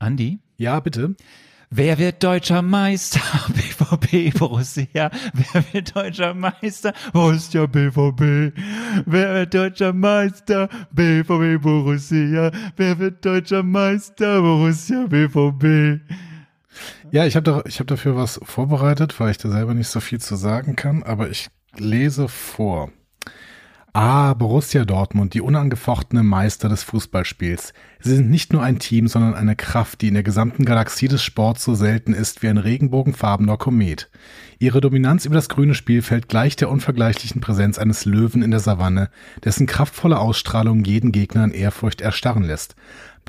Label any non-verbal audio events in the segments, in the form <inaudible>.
Andi? Ja, bitte. Wer wird deutscher Meister? <laughs> BVB Borussia. Wer wird deutscher Meister? Borussia BVB. Wer wird deutscher Meister? BVB Borussia. Wer wird deutscher Meister? Borussia BVB. Ja, ich habe da, ich hab dafür was vorbereitet, weil ich da selber nicht so viel zu sagen kann, aber ich lese vor. Ah, Borussia Dortmund, die unangefochtene Meister des Fußballspiels. Sie sind nicht nur ein Team, sondern eine Kraft, die in der gesamten Galaxie des Sports so selten ist wie ein regenbogenfarbener Komet. Ihre Dominanz über das grüne Spielfeld gleicht der unvergleichlichen Präsenz eines Löwen in der Savanne, dessen kraftvolle Ausstrahlung jeden Gegner in Ehrfurcht erstarren lässt.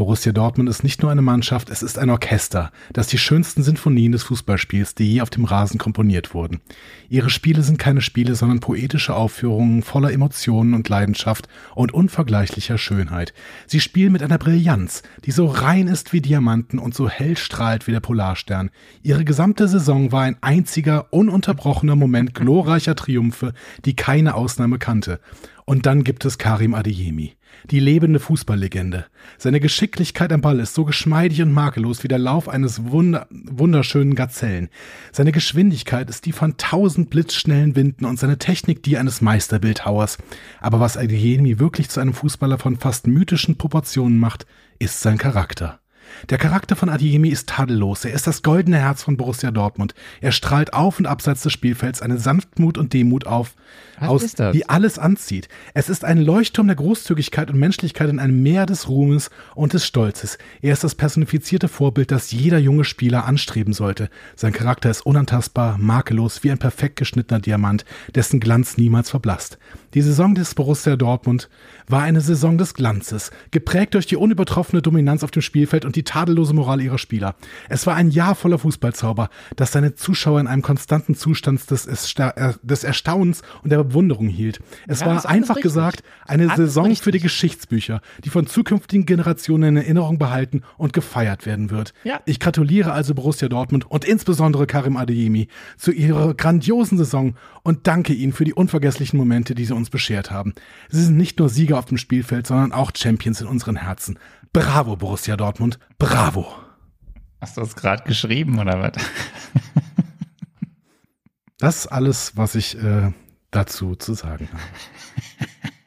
Borussia Dortmund ist nicht nur eine Mannschaft, es ist ein Orchester, das die schönsten Sinfonien des Fußballspiels, die je auf dem Rasen komponiert wurden. Ihre Spiele sind keine Spiele, sondern poetische Aufführungen voller Emotionen und Leidenschaft und unvergleichlicher Schönheit. Sie spielen mit einer Brillanz, die so rein ist wie Diamanten und so hell strahlt wie der Polarstern. Ihre gesamte Saison war ein einziger, ununterbrochener Moment glorreicher Triumphe, die keine Ausnahme kannte. Und dann gibt es Karim Adeyemi die lebende Fußballlegende. Seine Geschicklichkeit am Ball ist so geschmeidig und makellos wie der Lauf eines wunder wunderschönen Gazellen. Seine Geschwindigkeit ist die von tausend blitzschnellen Winden und seine Technik die eines Meisterbildhauers. Aber was Adeyemi wirklich zu einem Fußballer von fast mythischen Proportionen macht, ist sein Charakter. Der Charakter von Adiemi ist tadellos. Er ist das goldene Herz von Borussia Dortmund. Er strahlt auf und abseits des Spielfelds eine Sanftmut und Demut auf, aus, die alles anzieht. Es ist ein Leuchtturm der Großzügigkeit und Menschlichkeit in einem Meer des Ruhmes und des Stolzes. Er ist das personifizierte Vorbild, das jeder junge Spieler anstreben sollte. Sein Charakter ist unantastbar, makellos, wie ein perfekt geschnittener Diamant, dessen Glanz niemals verblasst. Die Saison des Borussia Dortmund war eine Saison des Glanzes, geprägt durch die unübertroffene Dominanz auf dem Spielfeld und die tadellose Moral ihrer Spieler. Es war ein Jahr voller Fußballzauber, das seine Zuschauer in einem konstanten Zustand des, äh, des Erstaunens und der Bewunderung hielt. Es ja, war einfach richtig. gesagt eine alles Saison richtig. für die Geschichtsbücher, die von zukünftigen Generationen in Erinnerung behalten und gefeiert werden wird. Ja. Ich gratuliere also Borussia Dortmund und insbesondere Karim Adeyemi zu ihrer grandiosen Saison und danke ihnen für die unvergesslichen Momente, die sie uns beschert haben. Sie sind nicht nur Sieger auf dem Spielfeld, sondern auch Champions in unseren Herzen. Bravo, Borussia Dortmund. Bravo. Hast du das gerade geschrieben oder was? das ist alles, was ich äh, dazu zu sagen habe. <laughs>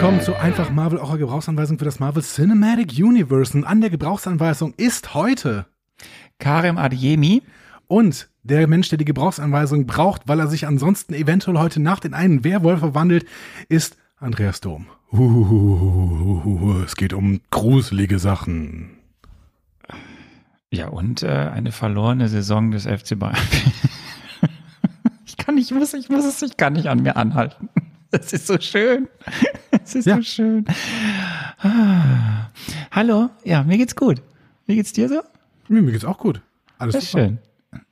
willkommen zu Einfach Marvel, eurer Gebrauchsanweisung für das Marvel Cinematic Universe. Und an der Gebrauchsanweisung ist heute Karim Adiemi und der Mensch, der die Gebrauchsanweisung braucht, weil er sich ansonsten eventuell heute Nacht in einen Werwolf verwandelt, ist Andreas Dom. es geht um gruselige Sachen. Ja, und äh, eine verlorene Saison des FC Bayern. <laughs> ich kann nicht, ich muss, ich muss es, ich kann nicht an mir anhalten. <laughs> Das ist so schön. Es ist ja. so schön. Ah. Hallo, ja, mir geht's gut. Wie geht's dir so? Mir, mir geht's auch gut. Alles das super.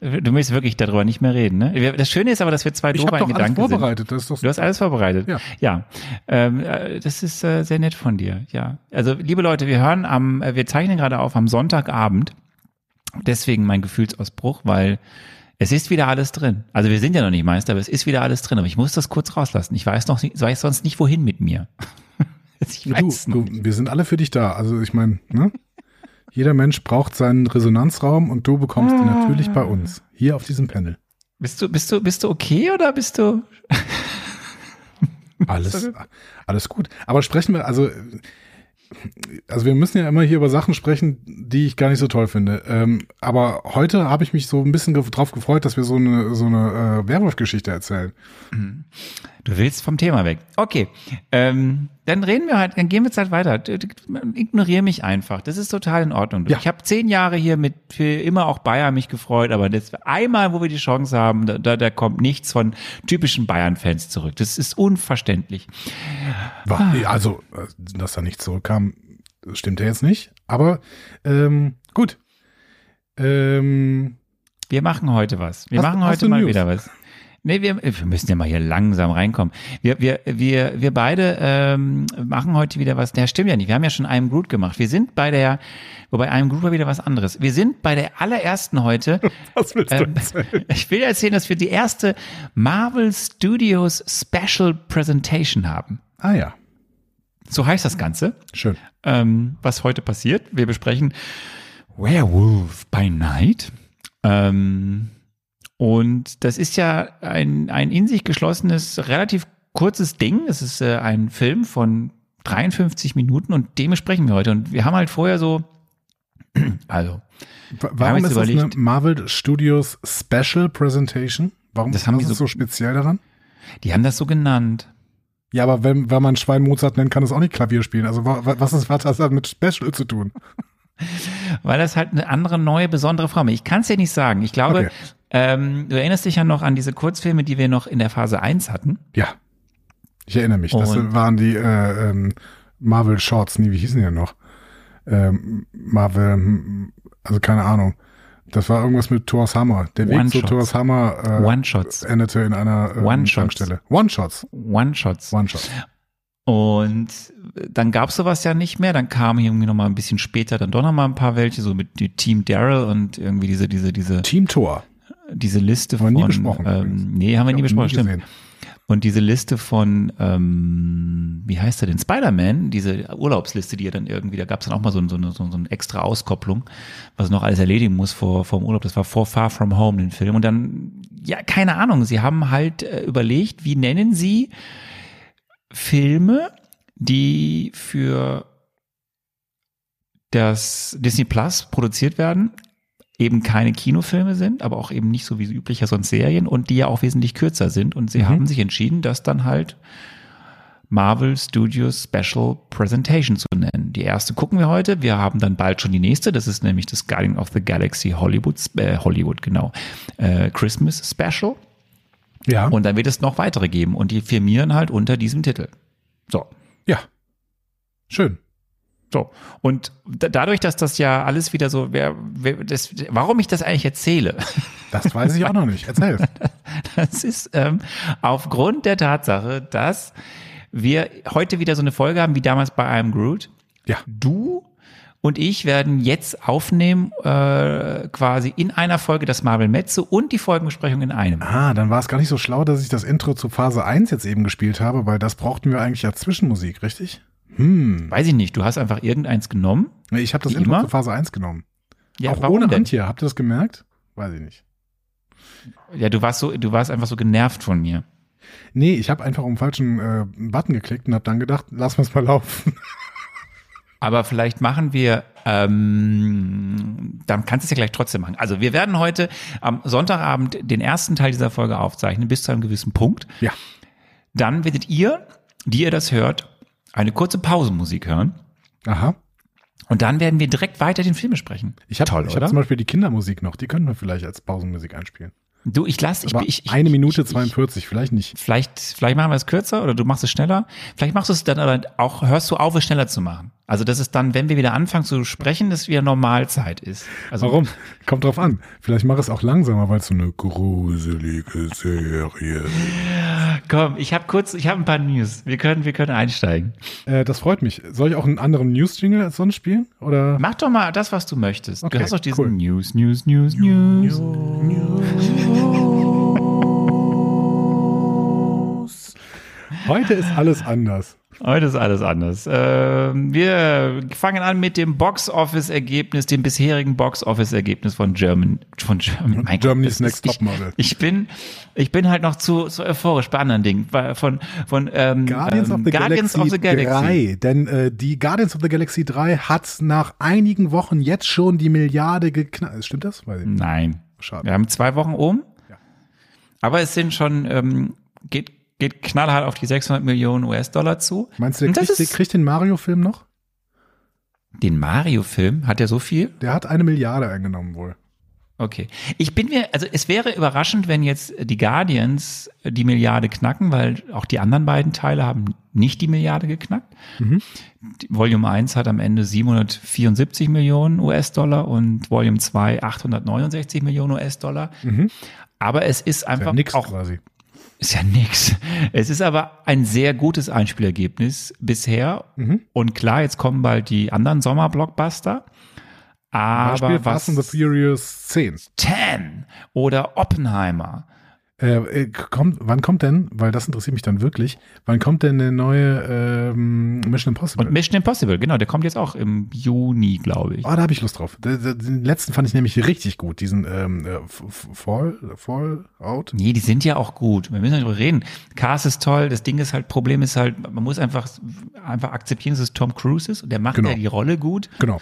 schön. Du möchtest wirklich darüber nicht mehr reden, ne? Das Schöne ist aber, dass wir zwei ich doofe Gedanken alles vorbereitet. Das ist doch du hast alles vorbereitet. Ja. ja. Ähm, äh, das ist äh, sehr nett von dir. Ja. Also, liebe Leute, wir hören am, äh, wir zeichnen gerade auf am Sonntagabend. Deswegen mein Gefühlsausbruch, weil es ist wieder alles drin. Also wir sind ja noch nicht Meister, aber es ist wieder alles drin. Aber ich muss das kurz rauslassen. Ich weiß noch, nicht, weiß sonst nicht, wohin mit mir. <laughs> ich weiß du, du, wir sind alle für dich da. Also ich meine, ne? Jeder Mensch braucht seinen Resonanzraum und du bekommst ah. ihn natürlich bei uns. Hier auf diesem Panel. Bist du, bist du, bist du okay oder bist du? <laughs> alles, alles gut. Aber sprechen wir, also also wir müssen ja immer hier über Sachen sprechen, die ich gar nicht so toll finde. Ähm, aber heute habe ich mich so ein bisschen drauf gefreut, dass wir so eine, so eine äh, Werwolf-Geschichte erzählen. Mhm. Du willst vom Thema weg. Okay, ähm, dann reden wir halt, dann gehen wir jetzt halt weiter. Ignoriere mich einfach. Das ist total in Ordnung. Ja. Ich habe zehn Jahre hier mit für immer auch Bayern mich gefreut, aber das einmal, wo wir die Chance haben, da, da kommt nichts von typischen Bayern-Fans zurück. Das ist unverständlich. War, also, dass da nichts zurückkam, stimmt ja jetzt nicht. Aber ähm, gut. Ähm, Wir machen heute was. Wir machen heute mal News? wieder was. Nee, wir, wir müssen ja mal hier langsam reinkommen. Wir, wir, wir, wir beide ähm, machen heute wieder was. Der stimmt ja nicht. Wir haben ja schon einen Groot gemacht. Wir sind bei der, wobei einem Groot war wieder was anderes. Wir sind bei der allerersten heute. <laughs> was willst du Ähm, ich will erzählen, dass wir die erste Marvel Studios Special Presentation haben. Ah ja, So heißt das Ganze. schön. ähm, was heute passiert. Wir besprechen Werewolf by Night. Ähm, und das ist ja ein, ein in sich geschlossenes, relativ kurzes Ding. Es ist äh, ein Film von 53 Minuten und dem besprechen wir heute. Und wir haben halt vorher so, <clears throat> also, Wa- Warum ist das eine überlegt- Marvel Studios Special Presentation? Warum Das haben die ist so- so speziell daran? die haben das so genannt. Ja, aber wenn, wenn man Schwein Mozart nennt, kann es auch nicht Klavier spielen. Also wa- wa- was ist was hat das mit Special zu tun? <laughs> Weil das halt eine andere, neue, besondere Form ist. Ich kann es dir nicht sagen. Ich glaube, Okay. Ähm, du erinnerst dich ja noch an diese Kurzfilme, die wir noch in der Phase 1 hatten. Ja, ich erinnere mich. Das Und- waren die äh, ähm, Marvel Shorts. Nee, wie hießen die denn noch? Ähm, Marvel, hm, also keine Ahnung. Das war irgendwas mit Thor's Hammer. Der Weg zu. Thor's Hammer äh, One-Shots. endete in einer äh. Tankstelle. One-Shots. One-Shots. One-Shots. Und dann gab es sowas ja nicht mehr. Dann kamen irgendwie noch mal ein bisschen später dann doch noch mal ein paar welche, so mit Team Daryl und irgendwie diese, diese, diese, Team Thor. Diese Liste Haben wir von. nie besprochen. Ähm, nee, haben wir nie besprochen, stimmt. gesehen. Und diese Liste von, ähm, wie heißt er denn? Spider-Man, diese Urlaubsliste, die er dann irgendwie, da gab es dann auch mal so, so, eine, so eine extra Auskopplung, was noch alles erledigen muss vor, vor dem Urlaub. Das war vor Far From Home, den Film. Und dann, ja, keine Ahnung, sie haben halt äh, überlegt, wie nennen sie Filme, die für das Disney Plus produziert werden, eben keine Kinofilme sind, aber auch eben nicht so wie üblicher sonst Serien und die ja auch wesentlich kürzer sind. Und sie Mhm. haben sich entschieden, das dann halt Marvel Studios Special Presentation zu nennen. Die erste gucken wir heute. Wir haben dann bald schon die nächste. Das ist nämlich das Guardian of the Galaxy Hollywood, äh, Hollywood genau, äh, Christmas Special. Ja. Und dann wird es noch weitere geben und die firmieren halt unter diesem Titel. So. ja. Schön. So. Und da- dadurch, dass das ja alles wieder so, wer, wer, das, warum ich das eigentlich erzähle, <laughs> Das weiß ich auch noch nicht. Erzähl. <laughs> das ist ähm, aufgrund der Tatsache, dass wir heute wieder so eine Folge haben wie damals bei I'm Groot. Ja. Du und ich werden jetzt aufnehmen, äh, quasi in einer Folge das Marvel Metze und die Folgenbesprechung in einem. Ah, dann war es gar nicht so schlau, dass ich das Intro zu Phase 1 jetzt eben gespielt habe, weil das brauchten wir eigentlich als Zwischenmusik, richtig? Hm. Weiß ich nicht, du hast einfach irgendeins genommen. Ich habe das Intro immer? zu Phase 1 genommen. Ja, auch ohne denn? Antje. Habt ihr das gemerkt? Weiß ich nicht. Ja, du warst so, du warst einfach so genervt von mir. Nee, ich habe einfach auf den falschen äh, Button geklickt und habe dann gedacht, lass uns mal laufen. <laughs> Aber vielleicht machen wir, ähm, dann kannst du es ja gleich trotzdem machen. Also wir werden heute am Sonntagabend den ersten Teil dieser Folge aufzeichnen, bis zu einem gewissen Punkt. ja. Dann werdet ihr, die ihr das hört, eine kurze Pausenmusik hören. Aha. Und dann werden wir direkt weiter den Film besprechen. Ich habe Toll, ich oder? hab zum Beispiel die Kindermusik noch. Die können wir vielleicht als Pausenmusik einspielen. Du, ich lass, ich, ich, ich eine Minute ich, ich, 42, vielleicht nicht. Vielleicht, vielleicht machen wir es kürzer oder du machst es schneller. Vielleicht machst du es dann aber auch, hörst du auf, es schneller zu machen. Also das ist dann, wenn wir wieder anfangen zu sprechen, dass wieder Normalzeit ist. Also Warum? Kommt drauf an. Vielleicht mach es auch langsamer, weil es so eine gruselige Serie ist. Komm, ich habe kurz, ich habe ein paar News. Wir können, wir können einsteigen. Äh, das freut mich. Soll ich auch einen anderen News-Jingle als sonst spielen? Oder? Mach doch mal das, was du möchtest. Okay, du hast doch diesen cool. News, News, News, News. Heute ist alles anders. Heute ist alles anders. Ähm, wir fangen an mit dem Box-Office-Ergebnis, dem bisherigen Box-Office-Ergebnis von German, von German, mein Germany's Next Top Model. Ich, ich bin, ich bin halt noch zu, zu euphorisch bei anderen Dingen, von, von ähm, Guardians, ähm, of, the Guardians Galaxy of the Galaxy. 3. Denn äh, die Guardians of the Galaxy 3 hat nach einigen Wochen jetzt schon die Milliarde geknallt. Stimmt das? Nein. Schade. Wir haben zwei Wochen oben. Ja. Aber es sind schon, ähm, geht, geht knallhart auf die 600 Millionen US-Dollar zu. Meinst du, der kriegt, ist- kriegt den Mario-Film noch? Den Mario-Film, hat der so viel? Der hat eine Milliarde eingenommen wohl. Okay. Ich bin mir, also es wäre überraschend, wenn jetzt die Guardians die Milliarde knacken, weil auch die anderen beiden Teile haben nicht die Milliarde geknackt. Mhm. Volume 1 hat am Ende 774 Millionen US-Dollar und Volume 2 869 Millionen US-Dollar. Mhm. Aber es ist einfach ja auch quasi. Ist ja nix. Es ist aber ein sehr gutes Einspielergebnis bisher. Mhm. Und klar, jetzt kommen bald die anderen Sommerblockbuster. Aber Beispiel was? Fast and the Furious 10. 10 oder Oppenheimer. Äh, äh, kommt, wann kommt denn, weil das interessiert mich dann wirklich, wann kommt denn der neue ähm, Mission Impossible? Und Mission Impossible, genau, der kommt jetzt auch im Juni, glaube ich. Ah, oh, da habe ich Lust drauf. Den, letzten fand ich nämlich richtig gut, diesen ähm, äh, Fall, Fallout. Nee, die sind ja auch gut. Wir müssen nicht drüber reden. Cast ist toll, das Ding ist halt, Problem ist halt, man muss einfach, einfach akzeptieren, dass es Tom Cruise ist und der macht genau. ja die Rolle gut. Genau.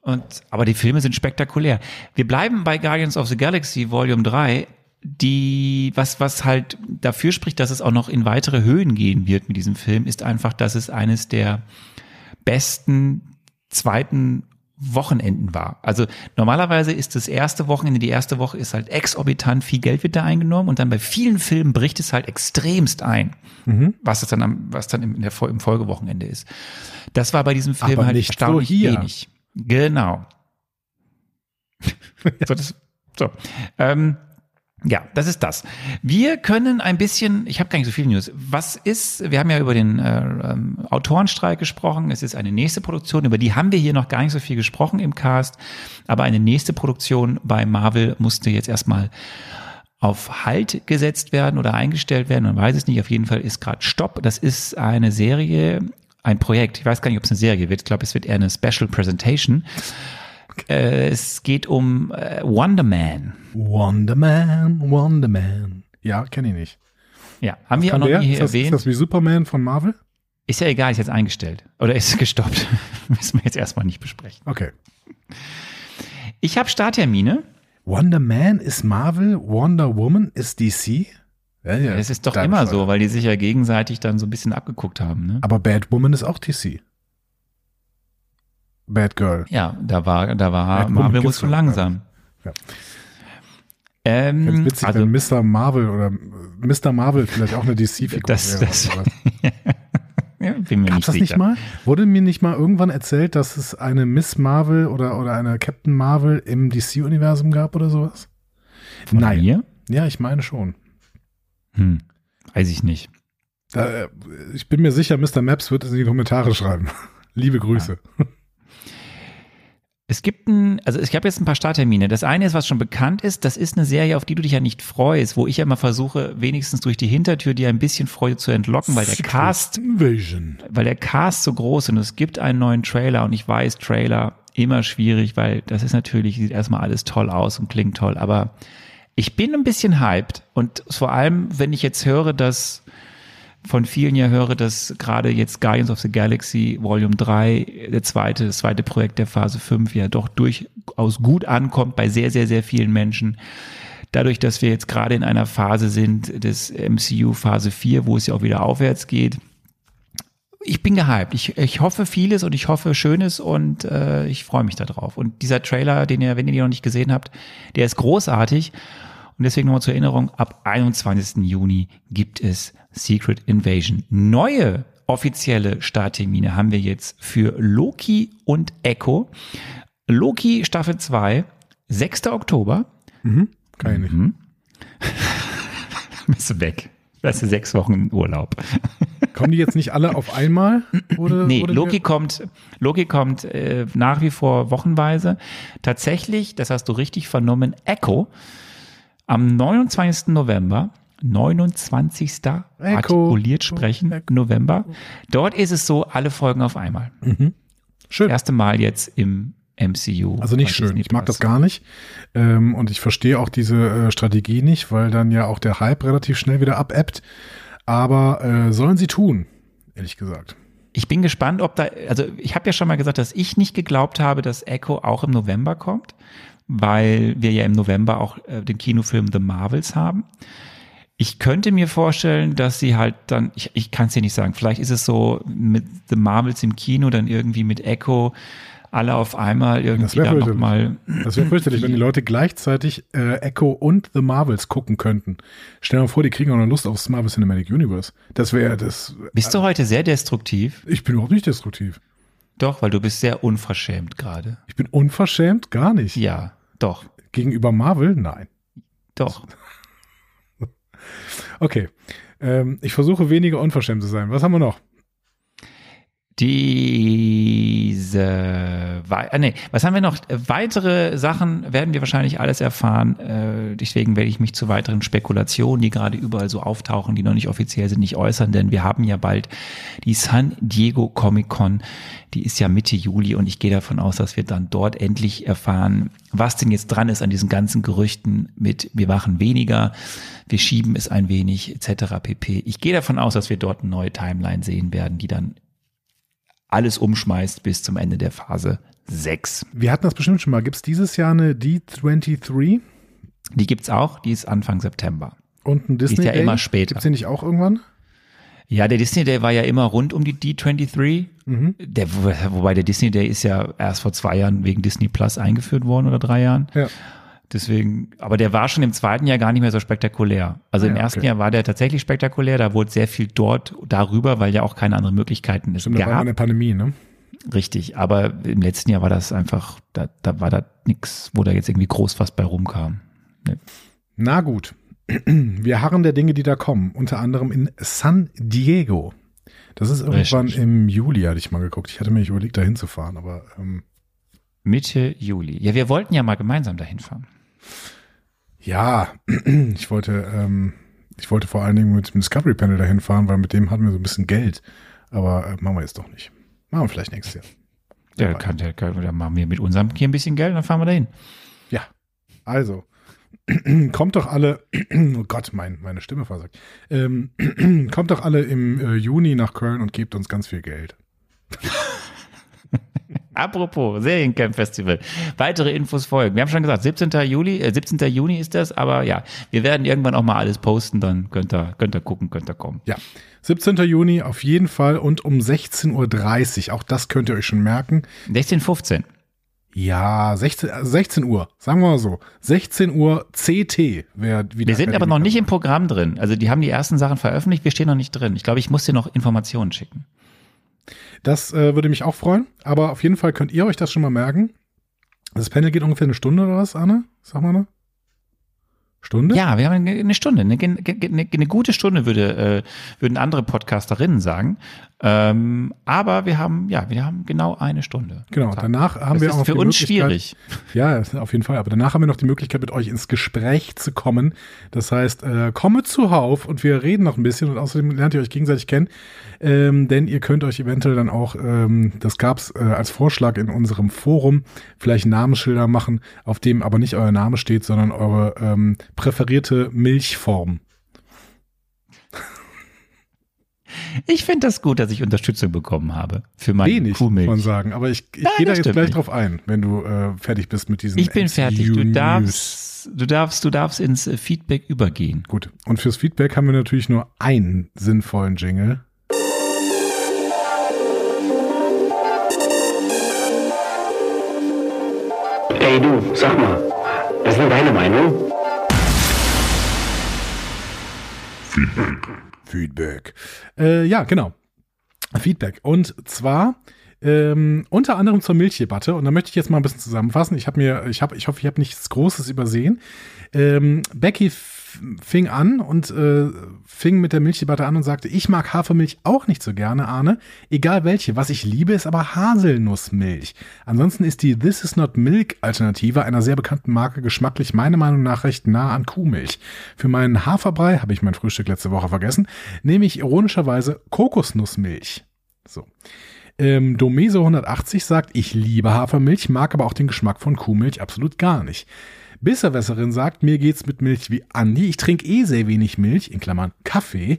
Und, aber die Filme sind spektakulär. Wir bleiben bei Guardians of the Galaxy Volume 3 die, was, was halt dafür spricht, dass es auch noch in weitere Höhen gehen wird mit diesem Film, ist einfach, dass es eines der besten zweiten Wochenenden war. Also normalerweise ist das erste Wochenende, die erste Woche ist halt exorbitant, viel Geld wird da eingenommen und dann bei vielen Filmen bricht es halt extremst ein, mhm. was es dann am, was dann im, der, im Folgewochenende ist. Das war bei diesem Film Aber halt nicht erstaunlich so hier. wenig. Genau. <laughs> so, das, so. Ähm, ja, das ist das. Wir können ein bisschen, ich habe gar nicht so viel News. Was ist, wir haben ja über den äh, ähm, Autorenstreik gesprochen, es ist eine nächste Produktion, über die haben wir hier noch gar nicht so viel gesprochen im Cast, aber eine nächste Produktion bei Marvel musste jetzt erstmal auf Halt gesetzt werden oder eingestellt werden, man weiß es nicht, auf jeden Fall ist gerade Stopp. Das ist eine Serie, ein Projekt, ich weiß gar nicht, ob es eine Serie wird, ich glaube, es wird eher eine Special Presentation äh, es geht um äh, Wonder Man. Wonder Man, Wonder Man. Ja, kenne ich nicht. Ja, haben Was wir auch noch der? nie ist das, erwähnt. Ist das wie Superman von Marvel? Ist ja egal, ist jetzt eingestellt. Oder ist gestoppt. <laughs> Müssen wir jetzt erstmal nicht besprechen. Okay. Ich habe Starttermine. Wonder Man ist Marvel, Wonder Woman ist DC. Ja, ja, es ist doch immer so, weil die sich ja gegenseitig dann so ein bisschen abgeguckt haben. Ne? Aber Batwoman ist auch DC. Bad Girl. Ja, da war, da war Bad Marvel wohl zu langsam. Ja. Ähm, witzig, also, wenn Mr. Marvel oder Mr. Marvel vielleicht auch eine DC-Figur das, wäre. Das, <laughs> ja, bin mir Gab's nicht das sicher. nicht mal? Wurde mir nicht mal irgendwann erzählt, dass es eine Miss Marvel oder, oder eine Captain Marvel im DC-Universum gab oder sowas? Von Nein. Mir? Ja, ich meine schon. Hm, weiß ich nicht. Da, äh, ich bin mir sicher, Mr. Maps wird es in die Kommentare schreiben. <laughs> Liebe Grüße. Ja. Es gibt ein, also ich habe jetzt ein paar Starttermine. Das eine ist, was schon bekannt ist, das ist eine Serie, auf die du dich ja nicht freust, wo ich ja immer versuche, wenigstens durch die Hintertür dir ein bisschen Freude zu entlocken, weil der Cast, Invasion. weil der Cast so groß ist und es gibt einen neuen Trailer und ich weiß, Trailer immer schwierig, weil das ist natürlich, sieht erstmal alles toll aus und klingt toll, aber ich bin ein bisschen hyped und vor allem, wenn ich jetzt höre, dass von vielen ja höre, dass gerade jetzt Guardians of the Galaxy Volume 3, der zweite, das zweite Projekt der Phase 5 ja doch durchaus gut ankommt bei sehr, sehr, sehr vielen Menschen. Dadurch, dass wir jetzt gerade in einer Phase sind des MCU Phase 4, wo es ja auch wieder aufwärts geht, ich bin gehypt. Ich, ich hoffe vieles und ich hoffe Schönes und äh, ich freue mich darauf. Und dieser Trailer, den ihr, wenn ihr den noch nicht gesehen habt, der ist großartig. Und deswegen nochmal zur Erinnerung, ab 21. Juni gibt es Secret Invasion. Neue offizielle Starttermine haben wir jetzt für Loki und Echo. Loki Staffel 2, 6. Oktober. Mhm. Kann ich. Mhm. <laughs> Bist du weg. Weißt du, sechs Wochen Urlaub. <laughs> Kommen die jetzt nicht alle auf einmal? Oder, nee, oder Loki kommt, Loki kommt äh, nach wie vor wochenweise. Tatsächlich, das hast du richtig vernommen, Echo am 29. November 29. Echo. artikuliert sprechen, Echo. November. Dort ist es so, alle Folgen auf einmal. Mhm. Schön. Erste Mal jetzt im MCU. Also nicht schön. Ich mag das gar nicht. Ähm, und ich verstehe auch diese äh, Strategie nicht, weil dann ja auch der Hype relativ schnell wieder abebbt. Aber äh, sollen sie tun, ehrlich gesagt. Ich bin gespannt, ob da, also ich habe ja schon mal gesagt, dass ich nicht geglaubt habe, dass Echo auch im November kommt, weil wir ja im November auch äh, den Kinofilm The Marvels haben. Ich könnte mir vorstellen, dass sie halt dann, ich, ich kann es dir nicht sagen, vielleicht ist es so mit The Marvels im Kino, dann irgendwie mit Echo alle auf einmal irgendwie dann nochmal. Das wäre fürchterlich, wenn die Leute gleichzeitig äh, Echo und The Marvels gucken könnten. Stell dir mal vor, die kriegen auch noch Lust aufs Marvel Cinematic Universe. Das wäre das. Bist du heute sehr destruktiv? Ich bin überhaupt nicht destruktiv. Doch, weil du bist sehr unverschämt gerade. Ich bin unverschämt? Gar nicht. Ja, doch. Gegenüber Marvel? Nein. Doch. Okay. Ähm, ich versuche weniger unverschämt zu sein. Was haben wir noch? Diese, äh, nee, was haben wir noch? Weitere Sachen werden wir wahrscheinlich alles erfahren. Äh, deswegen werde ich mich zu weiteren Spekulationen, die gerade überall so auftauchen, die noch nicht offiziell sind, nicht äußern, denn wir haben ja bald die San Diego Comic Con. Die ist ja Mitte Juli und ich gehe davon aus, dass wir dann dort endlich erfahren, was denn jetzt dran ist an diesen ganzen Gerüchten mit wir machen weniger, wir schieben es ein wenig etc. pp. Ich gehe davon aus, dass wir dort eine neue Timeline sehen werden, die dann alles umschmeißt bis zum Ende der Phase 6. Wir hatten das bestimmt schon mal. Gibt es dieses Jahr eine D23? Die gibt es auch, die ist Anfang September. Und ein Disney die ist ja Day? immer später. Gibt es nicht auch irgendwann? Ja, der Disney Day war ja immer rund um die D23. Mhm. Der, wobei der Disney Day ist ja erst vor zwei Jahren wegen Disney Plus eingeführt worden oder drei Jahren. Ja. Deswegen, aber der war schon im zweiten Jahr gar nicht mehr so spektakulär. Also ah, im ersten okay. Jahr war der tatsächlich spektakulär, da wurde sehr viel dort darüber, weil ja auch keine anderen Möglichkeiten es Stimmt, gab. Da war eine Pandemie, ne? Richtig, aber im letzten Jahr war das einfach, da, da war da nichts, wo da jetzt irgendwie groß was bei rumkam. Nee. Na gut. <clears throat> Wir harren der Dinge, die da kommen, unter anderem in San Diego. Das ist irgendwann Richtig. im Juli, hatte ich mal geguckt. Ich hatte mir nicht überlegt, da hinzufahren, aber ähm Mitte Juli. Ja, wir wollten ja mal gemeinsam dahin fahren. Ja, <clears throat> ich wollte, ähm, ich wollte vor allen Dingen mit dem Discovery Panel dahin fahren, weil mit dem hatten wir so ein bisschen Geld. Aber äh, machen wir jetzt doch nicht. Machen wir vielleicht nächstes Jahr. Ja, kann, der, kann, dann machen wir mit unserem hier ein bisschen Geld, dann fahren wir dahin. Ja, also <clears throat> kommt doch alle, <clears throat> oh Gott, mein, meine Stimme versagt. Ähm, kommt doch alle im äh, Juni nach Köln und gebt uns ganz viel Geld. <laughs> Apropos Seriencamp Festival. Weitere Infos folgen. Wir haben schon gesagt, 17. Juli, äh, 17. Juni ist das, aber ja, wir werden irgendwann auch mal alles posten, dann könnt ihr, könnt ihr gucken, könnt ihr kommen. Ja. 17. Juni auf jeden Fall und um 16.30 Uhr. Auch das könnt ihr euch schon merken. 16.15 ja, 16, 16 also Uhr, sagen wir mal so. 16 Uhr CT wäre wieder. Wir sind aber noch nicht im Programm drin. Also die haben die ersten Sachen veröffentlicht, wir stehen noch nicht drin. Ich glaube, ich muss dir noch Informationen schicken. Das äh, würde mich auch freuen. Aber auf jeden Fall könnt ihr euch das schon mal merken. Das Panel geht ungefähr eine Stunde oder was, Anne? Sag mal, ne? Stunde? Ja, wir haben eine Stunde, eine, eine, eine gute Stunde würde, äh, würden andere Podcasterinnen sagen. Ähm, aber wir haben, ja, wir haben genau eine Stunde. Genau, danach haben das wir auch. Das ist für uns schwierig. Ja, auf jeden Fall. Aber danach haben wir noch die Möglichkeit, mit euch ins Gespräch zu kommen. Das heißt, äh, komme zuhauf und wir reden noch ein bisschen und außerdem lernt ihr euch gegenseitig kennen. Ähm, denn ihr könnt euch eventuell dann auch, ähm, das gab's äh, als Vorschlag in unserem Forum, vielleicht Namensschilder machen, auf dem aber nicht euer Name steht, sondern eure ähm, präferierte Milchform. Ich finde das gut, dass ich Unterstützung bekommen habe für meine Wenig, Kuhmilch. Wenig, sagen. Aber ich, ich gehe da jetzt gleich nicht. drauf ein, wenn du äh, fertig bist mit diesen Ich bin fertig. Du darfst, du darfst, du darfst ins äh, Feedback übergehen. Gut. Und fürs Feedback haben wir natürlich nur einen sinnvollen Jingle. Hey du, sag mal, was ist denn deine Meinung? Feedback. Feedback. Äh, ja, genau. Feedback. Und zwar ähm, unter anderem zur Milchdebatte. Und da möchte ich jetzt mal ein bisschen zusammenfassen. Ich habe mir, ich habe, ich hoffe, ich habe nichts Großes übersehen. Ähm, Becky fing an und äh, fing mit der Milchdebatte an und sagte, ich mag Hafermilch auch nicht so gerne, Arne. Egal welche. Was ich liebe, ist aber Haselnussmilch. Ansonsten ist die This is not Milk Alternative einer sehr bekannten Marke geschmacklich meiner Meinung nach recht nah an Kuhmilch. Für meinen Haferbrei, habe ich mein Frühstück letzte Woche vergessen, nehme ich ironischerweise Kokosnussmilch. So. Ähm, Domeso 180 sagt, ich liebe Hafermilch, mag aber auch den Geschmack von Kuhmilch absolut gar nicht. Besserwässerin sagt, mir geht's mit Milch wie Andi. Ich trinke eh sehr wenig Milch, in Klammern Kaffee.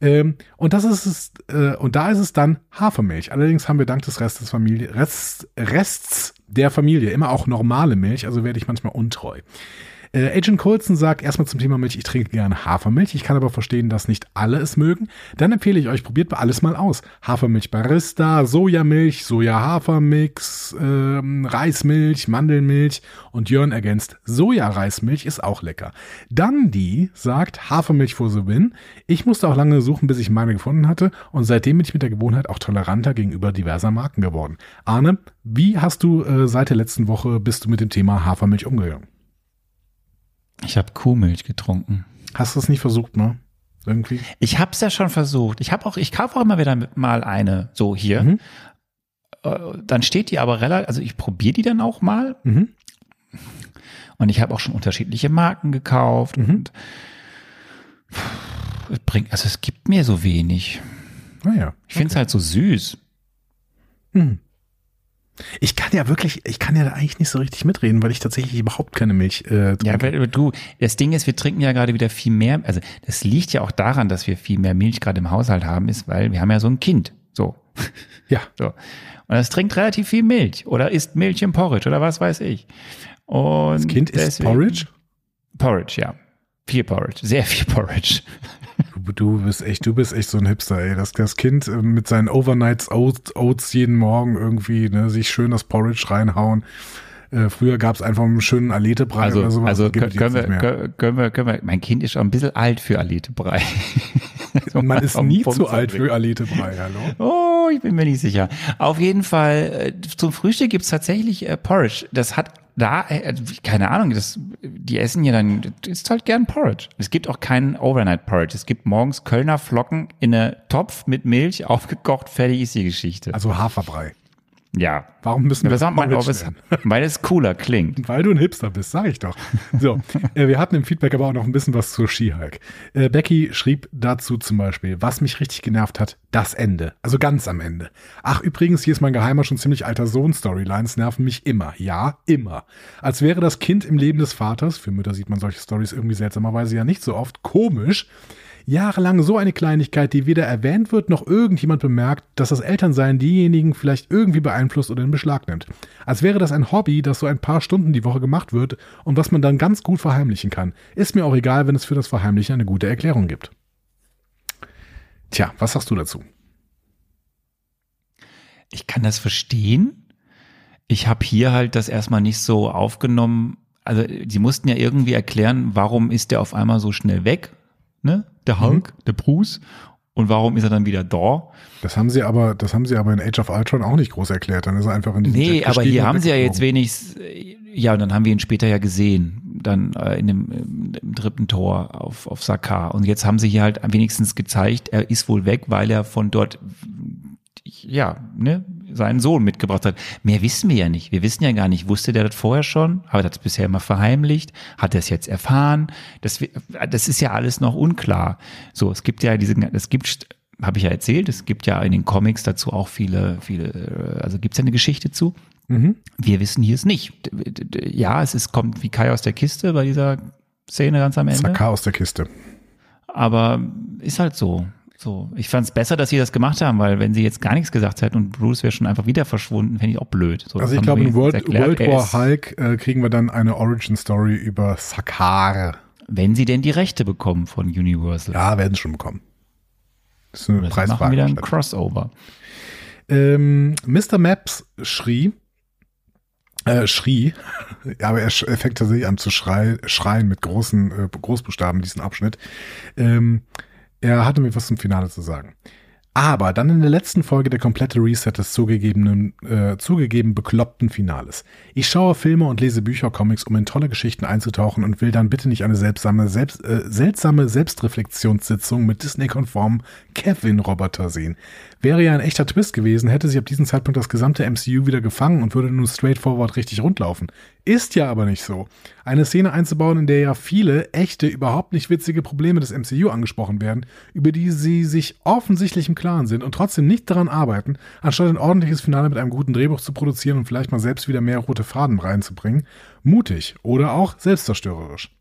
Ähm, und das ist es, äh, und da ist es dann Hafermilch. Allerdings haben wir dank des Restes Familie, Rest, Rests der Familie immer auch normale Milch, also werde ich manchmal untreu. Äh, Agent Colson sagt erstmal zum Thema Milch, ich trinke gerne Hafermilch. Ich kann aber verstehen, dass nicht alle es mögen. Dann empfehle ich euch, probiert alles mal aus. Hafermilch Barista, Sojamilch, Soja-Hafermix, ähm, Reismilch, Mandelmilch und Jörn ergänzt, Soja-Reismilch ist auch lecker. Dann die sagt Hafermilch for the win. Ich musste auch lange suchen, bis ich meine gefunden hatte und seitdem bin ich mit der Gewohnheit auch toleranter gegenüber diverser Marken geworden. Arne, wie hast du äh, seit der letzten Woche bist du mit dem Thema Hafermilch umgegangen? Ich habe Kuhmilch getrunken. Hast du es nicht versucht, ne? Irgendwie? Ich habe es ja schon versucht. Ich habe auch, ich kaufe auch immer wieder mal eine, so hier. Mhm. Äh, dann steht die aber relativ, also ich probiere die dann auch mal. Mhm. Und ich habe auch schon unterschiedliche Marken gekauft mhm. und bringt, also es gibt mir so wenig. Naja. Ah ich finde es halt so süß. Mhm. Ich kann ja wirklich, ich kann ja da eigentlich nicht so richtig mitreden, weil ich tatsächlich überhaupt keine Milch äh, trinke. Ja, weil du, das Ding ist, wir trinken ja gerade wieder viel mehr, also das liegt ja auch daran, dass wir viel mehr Milch gerade im Haushalt haben, ist, weil wir haben ja so ein Kind. So. <laughs> Ja. So. Und es trinkt relativ viel Milch oder isst Milch im Porridge oder was weiß ich. Und das Kind isst Porridge? Porridge, ja. Viel Porridge, sehr viel Porridge. Du, du bist echt, du bist echt so ein Hipster, ey. Das, das Kind äh, mit seinen Overnights Oats, Oats jeden Morgen irgendwie, ne, sich schön das Porridge reinhauen. Äh, früher gab es einfach einen schönen Alete-Brei also, oder sowas. Also können, können, wir, können, wir, können wir, mein Kind ist schon ein bisschen alt für Alete-Brei. <laughs> <laughs> Man ist nie zu alt für Alete-Brei, hallo? Oh, ich bin mir nicht sicher. Auf jeden Fall, äh, zum Frühstück gibt's tatsächlich äh, Porridge. Das hat da, äh, keine Ahnung, das, die essen ja dann, ist halt gern Porridge. Es gibt auch keinen Overnight Porridge. Es gibt morgens Kölner Flocken in eine Topf mit Milch, <laughs> aufgekocht, fertig ist die Geschichte. Also Haferbrei. Ja. Warum müssen wir das sagt man, es, <laughs> Weil es cooler klingt. Weil du ein Hipster bist, sag ich doch. So, <laughs> äh, wir hatten im Feedback aber auch noch ein bisschen was zur Skihulk. Äh, Becky schrieb dazu zum Beispiel, was mich richtig genervt hat, das Ende. Also ganz am Ende. Ach, übrigens, hier ist mein geheimer, schon ziemlich alter Sohn-Storylines, nerven mich immer. Ja, immer. Als wäre das Kind im Leben des Vaters, für Mütter sieht man solche Stories irgendwie seltsamerweise ja nicht so oft, komisch, jahrelang so eine Kleinigkeit, die weder erwähnt wird noch irgendjemand bemerkt, dass das Elternsein diejenigen vielleicht irgendwie beeinflusst oder in Beschlag nimmt. Als wäre das ein Hobby, das so ein paar Stunden die Woche gemacht wird und was man dann ganz gut verheimlichen kann. Ist mir auch egal, wenn es für das Verheimlichen eine gute Erklärung gibt. Tja, was sagst du dazu? Ich kann das verstehen. Ich habe hier halt das erstmal nicht so aufgenommen. Also, die mussten ja irgendwie erklären, warum ist der auf einmal so schnell weg? ne? Der mhm. Hulk, mhm. der Bruce. Und warum ist er dann wieder da? Das haben sie aber, das haben sie aber in Age of Ultron auch nicht groß erklärt. Dann ist er einfach in diesem Nee, aber hier haben sie ja jetzt wenig, ja, und dann haben wir ihn später ja gesehen, dann äh, in dem im dritten Tor auf, auf Sakar. Und jetzt haben sie hier halt wenigstens gezeigt, er ist wohl weg, weil er von dort, ja, ne, seinen Sohn mitgebracht hat. Mehr wissen wir ja nicht. Wir wissen ja gar nicht, wusste der das vorher schon? Hat er das bisher immer verheimlicht? Hat er es jetzt erfahren? Das, das ist ja alles noch unklar. So, es gibt ja diese, es gibt, habe ich ja erzählt, es gibt ja in den Comics dazu auch viele, viele, also gibt es ja eine Geschichte zu. Mhm. Wir wissen hier es nicht. Ja, es ist, kommt wie Kai aus der Kiste bei dieser Szene ganz am Ende. Saka aus der Kiste. Aber ist halt so. So, ich fand es besser, dass sie das gemacht haben, weil wenn sie jetzt gar nichts gesagt hätten und Bruce wäre schon einfach wieder verschwunden, fände ich auch blöd. So, also ich glaube, in World, World War Hulk äh, kriegen wir dann eine Origin Story über Sakar. Wenn sie denn die Rechte bekommen von Universal. Ja, werden sie schon bekommen. Das ist eine Preisfrage. machen wieder ein Crossover. Ähm, Mr. Maps schrie, äh, schrie, <laughs> aber er, fängt tatsächlich an zu schrei, schreien mit großen äh, Großbuchstaben diesen Abschnitt. Ähm, er hatte mir was zum Finale zu sagen. Aber dann in der letzten Folge der komplette Reset des zugegebenen, äh, zugegeben bekloppten Finales. Ich schaue Filme und lese Bücher, Comics, um in tolle Geschichten einzutauchen und will dann bitte nicht eine seltsame, selbst, äh, seltsame Selbstreflexionssitzung mit Disney-konformen Kevin-Roboter sehen. Wäre ja ein echter Twist gewesen, hätte sich ab diesem Zeitpunkt das gesamte MCU wieder gefangen und würde nun straightforward richtig rundlaufen. Ist ja aber nicht so. Eine Szene einzubauen, in der ja viele echte, überhaupt nicht witzige Probleme des MCU angesprochen werden, über die sie sich offensichtlich im Klaren sind und trotzdem nicht daran arbeiten, anstatt ein ordentliches Finale mit einem guten Drehbuch zu produzieren und vielleicht mal selbst wieder mehr rote Faden reinzubringen. Mutig oder auch selbstzerstörerisch.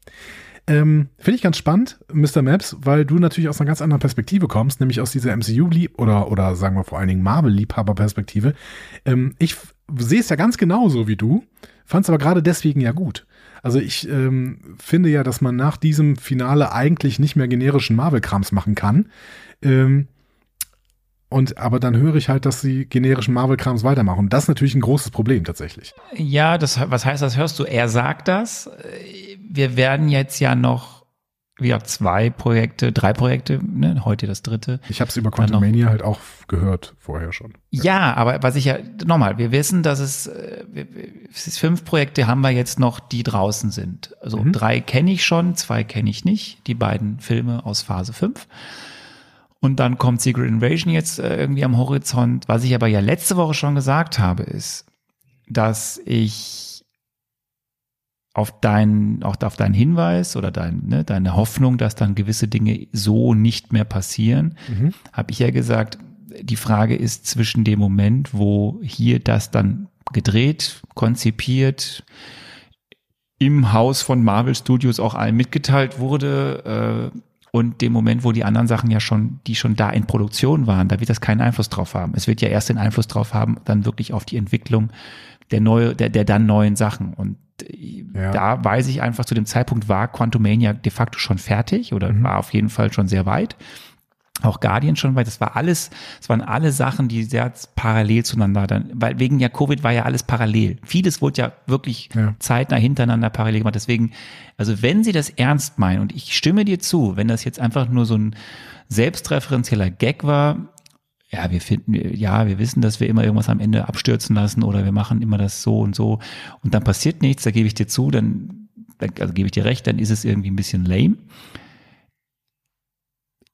Ähm, Finde ich ganz spannend, Mr. Maps, weil du natürlich aus einer ganz anderen Perspektive kommst, nämlich aus dieser MCU- oder, oder sagen wir vor allen Dingen Marvel-Liebhaber-Perspektive. Ähm, ich sehe es ja ganz genauso wie du, fand es aber gerade deswegen ja gut. Also ich ähm, finde ja, dass man nach diesem Finale eigentlich nicht mehr generischen Marvel-Krams machen kann. Ähm, und aber dann höre ich halt, dass sie generischen Marvel-Krams weitermachen. Das ist natürlich ein großes Problem tatsächlich. Ja, das, was heißt das? Hörst du? Er sagt das. Wir werden jetzt ja noch wir zwei Projekte, drei Projekte, ne, heute das dritte. Ich habe es über Quantumania halt auch gehört vorher schon. Ja. ja, aber was ich ja, nochmal, wir wissen, dass es, äh, es fünf Projekte haben wir jetzt noch, die draußen sind. Also mhm. drei kenne ich schon, zwei kenne ich nicht, die beiden Filme aus Phase 5. Und dann kommt Secret Invasion jetzt äh, irgendwie am Horizont. Was ich aber ja letzte Woche schon gesagt habe, ist, dass ich auf deinen, auch auf deinen Hinweis oder dein, ne, deine Hoffnung, dass dann gewisse Dinge so nicht mehr passieren, mhm. habe ich ja gesagt, die Frage ist zwischen dem Moment, wo hier das dann gedreht, konzipiert, im Haus von Marvel Studios auch allen mitgeteilt wurde, äh, und dem Moment, wo die anderen Sachen ja schon, die schon da in Produktion waren, da wird das keinen Einfluss drauf haben. Es wird ja erst den Einfluss drauf haben, dann wirklich auf die Entwicklung der neue, der, der dann neuen Sachen. Und ja. da weiß ich einfach, zu dem Zeitpunkt war Quantumania de facto schon fertig oder mhm. war auf jeden Fall schon sehr weit. Auch Guardian schon weit. Das war alles, es waren alle Sachen, die sehr parallel zueinander dann, weil wegen ja Covid war ja alles parallel. Vieles wurde ja wirklich ja. zeitnah hintereinander parallel gemacht. Deswegen, also wenn sie das ernst meinen und ich stimme dir zu, wenn das jetzt einfach nur so ein selbstreferenzieller Gag war, ja, wir finden, ja, wir wissen, dass wir immer irgendwas am Ende abstürzen lassen oder wir machen immer das so und so und dann passiert nichts, da gebe ich dir zu, dann, also gebe ich dir recht, dann ist es irgendwie ein bisschen lame.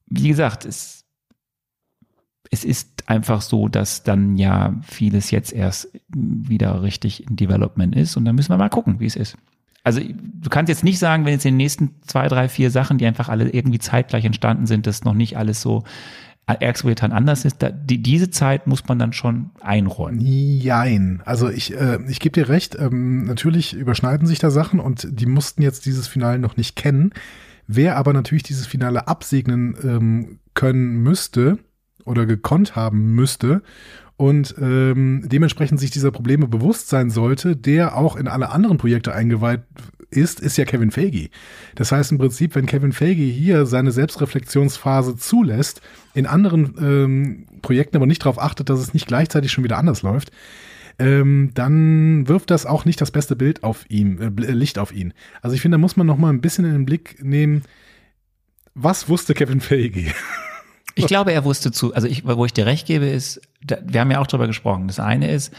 Wie gesagt, es, es ist einfach so, dass dann ja vieles jetzt erst wieder richtig in Development ist und dann müssen wir mal gucken, wie es ist. Also du kannst jetzt nicht sagen, wenn jetzt in den nächsten zwei, drei, vier Sachen, die einfach alle irgendwie zeitgleich entstanden sind, dass noch nicht alles so Exorbitant anders ist, da, die, diese Zeit muss man dann schon einräumen. Jein. Also ich, äh, ich gebe dir recht, ähm, natürlich überschneiden sich da Sachen und die mussten jetzt dieses Finale noch nicht kennen. Wer aber natürlich dieses Finale absegnen ähm, können müsste oder gekonnt haben müsste und ähm, dementsprechend sich dieser Probleme bewusst sein sollte, der auch in alle anderen Projekte eingeweiht ist, ist ja Kevin Feige. Das heißt im Prinzip, wenn Kevin Feige hier seine Selbstreflexionsphase zulässt, in anderen ähm, Projekten aber nicht darauf achtet, dass es nicht gleichzeitig schon wieder anders läuft, ähm, dann wirft das auch nicht das beste Bild auf ihn, äh, Licht auf ihn. Also ich finde, da muss man noch mal ein bisschen in den Blick nehmen, was wusste Kevin Feige? Ich glaube, er wusste zu, also ich, wo ich dir recht gebe, ist, da, wir haben ja auch drüber gesprochen. Das eine ist,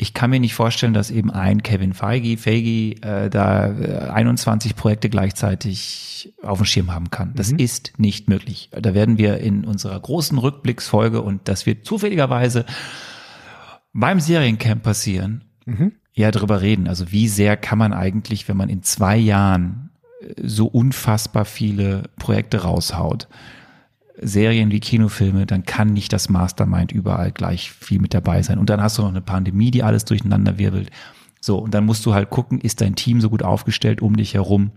ich kann mir nicht vorstellen, dass eben ein Kevin Feige, Feige äh, da äh, 21 Projekte gleichzeitig auf dem Schirm haben kann. Das mhm. ist nicht möglich. Da werden wir in unserer großen Rückblicksfolge und das wird zufälligerweise beim Seriencamp passieren, mhm. ja drüber reden. Also wie sehr kann man eigentlich, wenn man in zwei Jahren äh, so unfassbar viele Projekte raushaut, Serien wie Kinofilme, dann kann nicht das Mastermind überall gleich viel mit dabei sein. Und dann hast du noch eine Pandemie, die alles durcheinander wirbelt. So, und dann musst du halt gucken, ist dein Team so gut aufgestellt um dich herum,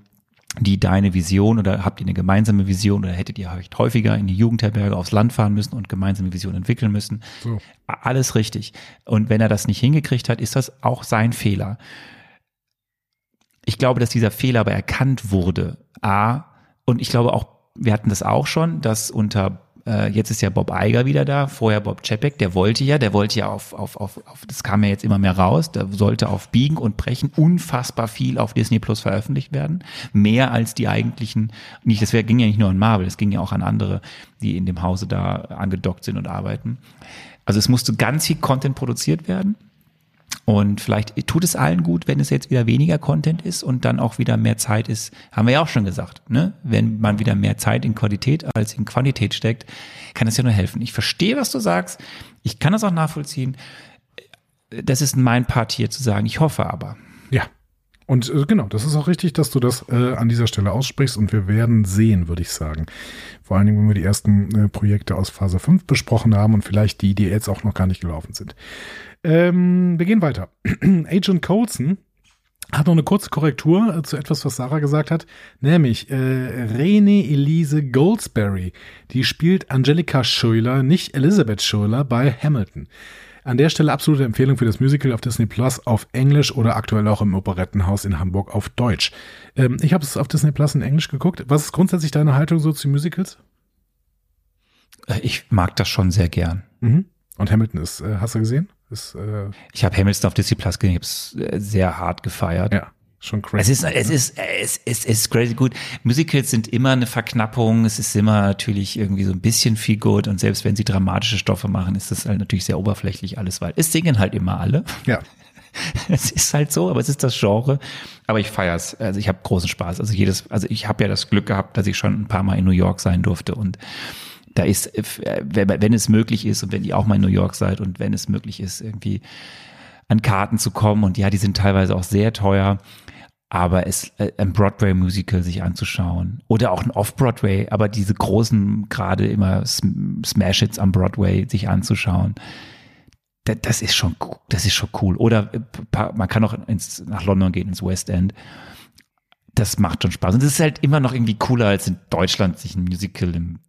die deine Vision oder habt ihr eine gemeinsame Vision oder hättet ihr vielleicht häufiger in die Jugendherberge aufs Land fahren müssen und gemeinsame Vision entwickeln müssen. So. Alles richtig. Und wenn er das nicht hingekriegt hat, ist das auch sein Fehler. Ich glaube, dass dieser Fehler aber erkannt wurde. A, und ich glaube auch wir hatten das auch schon, dass unter äh, jetzt ist ja Bob Eiger wieder da, vorher Bob Czepek, der wollte ja, der wollte ja auf, auf, auf, auf, das kam ja jetzt immer mehr raus, der sollte auf Biegen und Brechen unfassbar viel auf Disney Plus veröffentlicht werden. Mehr als die eigentlichen, nicht, das ging ja nicht nur an Marvel, es ging ja auch an andere, die in dem Hause da angedockt sind und arbeiten. Also es musste ganz viel Content produziert werden. Und vielleicht tut es allen gut, wenn es jetzt wieder weniger Content ist und dann auch wieder mehr Zeit ist. Haben wir ja auch schon gesagt, ne? Wenn man wieder mehr Zeit in Qualität als in Quantität steckt, kann das ja nur helfen. Ich verstehe, was du sagst. Ich kann das auch nachvollziehen. Das ist mein Part hier zu sagen. Ich hoffe aber. Ja. Und äh, genau, das ist auch richtig, dass du das äh, an dieser Stelle aussprichst und wir werden sehen, würde ich sagen. Vor allen Dingen, wenn wir die ersten äh, Projekte aus Phase 5 besprochen haben und vielleicht die, die jetzt auch noch gar nicht gelaufen sind. Ähm, wir gehen weiter. <clears throat> Agent Colson hat noch eine kurze Korrektur äh, zu etwas, was Sarah gesagt hat, nämlich äh, Rene Elise Goldsberry, die spielt Angelika Schuyler, nicht Elizabeth Schuyler bei Hamilton. An der Stelle absolute Empfehlung für das Musical auf Disney Plus auf Englisch oder aktuell auch im Operettenhaus in Hamburg auf Deutsch. Ähm, ich habe es auf Disney Plus in Englisch geguckt. Was ist grundsätzlich deine Haltung so zu Musicals? Äh, ich mag das schon sehr gern. Mhm. Und Hamilton ist, äh, hast du gesehen? Ist, äh, ich habe Hamilton auf Disney Plus gesehen, ich habe es äh, sehr hart gefeiert. Ja. Schon crazy. Es ist, es ist, es ist, es ist crazy gut. Musicals sind immer eine Verknappung. Es ist immer natürlich irgendwie so ein bisschen viel gut. Und selbst wenn sie dramatische Stoffe machen, ist das halt natürlich sehr oberflächlich alles, weil es singen halt immer alle. Ja. <laughs> Es ist halt so, aber es ist das Genre. Aber ich feier's. Also ich habe großen Spaß. Also jedes, also ich habe ja das Glück gehabt, dass ich schon ein paar Mal in New York sein durfte und da ist, wenn es möglich ist und wenn ihr auch mal in New York seid und wenn es möglich ist, irgendwie an Karten zu kommen und ja, die sind teilweise auch sehr teuer, aber es äh, ein Broadway Musical sich anzuschauen oder auch ein Off Broadway, aber diese großen gerade immer Smash Hits am Broadway sich anzuschauen. Das, das ist schon das ist schon cool oder äh, man kann auch ins, nach London gehen ins West End. Das macht schon Spaß und es ist halt immer noch irgendwie cooler als in Deutschland sich ein Musical im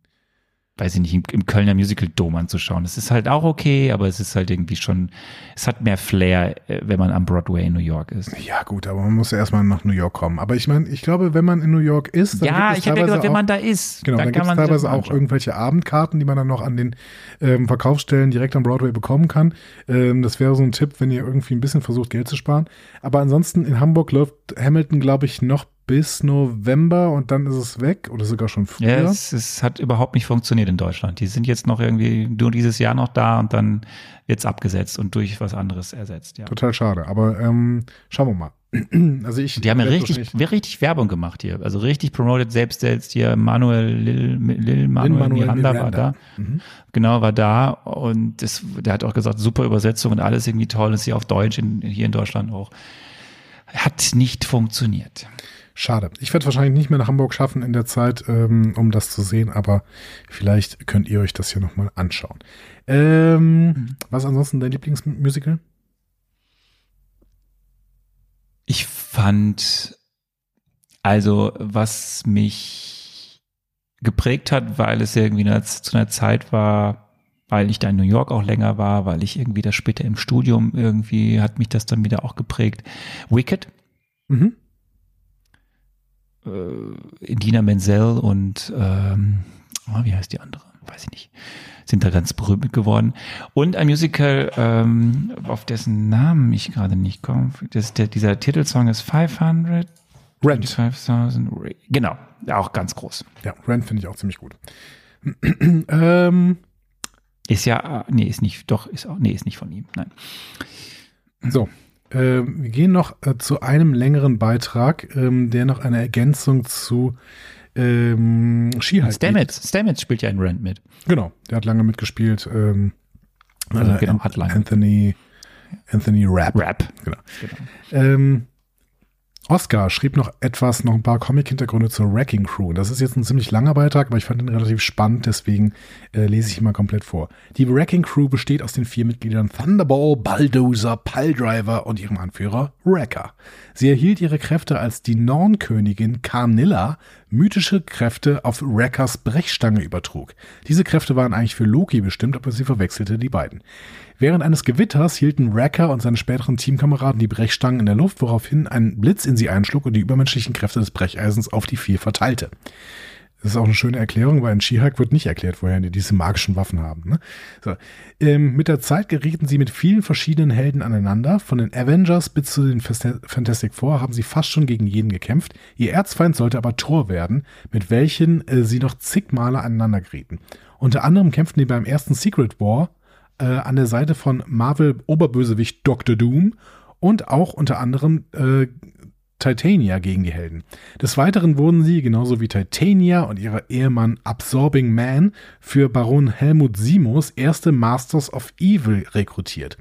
weiß ich nicht, im, im Kölner Musical Dom anzuschauen. Das ist halt auch okay, aber es ist halt irgendwie schon, es hat mehr Flair, äh, wenn man am Broadway in New York ist. Ja, gut, aber man muss ja erstmal nach New York kommen. Aber ich meine, ich glaube, wenn man in New York ist, dann Ja, ich habe ja gesagt, wenn man da ist. Genau, dann, dann gibt es teilweise auch irgendwelche Abendkarten, die man dann noch an den ähm, Verkaufsstellen direkt am Broadway bekommen kann. Ähm, das wäre so ein Tipp, wenn ihr irgendwie ein bisschen versucht, Geld zu sparen. Aber ansonsten in Hamburg läuft Hamilton, glaube ich, noch bis November und dann ist es weg oder sogar schon früher. Ja, es, es, hat überhaupt nicht funktioniert in Deutschland. Die sind jetzt noch irgendwie nur dieses Jahr noch da und dann jetzt abgesetzt und durch was anderes ersetzt. Ja. Total schade, aber ähm, schauen wir mal. <clears throat> Also ich, die haben ja richtig, richtig Werbung gemacht hier, also richtig promoted, selbst selbst hier Manuel Lil, Lil Manuel, Manuel Miranda, Miranda, war da, mhm. genau war da und das, der hat auch gesagt, super Übersetzung und alles irgendwie toll, ist hier auf Deutsch in, hier in Deutschland auch. Hat nicht funktioniert. Schade. Ich werde wahrscheinlich nicht mehr nach Hamburg schaffen in der Zeit, ähm, um das zu sehen, aber vielleicht könnt ihr euch das hier nochmal anschauen. Ähm, mhm. Was ansonsten dein Lieblingsmusical? Ich fand, also was mich geprägt hat, weil es irgendwie zu einer Zeit war, weil ich da in New York auch länger war, weil ich irgendwie das später im Studium irgendwie hat mich das dann wieder auch geprägt. Wicked. Mhm äh, Indina Menzel und ähm, oh, wie heißt die andere? Weiß ich nicht. Sind da ganz berühmt mit geworden. Und ein Musical, ähm, auf dessen Namen ich gerade nicht komme. Das, der, dieser Titelsong ist 500. Rent. 5000. Genau, auch ganz groß. Ja, Rent finde ich auch ziemlich gut. <clears throat> ähm, ist ja, nee, ist nicht, doch, ist auch, nee, ist nicht von ihm, nein. So, äh, wir gehen noch äh, zu einem längeren Beitrag, ähm, der noch eine Ergänzung zu ähm, Skihike Stamets, Stamets spielt ja in Rent mit. Genau, der hat lange mitgespielt. Ähm, also, genau, hat lange. Anthony, Anthony Rapp. Rapp. Genau. genau. Ähm, Oscar schrieb noch etwas, noch ein paar Comic-Hintergründe zur Wrecking Crew. Das ist jetzt ein ziemlich langer Beitrag, aber ich fand ihn relativ spannend, deswegen äh, lese ich ihn mal komplett vor. Die Wrecking Crew besteht aus den vier Mitgliedern Thunderball, Bulldozer, Piledriver und ihrem Anführer Wrecker. Sie erhielt ihre Kräfte als die Nornkönigin Carnilla mythische Kräfte auf Wreckers Brechstange übertrug. Diese Kräfte waren eigentlich für Loki bestimmt, aber sie verwechselte die beiden. Während eines Gewitters hielten Wrecker und seine späteren Teamkameraden die Brechstangen in der Luft, woraufhin ein Blitz in sie einschlug und die übermenschlichen Kräfte des Brecheisens auf die vier verteilte. Das ist auch eine schöne Erklärung, weil in She-Hulk wird nicht erklärt, woher die diese magischen Waffen haben. Ne? So. Ähm, mit der Zeit gerieten sie mit vielen verschiedenen Helden aneinander. Von den Avengers bis zu den Fantastic Four haben sie fast schon gegen jeden gekämpft. Ihr Erzfeind sollte aber Thor werden, mit welchen äh, sie noch zig Male aneinander gerieten. Unter anderem kämpften die beim ersten Secret War äh, an der Seite von Marvel-Oberbösewicht Dr. Doom und auch unter anderem äh, Titania gegen die Helden. Des Weiteren wurden sie, genauso wie Titania und ihrer Ehemann Absorbing Man, für Baron Helmut Simos erste Masters of Evil rekrutiert.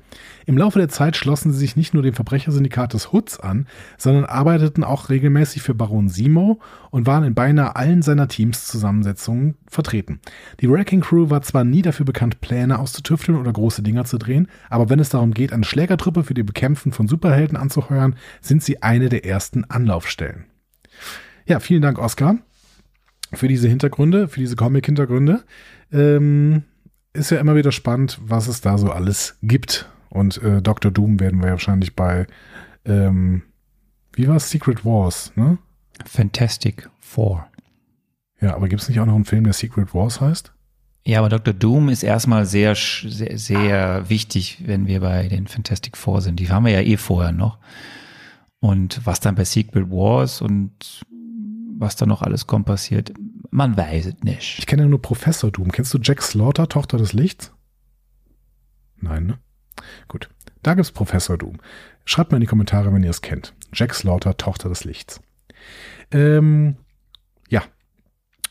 Im Laufe der Zeit schlossen sie sich nicht nur dem Verbrechersyndikat des Hoods an, sondern arbeiteten auch regelmäßig für Baron Simo und waren in beinahe allen seiner Teams-Zusammensetzungen vertreten. Die Wrecking Crew war zwar nie dafür bekannt, Pläne auszutüfteln oder große Dinger zu drehen, aber wenn es darum geht, eine Schlägertruppe für die Bekämpfen von Superhelden anzuheuern, sind sie eine der ersten Anlaufstellen. Ja, vielen Dank, Oscar, für diese Hintergründe, für diese Comic-Hintergründe. Ähm, ist ja immer wieder spannend, was es da so alles gibt. Und äh, Dr. Doom werden wir wahrscheinlich bei, ähm, wie war es, Secret Wars, ne? Fantastic Four. Ja, aber gibt es nicht auch noch einen Film, der Secret Wars heißt? Ja, aber Dr. Doom ist erstmal sehr, sehr, sehr wichtig, wenn wir bei den Fantastic Four sind. Die haben wir ja eh vorher noch. Und was dann bei Secret Wars und was da noch alles kommt passiert, man weiß es nicht. Ich kenne ja nur Professor Doom. Kennst du Jack Slaughter, Tochter des Lichts? Nein, ne? Gut. Da gibt's Professor Doom. Schreibt mal in die Kommentare, wenn ihr es kennt. Jack Slaughter, Tochter des Lichts. Ähm, ja.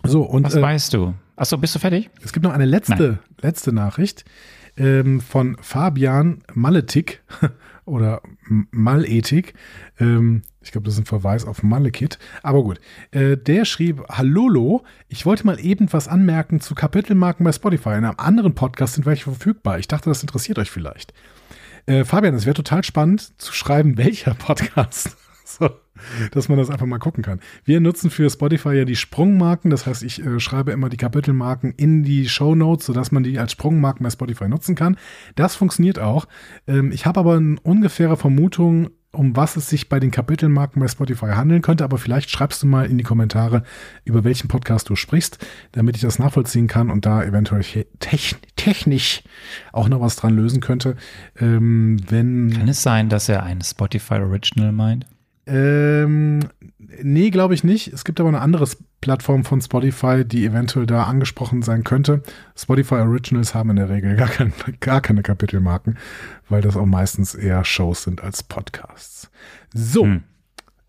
So, und. Was äh, weißt du? Achso, bist du fertig? Es gibt noch eine letzte, letzte Nachricht ähm, von Fabian Maletik <laughs> oder Malethik. Ähm, ich glaube, das ist ein Verweis auf Malekit. Aber gut. Äh, der schrieb, Hallolo, ich wollte mal eben was anmerken zu Kapitelmarken bei Spotify. In einem anderen Podcast sind welche verfügbar. Ich dachte, das interessiert euch vielleicht. Äh, Fabian, es wäre total spannend zu schreiben, welcher <laughs> Podcast. so dass man das einfach mal gucken kann. Wir nutzen für Spotify ja die Sprungmarken, das heißt, ich äh, schreibe immer die Kapitelmarken in die Show Notes, sodass man die als Sprungmarken bei Spotify nutzen kann. Das funktioniert auch. Ähm, ich habe aber eine ungefähre Vermutung, um was es sich bei den Kapitelmarken bei Spotify handeln könnte, aber vielleicht schreibst du mal in die Kommentare, über welchen Podcast du sprichst, damit ich das nachvollziehen kann und da eventuell technisch auch noch was dran lösen könnte. Ähm, wenn kann es sein, dass er ein Spotify Original meint? Ähm, nee, glaube ich nicht. Es gibt aber eine andere Plattform von Spotify, die eventuell da angesprochen sein könnte. Spotify Originals haben in der Regel gar, kein, <laughs> gar keine Kapitelmarken, weil das auch meistens eher Shows sind als Podcasts. So, hm.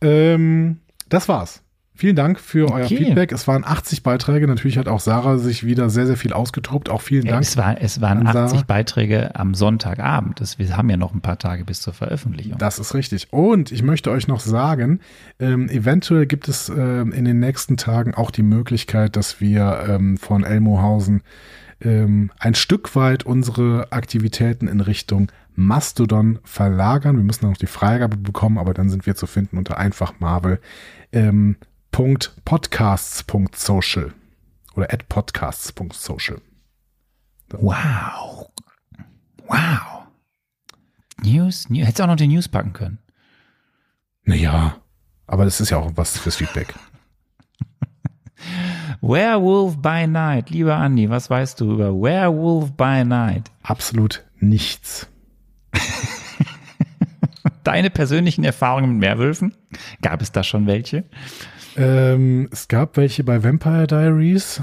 ähm, das war's. Vielen Dank für okay. euer Feedback. Es waren 80 Beiträge. Natürlich hat auch Sarah sich wieder sehr, sehr viel ausgetobt. Auch vielen Dank. Es, war, es waren 80 Beiträge am Sonntagabend. Das, wir haben ja noch ein paar Tage bis zur Veröffentlichung. Das ist richtig. Und ich möchte euch noch sagen, ähm, eventuell gibt es ähm, in den nächsten Tagen auch die Möglichkeit, dass wir ähm, von Elmohausen ähm, ein Stück weit unsere Aktivitäten in Richtung Mastodon verlagern. Wir müssen noch die Freigabe bekommen, aber dann sind wir zu finden unter einfach Marvel. Ähm, podcasts.social oder at podcasts.social. So. Wow. Wow. News, News. Hättest du auch noch die News packen können. Naja, aber das ist ja auch was fürs Feedback. <laughs> Werewolf by Night. Lieber Andi, was weißt du über Werewolf by Night? Absolut nichts. <laughs> Deine persönlichen Erfahrungen mit Werwölfen? Gab es da schon welche? Ähm, es gab welche bei Vampire Diaries.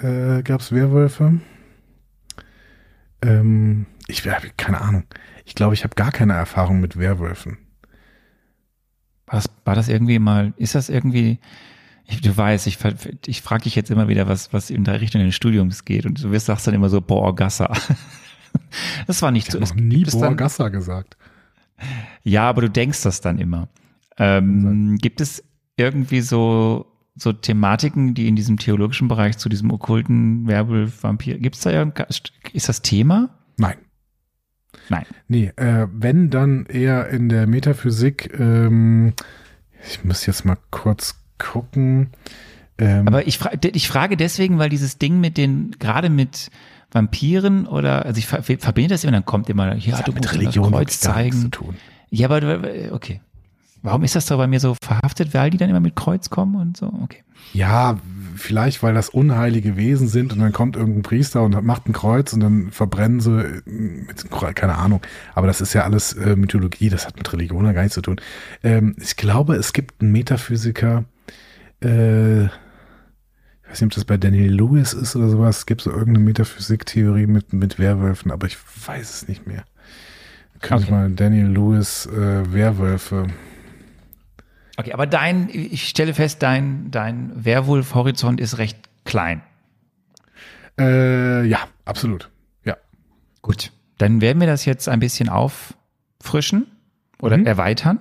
Äh, gab es Werwölfe. Ähm, ich habe keine Ahnung. Ich glaube, ich habe gar keine Erfahrung mit Werwölfen. War das, war das irgendwie mal, ist das irgendwie, ich, du weißt, ich, ich frage dich jetzt immer wieder, was, was in der Richtung des Studiums geht und du wirst, sagst dann immer so, boah, Gasser. <laughs> Das war nicht ich so. Ich habe nie boah, Gasser gesagt. Ja, aber du denkst das dann immer. Ähm, gibt es irgendwie so, so Thematiken, die in diesem theologischen Bereich zu diesem okkulten Werwolf, Vampir, gibt es da irgendwas, ist das Thema? Nein. Nein. Nee, äh, wenn dann eher in der Metaphysik, ähm, ich muss jetzt mal kurz gucken. Ähm, Aber ich, fra ich frage deswegen, weil dieses Ding mit den, gerade mit Vampiren oder, also ich verbinde das immer, dann kommt immer, hier, hat du mit Religion Kreuz zeigen. Zu tun. Ja, aber okay. Warum ist das da bei mir so verhaftet, weil die dann immer mit Kreuz kommen und so? Okay. Ja, vielleicht, weil das unheilige Wesen sind und dann kommt irgendein Priester und macht ein Kreuz und dann verbrennen sie äh, mit keine Ahnung. Aber das ist ja alles äh, Mythologie, das hat mit Religion gar nichts zu tun. Ähm, ich glaube, es gibt einen Metaphysiker, äh, ich weiß nicht, ob das bei Daniel Lewis ist oder sowas. Es gibt so irgendeine Metaphysiktheorie mit, mit Werwölfen, aber ich weiß es nicht mehr. Könnte okay. ich mal Daniel Lewis äh, Werwölfe Okay, aber dein, ich stelle fest, dein, dein Werwolf-Horizont ist recht klein. Äh, ja, absolut. Ja. Gut. Dann werden wir das jetzt ein bisschen auffrischen oder mhm. erweitern.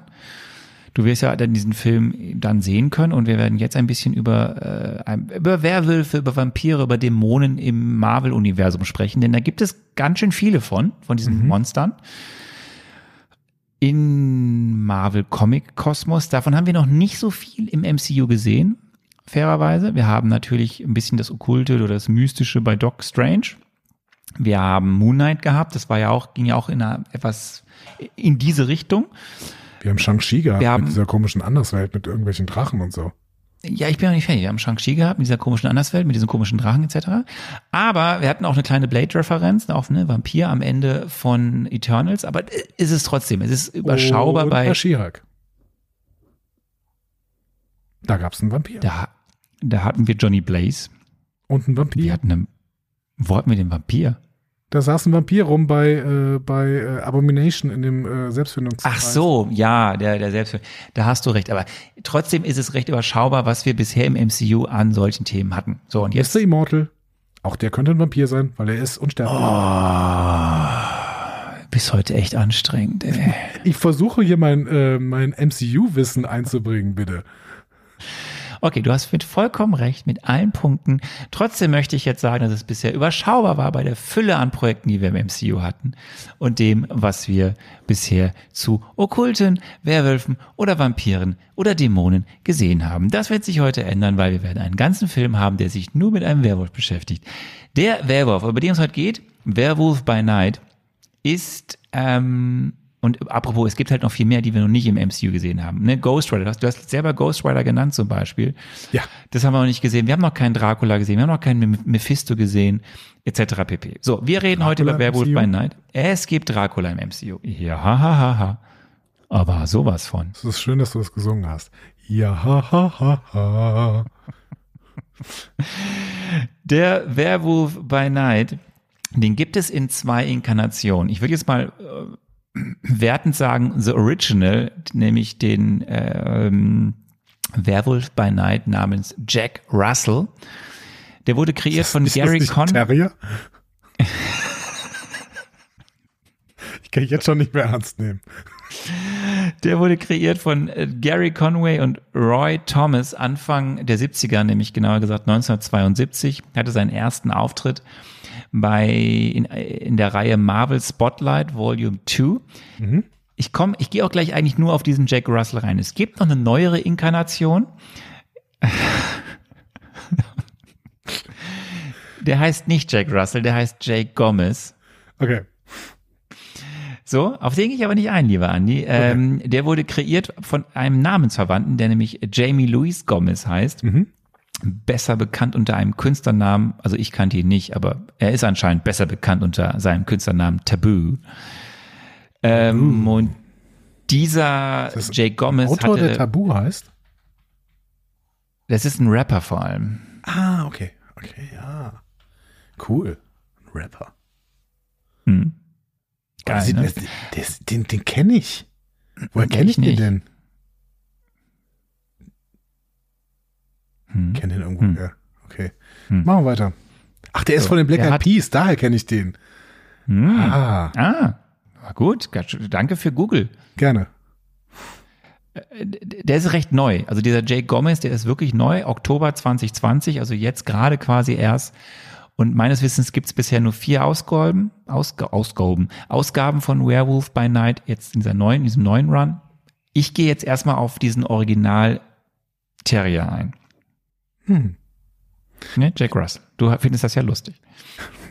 Du wirst ja dann diesen Film dann sehen können und wir werden jetzt ein bisschen über, äh, über Werwölfe, über Vampire, über Dämonen im Marvel-Universum sprechen, denn da gibt es ganz schön viele von, von diesen mhm. Monstern in Marvel Comic Kosmos. Davon haben wir noch nicht so viel im MCU gesehen, fairerweise. Wir haben natürlich ein bisschen das Okkulte oder das Mystische bei Doc Strange. Wir haben Moon Knight gehabt, das war ja auch, ging ja auch in einer etwas in diese Richtung. Wir haben Shang-Chi gehabt Wir haben- mit dieser komischen Anderswelt mit irgendwelchen Drachen und so. Ja, ich bin noch nicht fertig. Wir haben Shang-Chi gehabt mit dieser komischen Anderswelt, mit diesem komischen Drachen etc. Aber wir hatten auch eine kleine Blade-Referenz auf eine Vampir am Ende von Eternals. Aber ist es trotzdem, es ist überschaubar und bei, She-Hulk. Da gab es einen Vampir. da, da hatten wir Johnny Blaze. Und einen Wir Vampir. hatten einen, wo hatten wir den Vampir? Da saß ein Vampir rum bei, äh, bei äh, Abomination in dem äh, Selbstfindungskreis. Ach so, ja, der, der selbst, da hast du recht. Aber trotzdem ist es recht überschaubar, was wir bisher im MCU an solchen Themen hatten. So, und jetzt Mr. Immortal. Auch der könnte ein Vampir sein, weil er ist unsterblich. bis heute echt anstrengend, ey. Ich versuche hier mein, äh, mein MCU-Wissen einzubringen, bitte. Okay, du hast mit vollkommen recht mit allen Punkten. Trotzdem möchte ich jetzt sagen, dass es bisher überschaubar war bei der Fülle an Projekten, die wir im MCU hatten und dem, was wir bisher zu Okkulten, Werwölfen oder Vampiren oder Dämonen gesehen haben. Das wird sich heute ändern, weil wir werden einen ganzen Film haben, der sich nur mit einem Werwolf beschäftigt. Der Werwolf, über den es heute geht, Werewolf by Night, ist, ähm, und apropos, es gibt halt noch viel mehr, die wir noch nicht im MCU gesehen haben. Ne? Ghost Rider, du hast, selber Ghost Rider genannt zum Beispiel. Ja. Das haben wir noch nicht gesehen. Wir haben noch keinen Dracula gesehen, wir haben noch keinen Mephisto gesehen, etc. pp. So, wir reden heute Dracula über Werewolf by? Night. Es gibt Dracula im MCU. Ja, ha, ha, ha, ha. Aber sowas von. Es ist schön, dass du das gesungen hast. Ja, ha, ha, ha, ha. Der Werewolf by Night, den gibt es in zwei Inkarnationen. Ich würde jetzt mal äh, wertend sagen, The Original, nämlich den ähm, Werewolf by Night namens Jack Russell. Der wurde kreiert von Ist Gary nicht ein Con. Terrier? ich kann ich jetzt schon nicht mehr ernst nehmen. Der wurde kreiert von äh, Gary Conway und Roy Thomas Anfang der 70er, nämlich genauer gesagt 1972, hatte seinen ersten Auftritt bei in, in der Reihe Marvel Spotlight Volume 2. Ich komme, ich gehe auch gleich eigentlich nur auf diesen Jack Russell rein. Es gibt noch eine neuere Inkarnation. <laughs> Der heißt nicht Jack Russell, der heißt Jake Gomez. Okay. So, auf den gehe ich aber nicht ein, lieber Andi. Ähm, der wurde kreiert von einem Namensverwandten, der nämlich Jamie Louis Gomez heißt. Besser bekannt unter einem Künstlernamen, also ich kannte ihn nicht, aber er ist anscheinend besser bekannt unter seinem Künstlernamen Taboo. Ähm, und dieser Das Jake Gomez Autor, der hatte, Tabu heißt? das ist ein Rapper vor allem. Ah, okay. Okay, ja. Cool. Ein Rapper. Hm. Geil, Sieht- ne? das- das- den den kenne ich. Woher Kenn kenne ich ich den denn? Hm. Kenn den irgendwo Hm. Okay. Hm. Machen wir weiter. Ach, der ist So, von den Black Eyed Peas, daher kenne ich den. Hm. Ah, Ah, gut. Danke für Google. gerne. der ist recht neu. Also dieser Jake Gomez, der ist wirklich neu, Oktober 2020, also jetzt gerade quasi erst. Und meines Wissens gibt es bisher nur vier Ausgaben, Ausg Ausgaben, Ausgaben von Werewolf by Night, jetzt in dieser neuen, diesem neuen Run. Ich gehe jetzt erstmal auf diesen Original Terrier ein. Hm. Ne, Jack Russell. Du findest das ja lustig.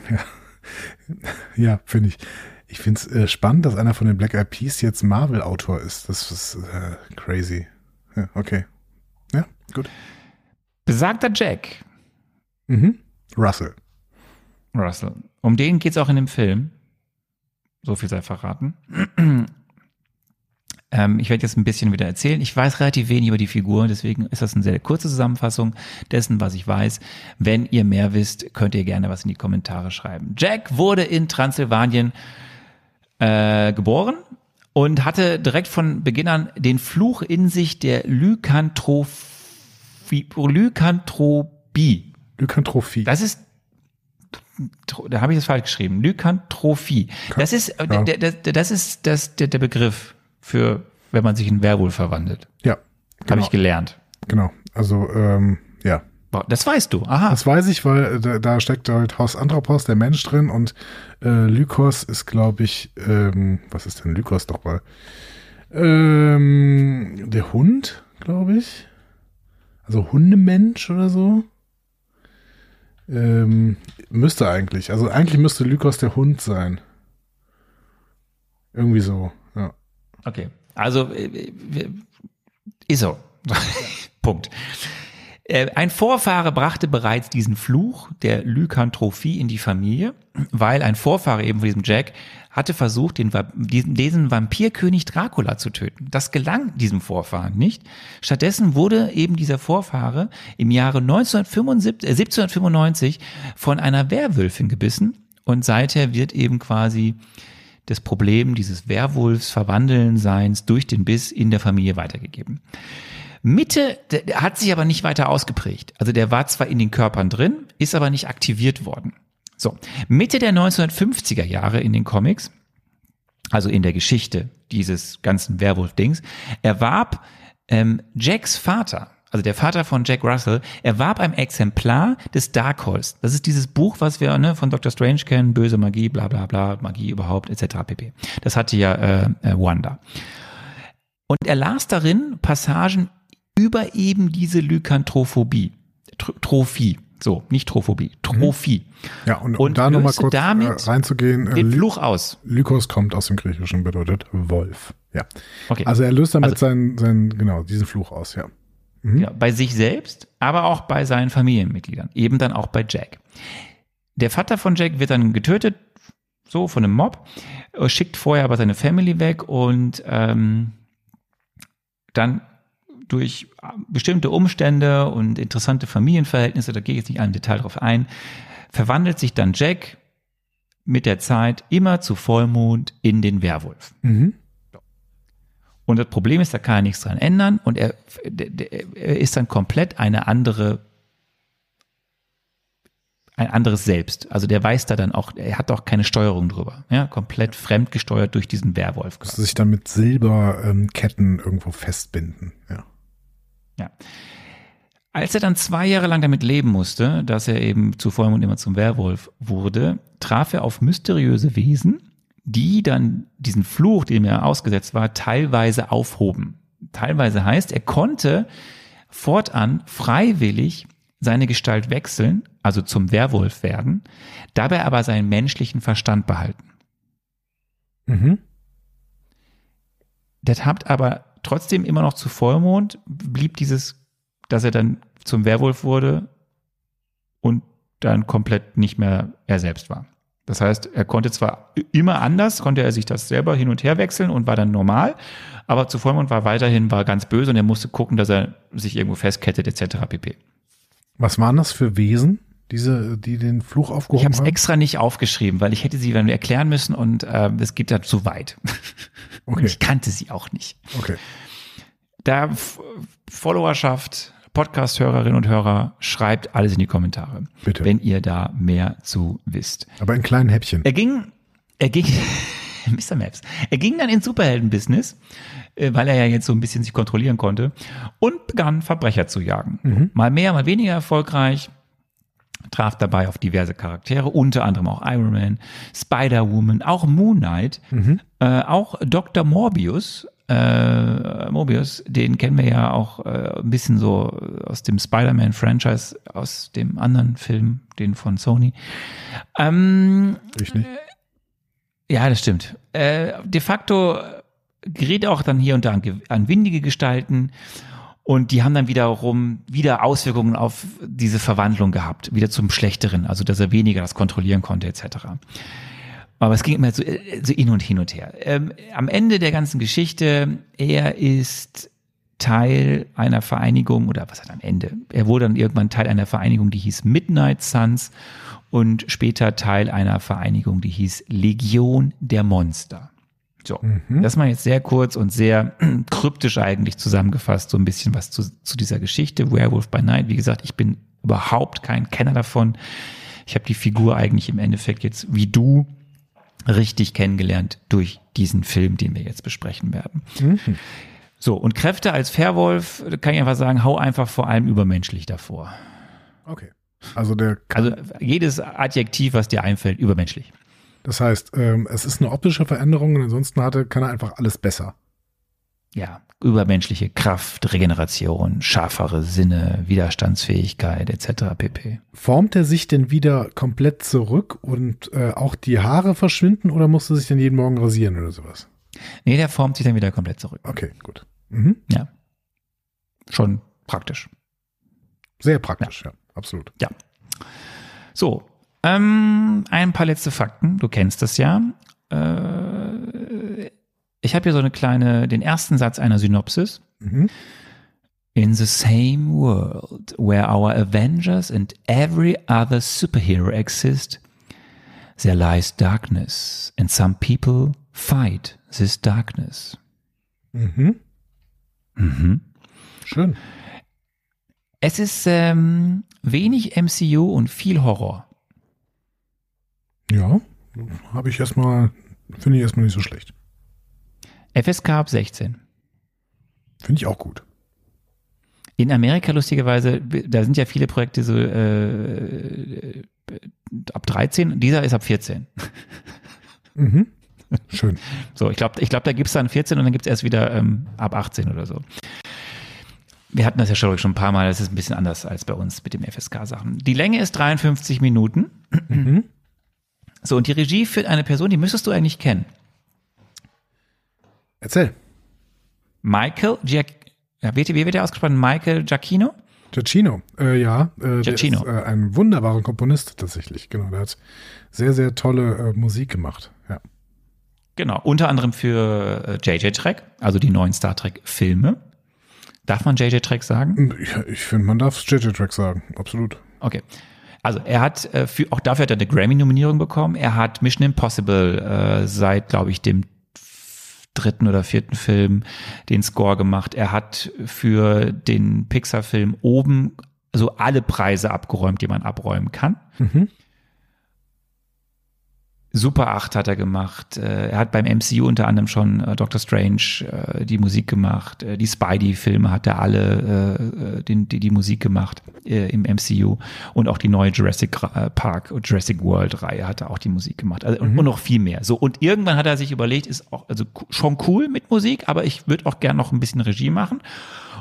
<laughs> Ja, finde ich. Ich finde es äh, spannend, dass einer von den Black Eyed Peas jetzt Marvel-Autor ist. Das ist äh, crazy. Ja, okay. Ja, gut. Besagter Jack Mhm. Russell. Russell. Um den geht's auch in dem Film. So viel sei verraten. Ähm, ich werde jetzt ein bisschen wieder erzählen. Ich weiß relativ wenig über die Figur, deswegen ist das eine sehr kurze Zusammenfassung dessen, was ich weiß. Wenn ihr mehr wisst, könnt ihr gerne was in die Kommentare schreiben. Jack wurde in Transsilvanien äh, geboren und hatte direkt von Beginn an den Fluch in sich der Lykantrophie. Lykanthropie. Lykantrophie. Das ist, da habe ich das falsch geschrieben, Lykantrophie. Das ist, Ja. der, das ist das, der, der Begriff für, wenn man sich in Werwolf verwandelt. ja, Habe genau. ich gelernt. genau. Also, ähm, ja. Das weißt du. Aha. Das weiß ich, weil äh, da, da steckt halt Haus Anthropos, der Mensch drin und äh, Lykos ist, glaube ich, ähm, was ist denn Lykos doch mal? Ähm, der Hund, glaube ich. Also Hundemensch oder so. Ähm, müsste eigentlich. Also eigentlich müsste Lykos der Hund sein. Irgendwie so. Okay. Also äh, ist so. <laughs> Punkt. Äh, ein Vorfahre brachte bereits diesen Fluch der Lykantrophie in die Familie, weil ein Vorfahre eben von diesem Jack hatte versucht, den, diesen, diesen Vampirkönig Dracula zu töten. Das gelang diesem Vorfahren nicht. Stattdessen wurde eben dieser Vorfahre im Jahre 1975, äh, 1795 von einer Werwölfin gebissen und seither wird eben quasi das Problem dieses Werwolfs verwandeln Seins durch den Biss in der Familie weitergegeben. Mitte der hat sich aber nicht weiter ausgeprägt. Also der war zwar in den Körpern drin, ist aber nicht aktiviert worden. So, Mitte der 1950er Jahre in den Comics, also in der Geschichte dieses ganzen Werwolf-Dings, erwarb ähm, Jacks Vater, also der Vater von Jack Russell, erwarb ein Exemplar des Darkholz. Das ist dieses Buch, was wir ne, von Dr. Strange kennen, böse Magie, bla bla bla, Magie überhaupt, etc. pp. Das hatte ja äh, äh, Wanda. Und er las darin Passagen über eben diese Lykantrophobie. Trophie. So, nicht Trophobie, Trophie. Ja, und, und um da nochmal kurz damit äh, reinzugehen. Den Fluch aus. Lykos kommt aus dem Griechischen, bedeutet Wolf. Ja. Okay. Also er löst damit also, seinen, seinen, genau, diesen Fluch aus, ja. Mhm. ja. Bei sich selbst, aber auch bei seinen Familienmitgliedern. Eben dann auch bei Jack. Der Vater von Jack wird dann getötet, so von einem Mob, äh, schickt vorher aber seine Family weg und ähm, dann durch bestimmte Umstände und interessante Familienverhältnisse, da gehe ich jetzt nicht im Detail drauf ein, verwandelt sich dann Jack mit der Zeit immer zu Vollmond in den Werwolf. Mhm. Und das Problem ist, da kann er nichts dran ändern und er, er ist dann komplett eine andere, ein anderes Selbst. Also der weiß da dann auch, er hat auch keine Steuerung drüber. Ja, komplett fremdgesteuert durch diesen Werwolf. Muss sich dann mit Silberketten irgendwo festbinden. Ja. Ja. Als er dann zwei Jahre lang damit leben musste, dass er eben zu Vollmond immer zum Werwolf wurde, traf er auf mysteriöse Wesen, die dann diesen Fluch, dem er ausgesetzt war, teilweise aufhoben. Teilweise heißt, er konnte fortan freiwillig seine Gestalt wechseln, also zum Werwolf werden, dabei aber seinen menschlichen Verstand behalten. Mhm. Das hat aber trotzdem immer noch zu Vollmond blieb dieses, dass er dann zum Werwolf wurde und dann komplett nicht mehr er selbst war. Das heißt, er konnte zwar immer anders, konnte er sich das selber hin und her wechseln und war dann normal, aber zu Vollmond war weiterhin war ganz böse und er musste gucken, dass er sich irgendwo festkettet etc. pp. Was waren das für Wesen, diese, die den Fluch aufgehoben ich hab's haben? Ich habe es extra nicht aufgeschrieben, weil ich hätte sie dann erklären müssen und äh, es geht da zu weit. <laughs> Okay. ich kannte sie auch nicht. Okay. Da Followerschaft, Podcast-Hörerinnen und Hörer, schreibt alles in die Kommentare. Bitte. Wenn ihr da mehr zu wisst. Aber in kleinen Häppchen. Er ging, er ging, <laughs> Mr. Maps. Er ging dann ins Superhelden-Business, äh, weil er ja jetzt so ein bisschen sich kontrollieren konnte und begann Verbrecher zu jagen. Mhm. Mal mehr, mal weniger erfolgreich traf dabei auf diverse Charaktere, unter anderem auch Iron Man, Spider-Woman, auch Moon Knight, mhm. äh, auch Dr. Morbius, äh, Mobius, den kennen wir ja auch äh, ein bisschen so aus dem Spider-Man-Franchise, aus dem anderen Film, den von Sony. Ähm, ich nicht. ja, das stimmt. Äh, de facto gerät auch dann hier und da an, an windige Gestalten und die haben dann wiederum wieder Auswirkungen auf diese Verwandlung gehabt, wieder zum Schlechteren, also dass er weniger das kontrollieren konnte, etc. Aber es ging immer so, so hin und hin und her. Ähm, am Ende der ganzen Geschichte, er ist Teil einer Vereinigung, oder was hat am Ende? Er wurde dann irgendwann Teil einer Vereinigung, die hieß Midnight Suns und später Teil einer Vereinigung, die hieß Legion der Monster. So, mhm. das mal jetzt sehr kurz und sehr <clears throat> kryptisch eigentlich zusammengefasst, so ein bisschen was zu, zu dieser Geschichte. Werewolf by Night, wie gesagt, ich bin überhaupt kein Kenner davon. Ich habe die Figur eigentlich im Endeffekt jetzt wie du richtig kennengelernt durch diesen Film, den wir jetzt besprechen werden. Mhm. So, und Kräfte als Fairwolf, kann ich einfach sagen, hau einfach vor allem übermenschlich davor. Okay. Also der Also jedes Adjektiv, was dir einfällt, übermenschlich. Das heißt, ähm, es ist eine optische Veränderung und ansonsten hatte, kann er einfach alles besser. Ja, übermenschliche Kraft, Regeneration, schärfere Sinne, Widerstandsfähigkeit etc. pp. Formt er sich denn wieder komplett zurück und äh, auch die Haare verschwinden oder musst du sich dann jeden Morgen rasieren oder sowas? Nee, der formt sich dann wieder komplett zurück. Okay, gut. Mhm. Ja. Schon praktisch. Sehr praktisch, ja, ja absolut. Ja. So, ähm, ein paar letzte Fakten. Du kennst das ja. Äh, ich habe hier so eine kleine, den ersten Satz einer Synopsis. Mhm. In the same world where our Avengers and every other superhero exist, there lies darkness, and some people fight this darkness. Mhm. Mhm. Schön. Es ist ähm, wenig MCU und viel Horror. Ja, habe ich erstmal, finde ich erstmal nicht so schlecht. FSK ab 16. Finde ich auch gut. In Amerika lustigerweise, da sind ja viele Projekte so äh, ab 13, dieser ist ab 14. Mhm. Schön. <laughs> So, ich glaube, ich glaub, da gibt es dann 14 und dann gibt es erst wieder ähm, ab 18 oder so. Wir hatten das ja schon ein paar Mal, das ist ein bisschen anders als bei uns mit dem FSK-Sachen. Die Länge ist 53 Minuten. Mhm. So, und die Regie führt eine Person, die müsstest du eigentlich kennen. Erzähl. Michael Giac ja, wie, wird der ausgesprochen? Michael Giacchino? Giacchino, äh, ja. Äh, Giacchino. Ist, äh, ein wunderbarer Komponist tatsächlich, genau. Der hat sehr, sehr tolle äh, Musik gemacht, ja. Genau, unter anderem für äh, JJ Trek, also die neuen Star Trek Filme. Darf man JJ Trek sagen? Ich, ich finde, man darf JJ Trek sagen, absolut. Okay. Also er hat äh, für, auch dafür hat er eine Grammy-Nominierung bekommen. Er hat Mission Impossible äh, seit, glaube ich, dem dritten oder vierten Film den Score gemacht. Er hat für den Pixar-Film oben so alle Preise abgeräumt, die man abräumen kann. Mhm. Super 8 hat er gemacht. Äh, Er hat beim MCU unter anderem schon äh, Doctor Strange äh, die Musik gemacht. Äh, Die Spidey-Filme hat er alle den, die, die Musik gemacht im MCU. Und auch die neue Jurassic Ra- Park und Jurassic World-Reihe hat er auch die Musik gemacht. Also, und, und noch viel mehr. So, und irgendwann hat er sich überlegt, ist auch also schon cool mit Musik, aber ich würde auch gern noch ein bisschen Regie machen.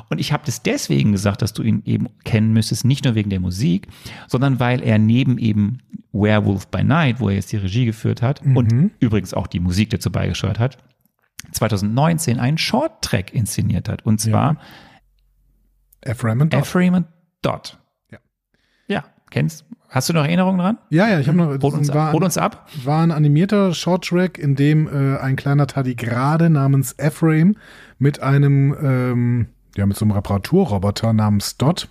Und ich habe das deswegen gesagt, dass du ihn eben kennen müsstest, nicht nur wegen der Musik, sondern weil er neben eben Werewolf by Night, wo er jetzt die Regie geführt hat und übrigens auch die Musik dazu beigesteuert hat, 2019 einen Short-Track inszeniert hat. Und zwar Ephraim and Dot. Ephraim and Dot. Ja. Ja, kennst Hast du noch Erinnerungen dran? Ja, ja, ich habe noch. Hol uns, war, hol ein, uns ab. war ein animierter Shorttrack, in dem äh, ein kleiner Tardigrade namens Ephraim mit einem, ähm, ja, mit so einem Reparaturroboter namens Dot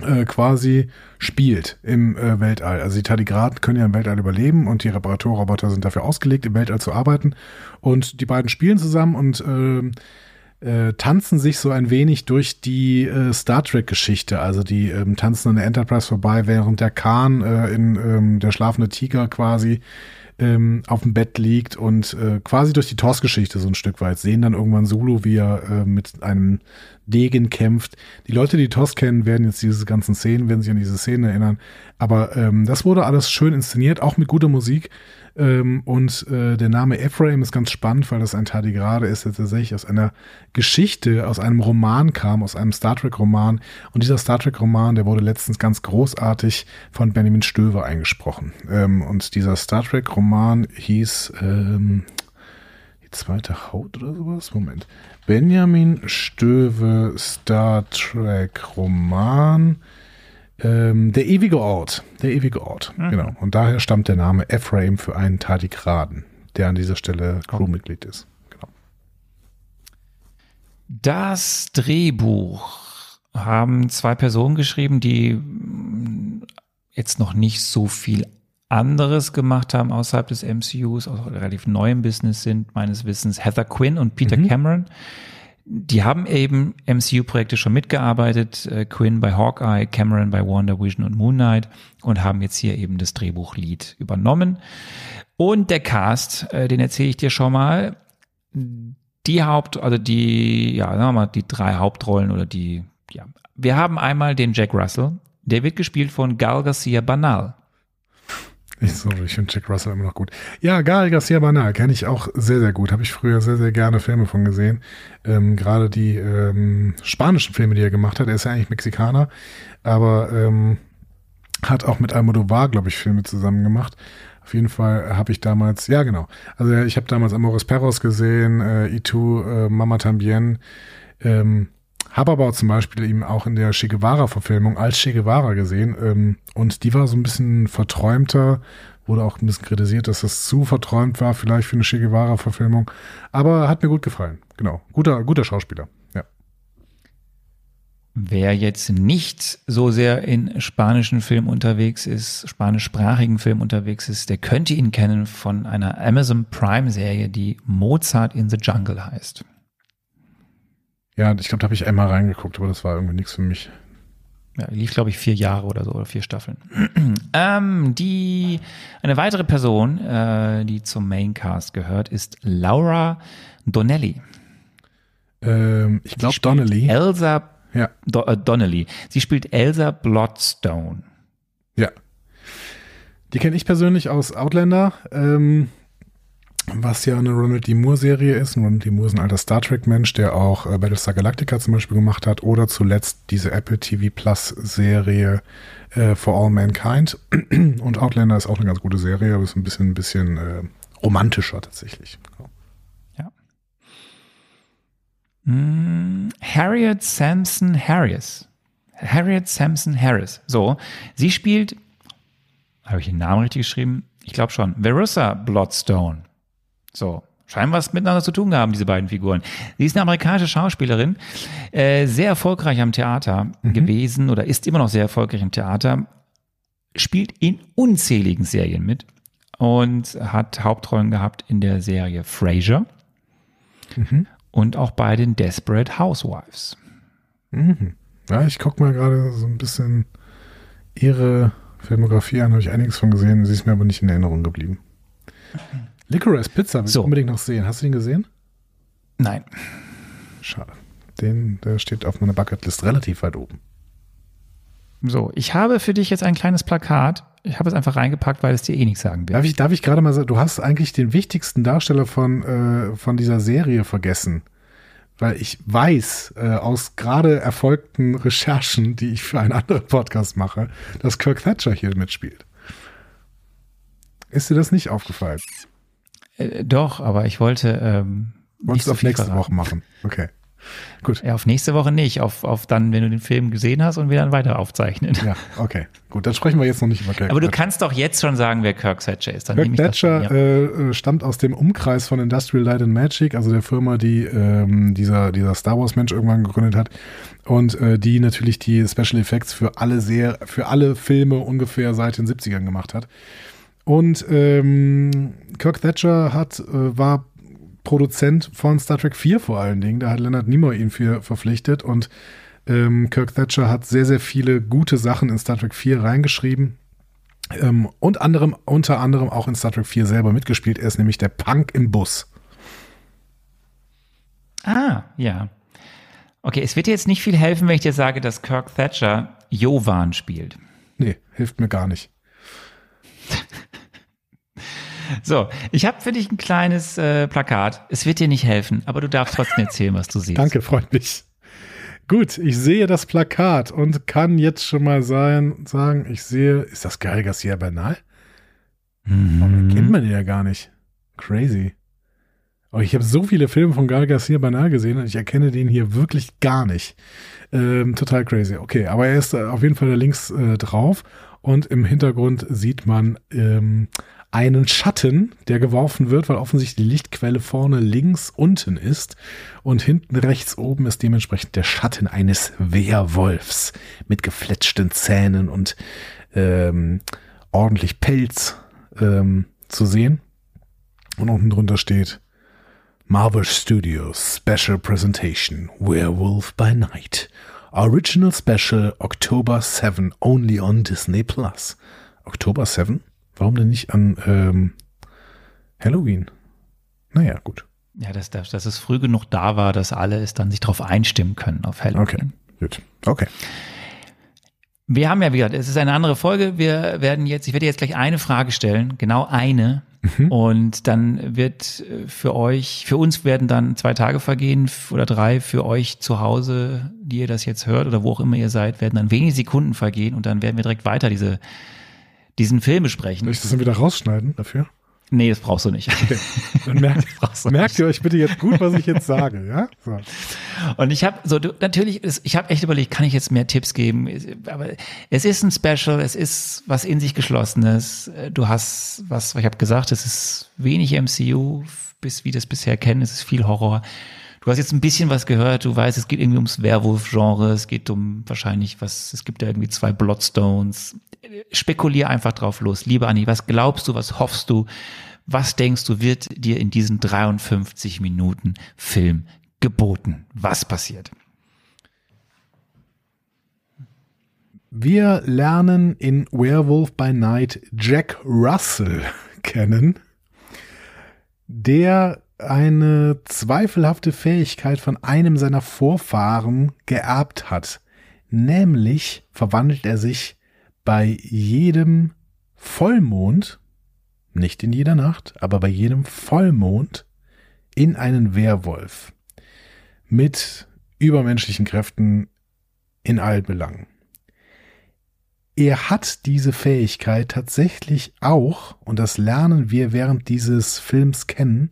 äh, quasi spielt im äh, Weltall. Also die Tardigraden können ja im Weltall überleben und die Reparaturroboter sind dafür ausgelegt, im Weltall zu arbeiten. Und die beiden spielen zusammen und ähm, äh, tanzen sich so ein wenig durch die äh, Star Trek-Geschichte. Also die ähm, tanzen an der Enterprise vorbei, während der Khan äh, in ähm, der schlafende Tiger quasi ähm, auf dem Bett liegt und äh, quasi durch die TOS-Geschichte so ein Stück weit sehen dann irgendwann Solo, wie er äh, mit einem Degen kämpft. Die Leute, die TOS kennen, werden jetzt diese ganzen Szenen, werden sich an diese Szenen erinnern. Aber ähm, das wurde alles schön inszeniert, auch mit guter Musik. Ähm, und äh, der Name Ephraim ist ganz spannend, weil das ein Tardigrade ist, der tatsächlich aus einer Geschichte, aus einem Roman kam, aus einem Star Trek-Roman. Und dieser Star Trek-Roman, der wurde letztens ganz großartig von Benjamin Stöver eingesprochen. Ähm, und dieser Star Trek-Roman hieß ähm, die zweite Haut oder sowas? Moment. Benjamin Stöve Star Trek Roman. Ähm, der ewige Ort. Der ewige Ort. Genau. Und daher stammt der Name Ephraim für einen Tardigraden, der an dieser Stelle Crewmitglied ist. Genau. Das Drehbuch haben zwei Personen geschrieben, die jetzt noch nicht so viel anderes gemacht haben außerhalb des MCUs, auch relativ neu im Business sind, meines Wissens Heather Quinn und Peter Cameron. Die haben eben MCU-Projekte schon mitgearbeitet, äh, Quinn bei Hawkeye, Cameron bei Wonder Vision und Moon Knight und haben jetzt hier eben das Drehbuchlied übernommen. Und der Cast, äh, den erzähle ich dir schon mal. Die Haupt, also die, ja, sagen wir mal, die drei Hauptrollen oder die, ja. Wir haben einmal den Jack Russell, der wird gespielt von Gal Garcia Banal. Nicht so, ich finde Jack Russell immer noch gut. Ja, Gael Garcia Banal kenne ich auch sehr, sehr gut. Habe ich früher sehr, sehr gerne Filme von gesehen. Ähm, Gerade die ähm, spanischen Filme, die er gemacht hat. Er ist ja eigentlich Mexikaner, aber ähm, hat auch mit Almodovar, glaube ich, Filme zusammen gemacht. Auf jeden Fall habe ich damals, ja genau, also ich habe damals Amores Perros gesehen, äh, Itu, äh, Mama Tambien, ähm, habe aber zum Beispiel eben auch in der Che Guevara-Verfilmung als Che Guevara gesehen. Ähm, und die war so ein bisschen verträumter, wurde auch ein bisschen kritisiert, dass das zu verträumt war, vielleicht für eine Che Guevara-Verfilmung. Aber hat mir gut gefallen. Genau. Guter, guter Schauspieler. Ja. Wer jetzt nicht so sehr in spanischen Film unterwegs ist, spanischsprachigen Film unterwegs ist, der könnte ihn kennen von einer Amazon Prime-Serie, die Mozart in the Jungle heißt. Ja, ich glaube, da habe ich einmal reingeguckt, aber das war irgendwie nichts für mich. Ja, lief, glaube ich, vier Jahre oder so, oder vier Staffeln. <clears throat> ähm, die, eine weitere Person, äh, die zum Maincast gehört, ist Laura Donnelly. Ähm, ich glaube Donnelly. Elsa Ja. Do äh, Donnelly. Sie spielt Elsa Bloodstone. Ja. Die kenne ich persönlich aus Outlander, ähm, was ja eine Ronald D. Moore-Serie ist. Ronald D. Moore ist ein alter Star Trek-Mensch, der auch äh, Battlestar Galactica zum Beispiel gemacht hat oder zuletzt diese Apple TV Plus-Serie äh, For All Mankind. <clears throat> Und Outlander ist auch eine ganz gute Serie, aber ist ein bisschen, ein bisschen äh, romantischer tatsächlich. Ja. Hm, Harriet Sampson Harris. Harriet Sampson Harris. So, sie spielt, habe ich den Namen richtig geschrieben? Ich glaube schon. Verissa Bloodstone. So, scheinen was miteinander zu tun haben, diese beiden Figuren. Sie ist eine amerikanische Schauspielerin, äh, sehr erfolgreich am Theater gewesen oder ist immer noch sehr erfolgreich im Theater, spielt in unzähligen Serien mit und hat Hauptrollen gehabt in der Serie Frasier und auch bei den Desperate Housewives. Mhm. Ja, ich gucke mal gerade so ein bisschen ihre Filmografie an, habe ich einiges von gesehen, sie ist mir aber nicht in Erinnerung geblieben. Licorice Pizza will So. ich unbedingt noch sehen. Hast du den gesehen? Nein. Schade. Den, der steht auf meiner Bucketlist relativ weit oben. So, ich habe für dich jetzt ein kleines Plakat. Ich habe es einfach reingepackt, weil es dir eh nichts sagen wird. Darf ich, darf ich gerade mal sagen, du hast eigentlich den wichtigsten Darsteller von, äh, von dieser Serie vergessen. Weil ich weiß, äh, aus gerade erfolgten Recherchen, die ich für einen anderen Podcast mache, dass Kirk Thatcher hier mitspielt. Ist dir das nicht aufgefallen? Äh, doch, aber ich wollte. Ähm, Wolltest nicht du so auf nächste verraten. Woche machen? Okay. Gut. Ja, auf nächste Woche nicht. Auf, auf dann, wenn du den Film gesehen hast und wir dann weiter aufzeichnen. Ja, okay. Gut, dann sprechen wir jetzt noch nicht über Kirk Aber du Thatcher. kannst doch jetzt schon sagen, wer Kirk Thatcher ist. Dann Kirk Thatcher schon, ja. äh, äh, stammt aus dem Umkreis von Industrial Light and Magic, also der Firma, die ähm, dieser, dieser Star Wars Mensch irgendwann gegründet hat und äh, die natürlich die Special Effects für alle sehr, für alle Filme ungefähr seit den 70ern gemacht hat. Und ähm, Kirk Thatcher hat, äh, war Produzent von Star Trek 4 vor allen Dingen. Da hat Leonard Nimoy ihn für verpflichtet und ähm, Kirk Thatcher hat sehr, sehr viele gute Sachen in Star Trek 4 reingeschrieben. Ähm, und anderem, unter anderem auch in Star Trek 4 selber mitgespielt. Er ist nämlich der Punk im Bus. Ah, ja. Okay, es wird dir jetzt nicht viel helfen, wenn ich dir sage, dass Kirk Thatcher Jovan spielt. Nee, hilft mir gar nicht. So, ich habe für dich ein kleines äh, Plakat. Es wird dir nicht helfen, aber du darfst trotzdem erzählen, was du siehst. Danke, freut mich. Gut, ich sehe das Plakat und kann jetzt schon mal sein, sagen, ich sehe, ist das Guy Garcia Bernal? Warum kennt man den ja gar nicht? Crazy. Aber ich habe so viele Filme von Gal Garcia Bernal gesehen und ich erkenne den hier wirklich gar nicht. Ähm, total crazy. Okay, aber er ist äh, auf jeden Fall da links äh, drauf und im Hintergrund sieht man ähm, einen Schatten, der geworfen wird, weil offensichtlich die Lichtquelle vorne links unten ist und hinten rechts oben ist dementsprechend der Schatten eines Wehrwolfs mit gefletschten Zähnen und ähm, ordentlich Pelz ähm, zu sehen. Und unten drunter steht Marvel Studios Special Presentation Werewolf by Night. Original Special October 7 only on Disney Plus. Oktober 7? Warum denn nicht an ähm, Halloween? Naja, gut. Ja, dass, dass, dass es früh genug da war, dass alle es dann sich darauf einstimmen können auf Halloween. Okay. Gut. Okay. Wir haben ja, wie gesagt, es ist eine andere Folge. Wir werden jetzt, ich werde jetzt gleich eine Frage stellen, genau eine. Mhm. Und dann wird äh, für euch, für uns werden dann zwei Tage vergehen oder drei. Für euch zu Hause, die ihr das jetzt hört oder wo auch immer ihr seid, werden dann wenige Sekunden vergehen und dann werden wir direkt weiter diese, diesen Film besprechen. Soll ich das dann wieder rausschneiden dafür? Nee, das brauchst du nicht. Okay. Dann <laughs> merkt, merkt ihr euch bitte jetzt gut, was ich jetzt sage, ja? So. Und ich habe so du, natürlich, ich habe echt überlegt, kann ich jetzt mehr Tipps geben? Aber es ist ein Special, es ist was in sich geschlossenes. Du hast was, ich habe gesagt, es ist wenig MCU, bis wie das bisher kennen, es ist viel Horror. Du hast jetzt ein bisschen was gehört, du weißt, es geht irgendwie ums Werwolf-Genre, es geht um wahrscheinlich was, es gibt ja irgendwie zwei Bloodstones. Spekulier einfach drauf los. Liebe Anni, was glaubst du, was hoffst du, was denkst du, wird dir in diesen 53 Minuten Film geboten? Was passiert? Wir lernen in Werewolf by Night Jack Russell <laughs> kennen, der eine zweifelhafte Fähigkeit von einem seiner Vorfahren geerbt hat. Nämlich verwandelt er sich bei jedem Vollmond, nicht in jeder Nacht, aber bei jedem Vollmond in einen Werwolf mit übermenschlichen Kräften in allen Belangen. Er hat diese Fähigkeit tatsächlich auch, und das lernen wir während dieses Films kennen,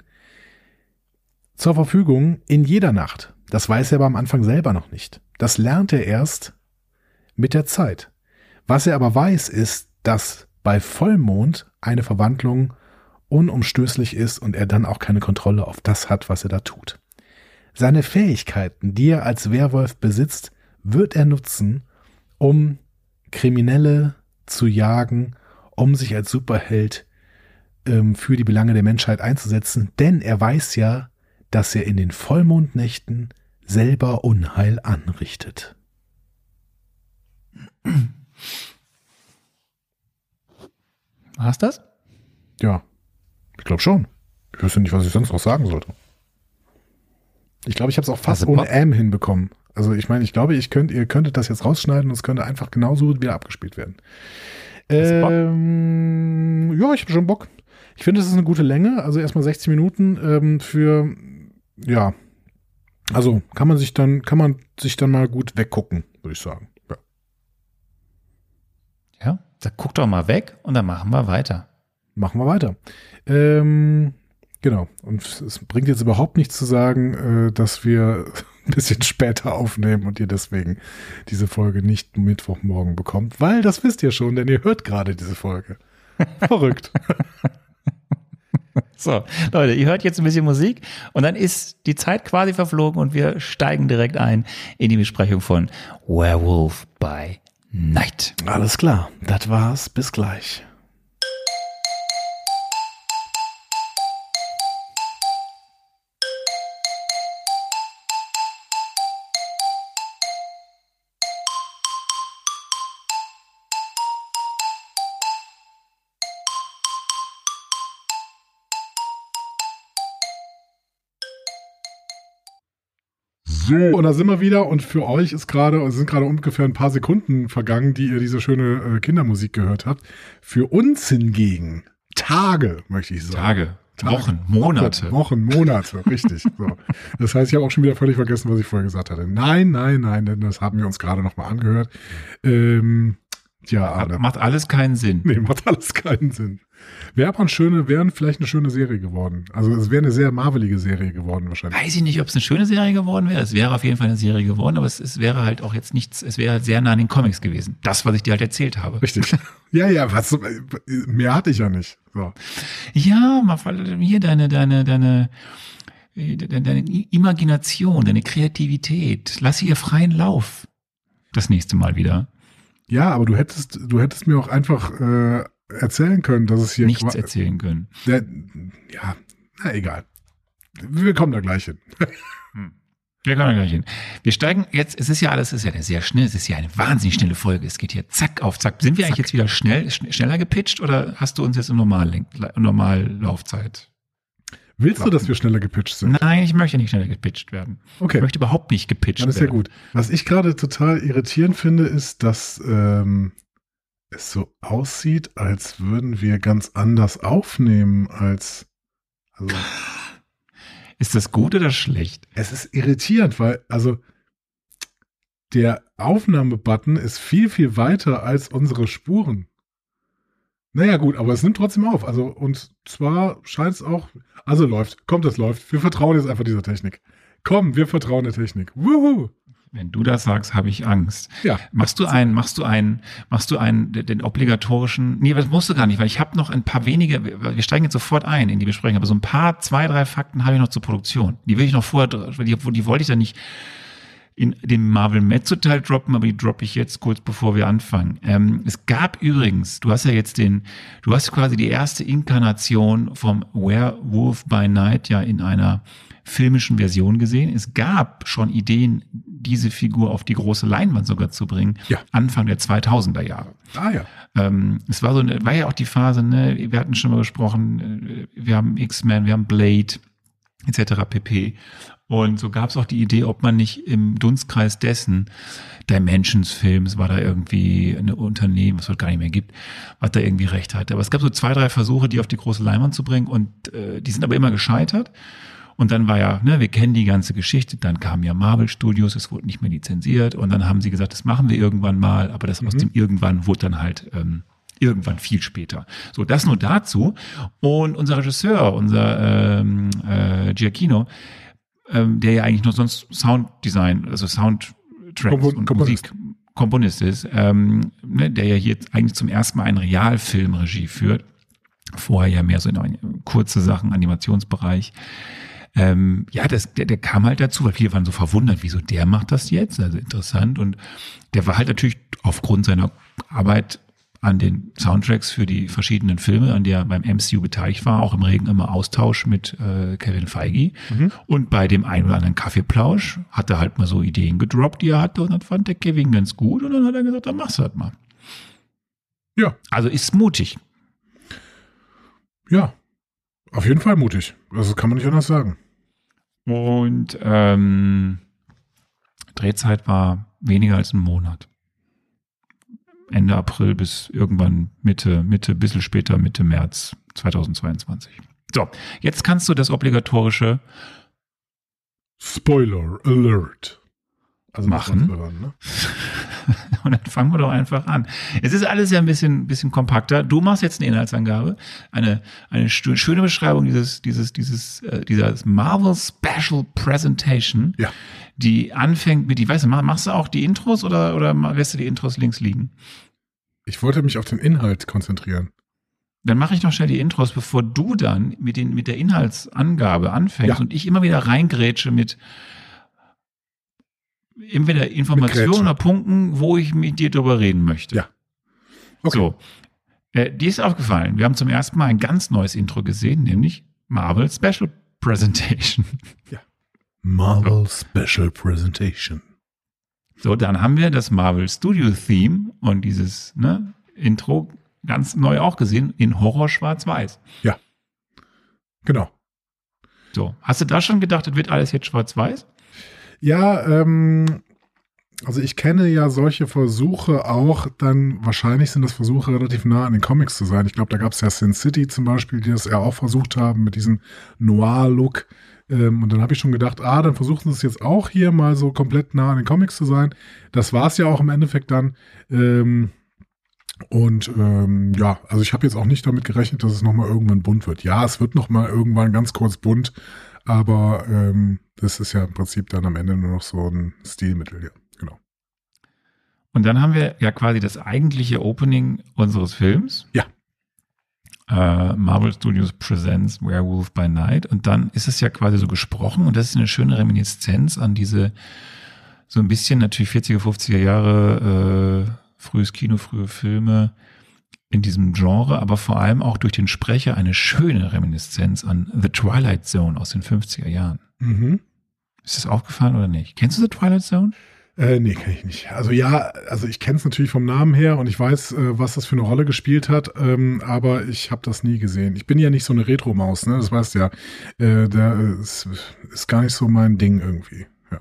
zur Verfügung in jeder Nacht. Das weiß er aber am Anfang selber noch nicht. Das lernt er erst mit der Zeit. Was er aber weiß, ist, dass bei Vollmond eine Verwandlung unumstößlich ist und er dann auch keine Kontrolle auf das hat, was er da tut. Seine Fähigkeiten, die er als Werwolf besitzt, wird er nutzen, um Kriminelle zu jagen, um sich als Superheld ähm, für die Belange der Menschheit einzusetzen, denn er weiß ja, dass er in den Vollmondnächten selber Unheil anrichtet. Hast das? Ja, ich glaube schon. Ich wüsste nicht, was ich sonst noch sagen sollte. Ich glaube, ich habe es auch fast ohne M hinbekommen. Also ich meine, ich glaube, ich könnt, ihr könntet das jetzt rausschneiden und es könnte einfach genauso wieder abgespielt werden. Ähm, ja, ich habe schon Bock. Ich finde, es ist eine gute Länge. Also erstmal 60 Minuten ähm, für, ja, also kann man sich dann, kann man sich dann mal gut weggucken, würde ich sagen. Ja. ja, da guck doch mal weg und dann machen wir weiter. Machen wir weiter. Ähm, genau. Und es bringt jetzt überhaupt nichts zu sagen, äh, dass wir <laughs> ein bisschen später aufnehmen und ihr deswegen diese Folge nicht Mittwochmorgen bekommt, weil das wisst ihr schon, denn ihr hört gerade diese Folge. <laughs> Verrückt. <laughs> <laughs> So, Leute, ihr hört jetzt ein bisschen Musik und dann ist die Zeit quasi verflogen und wir steigen direkt ein in die Besprechung von Werewolf by Night. Alles klar, das war's. Bis gleich. So. Und da sind wir wieder und für euch ist gerade, sind gerade ungefähr ein paar Sekunden vergangen, die ihr diese schöne äh, Kindermusik gehört habt. Für uns hingegen Tage, möchte ich sagen. Tage. Tage. Wochen, Monate. Wochen, Monate, richtig. So. Das heißt, ich habe auch schon wieder völlig vergessen, was ich vorher gesagt hatte. Nein, nein, nein, denn das haben wir uns gerade nochmal angehört. Ähm, ja, Arne. Macht alles keinen Sinn. Nee, macht alles keinen Sinn. Wäre aber eine schöne, wäre vielleicht eine schöne Serie geworden. Also es wäre eine sehr marvelige Serie geworden wahrscheinlich. Weiß ich nicht, ob es eine schöne Serie geworden wäre. Es wäre auf jeden Fall eine Serie geworden, aber es, es wäre halt auch jetzt nichts, es wäre halt sehr nah an den Comics gewesen. Das, was ich dir halt erzählt habe. Richtig. <laughs> ja, ja, was, mehr hatte ich ja nicht. So. Ja, mal hier deine, deine, deine, deine Imagination, deine Kreativität. Lass ihr freien Lauf. Das nächste Mal wieder. Ja, aber du hättest, du hättest mir auch einfach äh, erzählen können, dass es hier nichts erzählen können. Der, ja, na egal. Wir kommen da gleich hin. Hm. Wir kommen da gleich hin. Wir steigen jetzt, es ist ja alles, es ist ja sehr schnell, es ist ja eine wahnsinnig schnelle Folge. Es geht hier zack auf zack. Sind wir zack. eigentlich jetzt wieder schnell, schneller gepitcht oder hast du uns jetzt in Normal, Normallaufzeit? Willst du, dass wir schneller gepitcht sind? Nein, ich möchte nicht schneller gepitcht werden. Okay. Ich möchte überhaupt nicht gepitcht Dann ist ja werden. gut. Was ich gerade total irritierend finde, ist, dass ähm, es so aussieht, als würden wir ganz anders aufnehmen als. Also, <laughs> Ist das gut oder schlecht? es ist irritierend, weil, also der Aufnahmebutton ist viel, viel weiter als unsere Spuren. Naja, gut, aber es nimmt trotzdem auf. Also, und zwar scheint es auch. Also läuft. Kommt, es läuft. Wir vertrauen jetzt einfach dieser Technik. Komm, wir vertrauen der Technik. Wuhu! Wenn du das sagst, habe ich Angst. Ja. Machst du einen, machst du einen, machst du einen, den obligatorischen, nee, das musst du gar nicht, weil ich habe noch ein paar wenige, wir steigen jetzt sofort ein in die Besprechung, aber so ein paar, zwei, drei Fakten habe ich noch zur Produktion. Die will ich noch vorher, die, die wollte ich dann nicht in dem Marvel Mezzo-Teil droppen, aber die droppe ich jetzt kurz bevor wir anfangen. Ähm, es gab übrigens, du hast ja jetzt den, du hast quasi die erste Inkarnation vom Werewolf by Night ja in einer filmischen Version gesehen. Es gab schon Ideen, diese Figur auf die große Leinwand sogar zu bringen, Ja. Anfang der 2000er Jahre. Ah ja. Ähm, es war so eine, war ja auch die Phase, ne, wir hatten schon mal gesprochen, äh, wir haben X-Men, wir haben Blade, etc. pp. Und so gab es auch die Idee, ob man nicht im Dunstkreis dessen Dimensions Films war da irgendwie ein Unternehmen, was es heute gar nicht mehr gibt, was da irgendwie recht hatte. Aber es gab so zwei, drei Versuche, die auf die große Leinwand zu bringen und äh, die sind aber immer gescheitert. Und dann war ja, ne, wir kennen die ganze Geschichte, dann kamen ja Marvel Studios, es wurde nicht mehr lizenziert und dann haben sie gesagt, das machen wir irgendwann mal, aber das aus dem irgendwann wurde dann halt ähm, irgendwann viel später. So, das nur dazu. Und unser Regisseur, unser ähm, äh, Giacchino, ähm, der ja eigentlich nur sonst Sounddesign, also Soundtracks Kompon- und Komponist. Musik Komponist ist, ähm, ne, der ja hier eigentlich zum ersten Mal einen Realfilmregie führt. Vorher ja mehr so in kurze Sachen, Animationsbereich. Ähm, ja, das, der, der kam halt dazu, weil viele waren so verwundert, wieso der macht das jetzt? Also interessant. Und der war halt natürlich aufgrund seiner Arbeit an den Soundtracks für die verschiedenen Filme, an der er beim MCU beteiligt war, auch im Regen immer Austausch mit äh, Kevin Feige. Und bei dem einen oder anderen Kaffeeplausch hat er halt mal so Ideen gedroppt, die er hatte, und dann fand der Kevin ganz gut und dann hat er gesagt, dann machst du das mal. Ja. Also ist mutig. Ja. Auf jeden Fall mutig. Also kann man nicht anders sagen. Und ähm, Drehzeit war weniger als ein Monat. Ende April bis irgendwann Mitte, Mitte, bisschen später, Mitte März 2022. So, jetzt kannst du das obligatorische Spoiler Alert. Also Machen. hören, ne? <laughs> und dann fangen wir doch einfach an. Es ist alles ja ein bisschen, bisschen kompakter. Du machst jetzt eine Inhaltsangabe, eine, eine schöne Beschreibung dieses, dieses, dieses, äh, dieser Marvel Special Presentation, Ja. Die anfängt mit, ich weiß nicht, mach- machst du auch die Intros oder, oder lässt du die Intros links liegen? Ich wollte mich auf den Inhalt konzentrieren. Dann mache ich noch schnell die Intros, bevor du dann mit, den, mit der Inhaltsangabe anfängst Ja. und ich immer wieder reingrätsche mit entweder Informationen oder Punkten, wo ich mit dir drüber reden möchte. Ja. Okay. So. Äh, dir ist aufgefallen, wir haben zum ersten Mal ein ganz neues Intro gesehen, nämlich Marvel Special Presentation. Marvel Special Presentation. So, dann haben wir das Marvel Studio Theme und dieses ne, Intro ganz neu auch gesehen in Horror Schwarz-Weiß. Genau. So, hast du da schon gedacht, das wird alles jetzt schwarz-weiß? Ja, ähm, also ich kenne ja solche Versuche auch, dann wahrscheinlich sind das Versuche relativ nah an den Comics zu sein. Ich glaube, da gab es ja Sin City zum Beispiel, die das ja auch versucht haben mit diesem Noir-Look. Ähm, und dann habe ich schon gedacht, ah, dann versuchen sie es jetzt auch hier mal so komplett nah an den Comics zu sein. Das war es ja auch im Endeffekt dann. Ähm, und ähm, ja, also ich habe jetzt auch nicht damit gerechnet, dass es nochmal irgendwann bunt wird. Ja, es wird nochmal irgendwann ganz kurz bunt, aber ähm, das ist ja im Prinzip dann am Ende nur noch so ein Stilmittel, ja, genau. Und dann haben wir ja quasi das eigentliche Opening unseres Films. Ja. Äh, Marvel Studios Presents Werewolf by Night. Und dann ist es ja quasi so gesprochen und das ist eine schöne Reminiszenz an diese so ein bisschen natürlich 40er, 50er Jahre, äh, frühes Kino, frühe Filme in diesem Genre, aber vor allem auch durch den Sprecher eine schöne Reminiszenz an The Twilight Zone aus den 50er Jahren. Mhm. Ist das aufgefallen oder nicht? Kennst du The Twilight Zone? Äh, nee, kenne ich nicht. Also ja, also ich kenne es natürlich vom Namen her und ich weiß, äh, was das für eine Rolle gespielt hat, ähm, aber ich habe das nie gesehen. Ich bin ja nicht so eine Retro-Maus, ne? Das weißt ja. Äh, da ist, ist gar nicht so mein Ding irgendwie. Ja.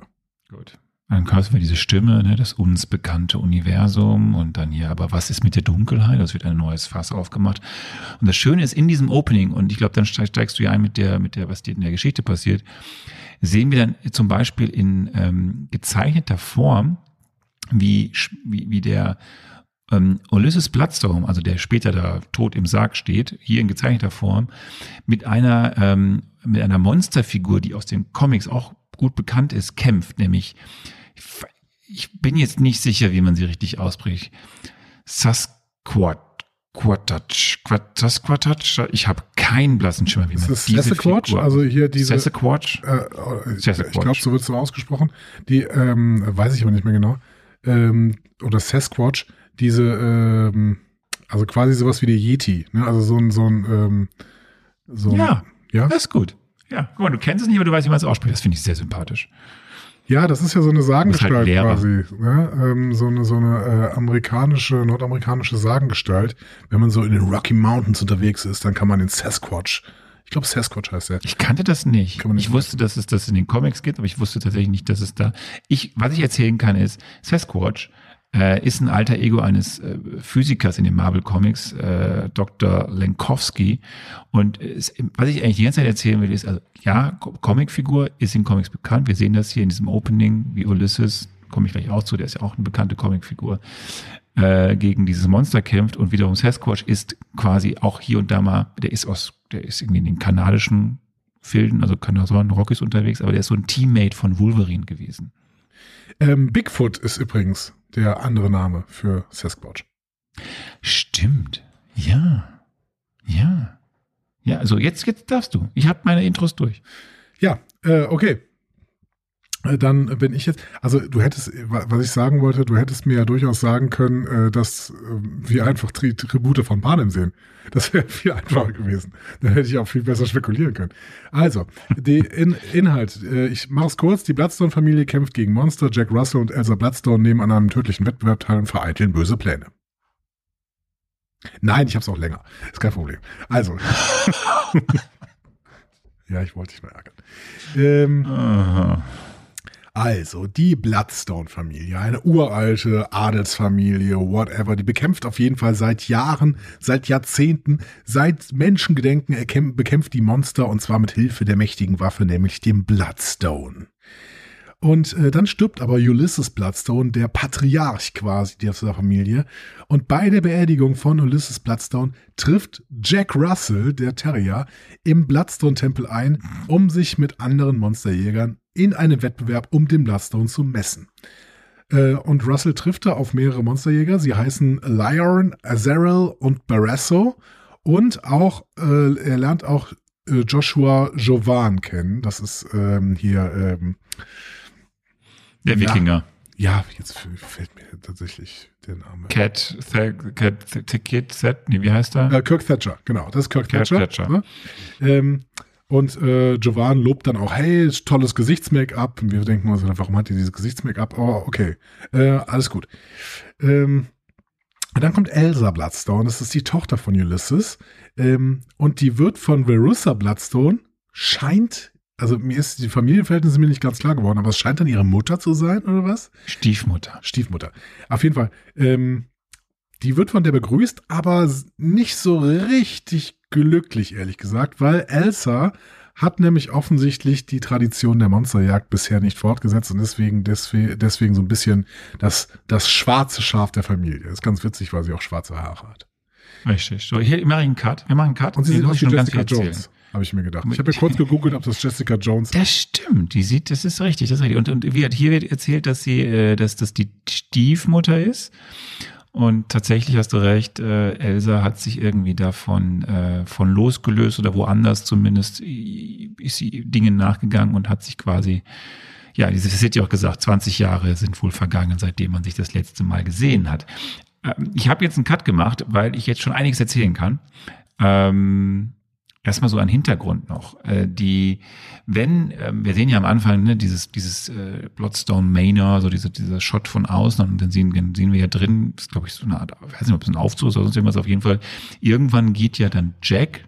Gut. Dann kam wir diese Stimme, ne, das uns bekannte Universum und dann hier, aber was ist mit der Dunkelheit? Das wird ein neues Fass aufgemacht. Und das Schöne ist in diesem Opening, und ich glaube, dann steigst du ja ein mit der, mit der, was dir in der Geschichte passiert, sehen wir dann zum Beispiel in ähm, gezeichneter Form, wie, wie, wie der ähm, Ulysses Bloodstorm, also der später da tot im Sarg steht, hier in gezeichneter Form, mit einer, ähm, mit einer Monsterfigur, die aus den Comics auch gut bekannt ist, kämpft, nämlich ich bin jetzt nicht sicher, wie man sie richtig ausspricht. Sasquatch. Quattatsch, Sasquatch, ich habe keinen blassen Schimmer, wie man das diese Sasquatch, also hier diese Sasquatch, äh, ich, ich glaube, so wird es so ausgesprochen. Die ähm, weiß ich aber nicht mehr genau. Ähm, oder Sasquatch, diese ähm, also quasi sowas wie der Yeti, ne? Also so ein so ein ähm, so ein, ja, ja, das ist gut. Ja, guck mal, du kennst es nicht, aber du weißt, wie man es ausspricht. Das finde ich sehr sympathisch. Ja, das ist ja so eine Sagengestalt halt quasi. Ne? Ähm, so eine, so eine äh, amerikanische, nordamerikanische Sagengestalt. Wenn man so in den Rocky Mountains unterwegs ist, dann kann man den Sasquatch. Ich glaube, Sasquatch heißt er. Ich kannte das nicht. nicht ich wusste, dass es das in den Comics gibt, aber ich wusste tatsächlich nicht, dass es da. Ich, was ich erzählen kann, ist, Sasquatch äh, ist ein alter Ego eines äh, Physikers in den Marvel Comics, äh, Dr. Lenkowski. Und es, was ich eigentlich die ganze Zeit erzählen will, ist, also ja, Comicfigur ist in Comics bekannt. Wir sehen das hier in diesem Opening, wie Ulysses, komme ich gleich auch zu, der ist ja auch eine bekannte Comicfigur, äh, gegen dieses Monster kämpft. Und wiederum Sasquatch ist quasi auch hier und da mal, der ist aus, der ist irgendwie in den kanadischen Filden, also ein Rockies unterwegs, aber der ist so ein Teammate von Wolverine gewesen. Ähm, Bigfoot ist übrigens der andere Name für Sasquatch. Stimmt. Ja. Ja. Ja, also jetzt, jetzt darfst du. Ich habe meine Intros durch. Ja, äh, okay. Äh, dann bin ich jetzt, also du hättest, was ich sagen wollte, du hättest mir ja durchaus sagen können, äh, dass äh, wir einfach Tri Tribute von Panem sehen. <laughs> Das wäre viel einfacher gewesen. Dann hätte ich auch viel besser spekulieren können. Also, die In Inhalt, ich mache es kurz, die Bloodstone-Familie kämpft gegen Monster, Jack Russell und Elsa Bloodstone nehmen an einem tödlichen Wettbewerb teil und vereiteln böse Pläne. Nein, ich habe es auch länger. Ist kein Problem. Also. <laughs> <laughs> ja, ich wollte dich mal ärgern. Ähm, Aha. Also, die Bloodstone-Familie, eine uralte Adelsfamilie, whatever, die bekämpft auf jeden Fall seit Jahren, seit Jahrzehnten, seit Menschengedenken bekämpft die Monster und zwar mit Hilfe der mächtigen Waffe, nämlich dem Bloodstone. Und äh, dann stirbt aber Ulysses Bloodstone, der Patriarch quasi dieser Familie. Und bei der Beerdigung von Ulysses Bloodstone trifft Jack Russell, der Terrier, im Bloodstone-Tempel ein, um sich mit anderen Monsterjägern in einem Wettbewerb um den Bloodstone zu messen. Äh, und Russell trifft da auf mehrere Monsterjäger. Sie heißen Lyon, Azarel und Barasso. Und auch, äh, er lernt auch äh, Joshua Jovan kennen. Das ist ähm, hier ähm, der Wikinger. Ja, jetzt fällt mir tatsächlich der Name. Cat, Cat, Cat, Cat, nee, wie heißt er? Äh, Kirk Thatcher, genau, das ist Kirk, Kirk Thatcher. Thatcher. Ne? Ähm, und äh, Jovan lobt dann auch, hey, tolles Gesichtsmake-up. Und wir denken uns, warum hat die dieses Gesichtsmake-up? Oh, okay, äh, alles gut. Ähm, dann kommt Elsa Bloodstone, das ist die Tochter von Ulysses. Ähm, und die wird von Verussa Bloodstone, scheint also mir ist die Familienverhältnisse mir nicht ganz klar geworden, aber es scheint dann ihre Mutter zu sein, oder was? Stiefmutter. Stiefmutter. Auf jeden Fall. Ähm, die wird von der begrüßt, aber nicht so richtig glücklich, ehrlich gesagt, weil Elsa hat nämlich offensichtlich die Tradition der Monsterjagd bisher nicht fortgesetzt und deswegen, deswegen, deswegen so ein bisschen das, das schwarze Schaf der Familie. Das ist ganz witzig, weil sie auch schwarze Haare hat. Richtig. So, hier mache ich einen Cut. Wir machen einen Cut. Und sie sieht aus wie Jessica Jones habe ich mir gedacht. Ich habe ja kurz <laughs> gegoogelt, ob das Jessica Jones ist. Das stimmt, die sieht, das ist richtig, das ist richtig. Und, und hier wird erzählt, dass sie, äh, dass das die Stiefmutter ist. Und tatsächlich hast du recht, äh, Elsa hat sich irgendwie davon äh, von losgelöst oder woanders zumindest ist sie Dingen nachgegangen und hat sich quasi, ja, das wird ja auch gesagt, 20 Jahre sind wohl vergangen, seitdem man sich das letzte Mal gesehen hat. Ähm, ich habe jetzt einen Cut gemacht, weil ich jetzt schon einiges erzählen kann. Ähm, erstmal so ein Hintergrund noch. Äh, die, wenn, äh, wir sehen ja am Anfang ne, dieses, dieses äh, Bloodstone Manor, so diese, dieser Shot von außen und dann sehen, dann sehen wir ja drin, ist glaube ich so eine Art, weiß nicht, ob es ein Aufzug ist oder sonst irgendwas, auf jeden Fall. Irgendwann geht ja dann Jack,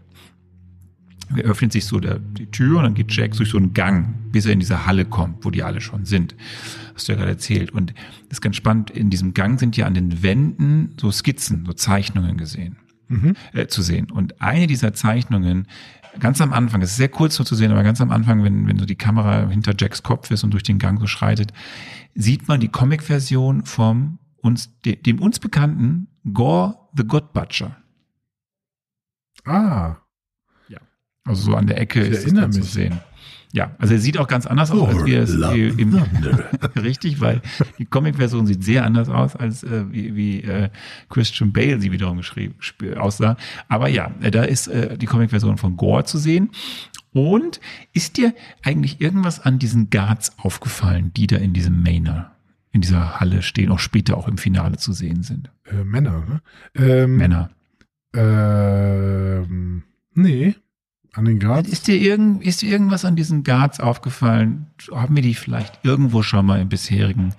öffnet sich so der, die Tür und dann geht Jack durch so einen Gang, bis er in diese Halle kommt, wo die alle schon sind. Hast du ja gerade erzählt. Und das ist ganz spannend, in diesem Gang sind ja an den Wänden so Skizzen, so Zeichnungen gesehen Mhm. äh, zu sehen. Und eine dieser Zeichnungen, ganz am Anfang, es ist sehr kurz so zu sehen, aber ganz am Anfang, wenn, wenn so die Kamera hinter Jacks Kopf ist und durch den Gang so schreitet, sieht man die Comic-Version vom uns, de, dem uns bekannten Gore the God Butcher. Ah. Also so an der Ecke Ich ist es zu sehen. Ja, also er sieht auch ganz anders aus, als wir es im, <laughs> richtig, weil die Comic-Version sieht sehr anders aus, als äh, wie, wie äh, Christian Bale sie wiederum geschrieben aussah. Aber ja, äh, da ist äh, die Comic-Version von Gore zu sehen. Und ist dir eigentlich irgendwas an diesen Guards aufgefallen, die da in diesem Manor, in dieser Halle stehen, auch später auch im Finale zu sehen sind? Äh, Männer, ne? Ähm, Männer. Ähm, nee. An den Grad. Ist dir, irgend, ist dir irgendwas an diesen Guards aufgefallen? Haben wir die vielleicht irgendwo schon mal im bisherigen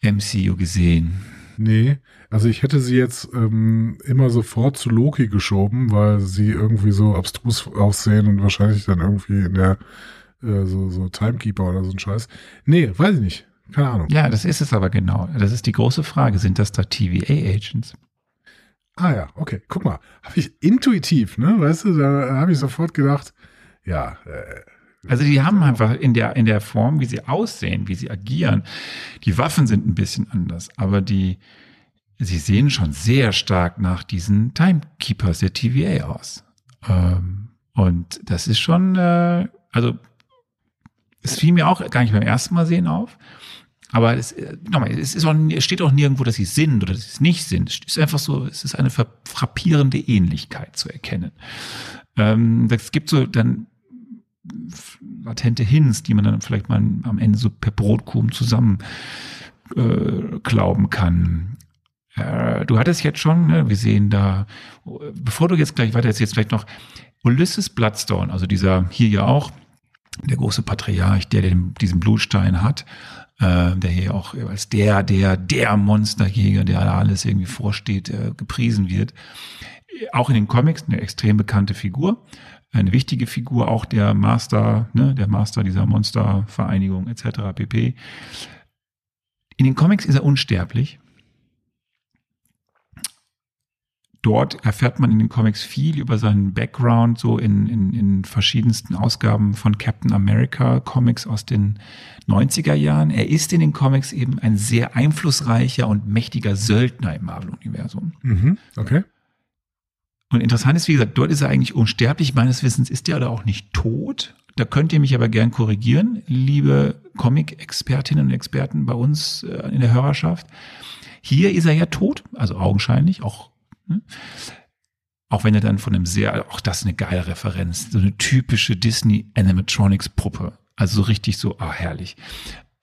MCU gesehen? Nee. Also ich hätte sie jetzt ähm, immer sofort zu Loki geschoben, weil sie irgendwie so abstrus aussehen und wahrscheinlich dann irgendwie in der äh, so, so Timekeeper oder so ein Scheiß. Nee, weiß ich nicht. Keine Ahnung. Ja, das ist es aber genau. Das ist die große Frage. Sind das da TVA-Agents? Ah ja, okay. Guck mal, habe ich intuitiv, ne? Weißt du, da habe ich sofort gedacht, ja, äh, Also die haben einfach in der, in der Form, wie sie aussehen, wie sie agieren, die Waffen sind ein bisschen anders, aber die, sie sehen schon sehr stark nach diesen Timekeepers der TVA aus. Ähm, und das ist schon, äh, also es fiel mir auch gar nicht beim ersten Mal sehen auf. Aber es, äh, nochmal, es, ist auch, es steht auch nirgendwo, dass sie sind oder dass sie es nicht sind. Es ist einfach so, es ist eine fra- frappierende Ähnlichkeit zu erkennen. Ähm, es gibt so dann latente Hints, die man dann vielleicht mal am Ende so per Brotkrumen zusammen äh, glauben kann. Äh, du hattest jetzt schon, ne, wir sehen da, bevor du jetzt gleich weiter erzählst, vielleicht noch Ulysses Bloodstone, also dieser hier ja auch, der große Patriarch, der den, diesen Blutstein hat, äh, der hier auch als der, der, der Monsterjäger, der da alles irgendwie vorsteht, äh, gepriesen wird. Auch in den Comics eine extrem bekannte Figur, eine wichtige Figur, auch der Master, ne, der Master dieser Monstervereinigung etc. pp. In den Comics ist er unsterblich. Dort erfährt man in den Comics viel über seinen Background, so in, in, in verschiedensten Ausgaben von Captain America Comics aus den 90er Jahren. Er ist in den Comics eben ein sehr einflussreicher und mächtiger Söldner im Marvel-Universum. mhm, okay. Und interessant ist, wie gesagt, dort ist er eigentlich unsterblich. Meines Wissens ist er da auch nicht tot. Da könnt ihr mich aber gern korrigieren, liebe Comic-Expertinnen und Experten bei uns äh, in der Hörerschaft. Hier ist er ja tot, also augenscheinlich, auch? Auch wenn er dann von einem sehr, auch das ist eine geile Referenz, so eine typische Disney Animatronics Puppe. Also so richtig so, ah, herrlich.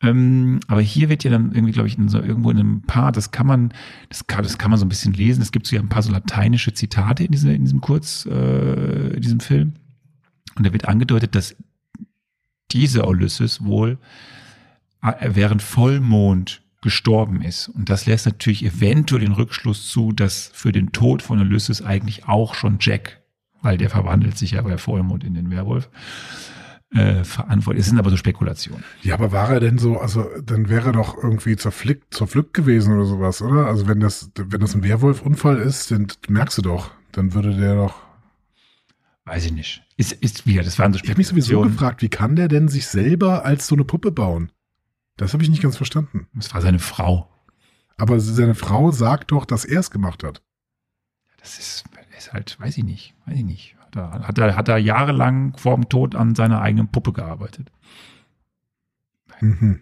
Ähm, aber hier wird ja dann irgendwie, glaube ich, in so, irgendwo in einem Part, das kann man, das kann, das kann man so ein bisschen lesen. Es gibt so ja ein paar so lateinische Zitate in, diese, in diesem Kurz, äh, in diesem Film. Und da wird angedeutet, dass dieser Ulysses wohl äh, während Vollmond gestorben ist. Und das lässt natürlich eventuell den Rückschluss zu, dass für den Tod von Ulysses eigentlich auch schon Jack, weil der verwandelt sich ja bei Vollmond in den Werwolf, äh, verantwortlich. Es sind aber so Spekulationen. Ja, aber war er denn so, also dann wäre er doch irgendwie zerflickt, zerpflückt gewesen oder sowas, oder? Also wenn das, wenn das ein Werwolfunfall ist, dann merkst du doch, dann würde der doch. Weiß ich nicht. Ist, ist wieder, das waren so Ich habe mich sowieso Spekulationen. gefragt, wie kann der denn sich selber als so eine Puppe bauen? Das habe ich nicht ganz verstanden. Das war seine Frau. Aber seine Frau sagt doch, dass er es gemacht hat. Das ist, ist halt, weiß ich nicht, weiß ich nicht. Hat er, hat er, hat er jahrelang vor dem Tod an seiner eigenen Puppe gearbeitet. Mhm.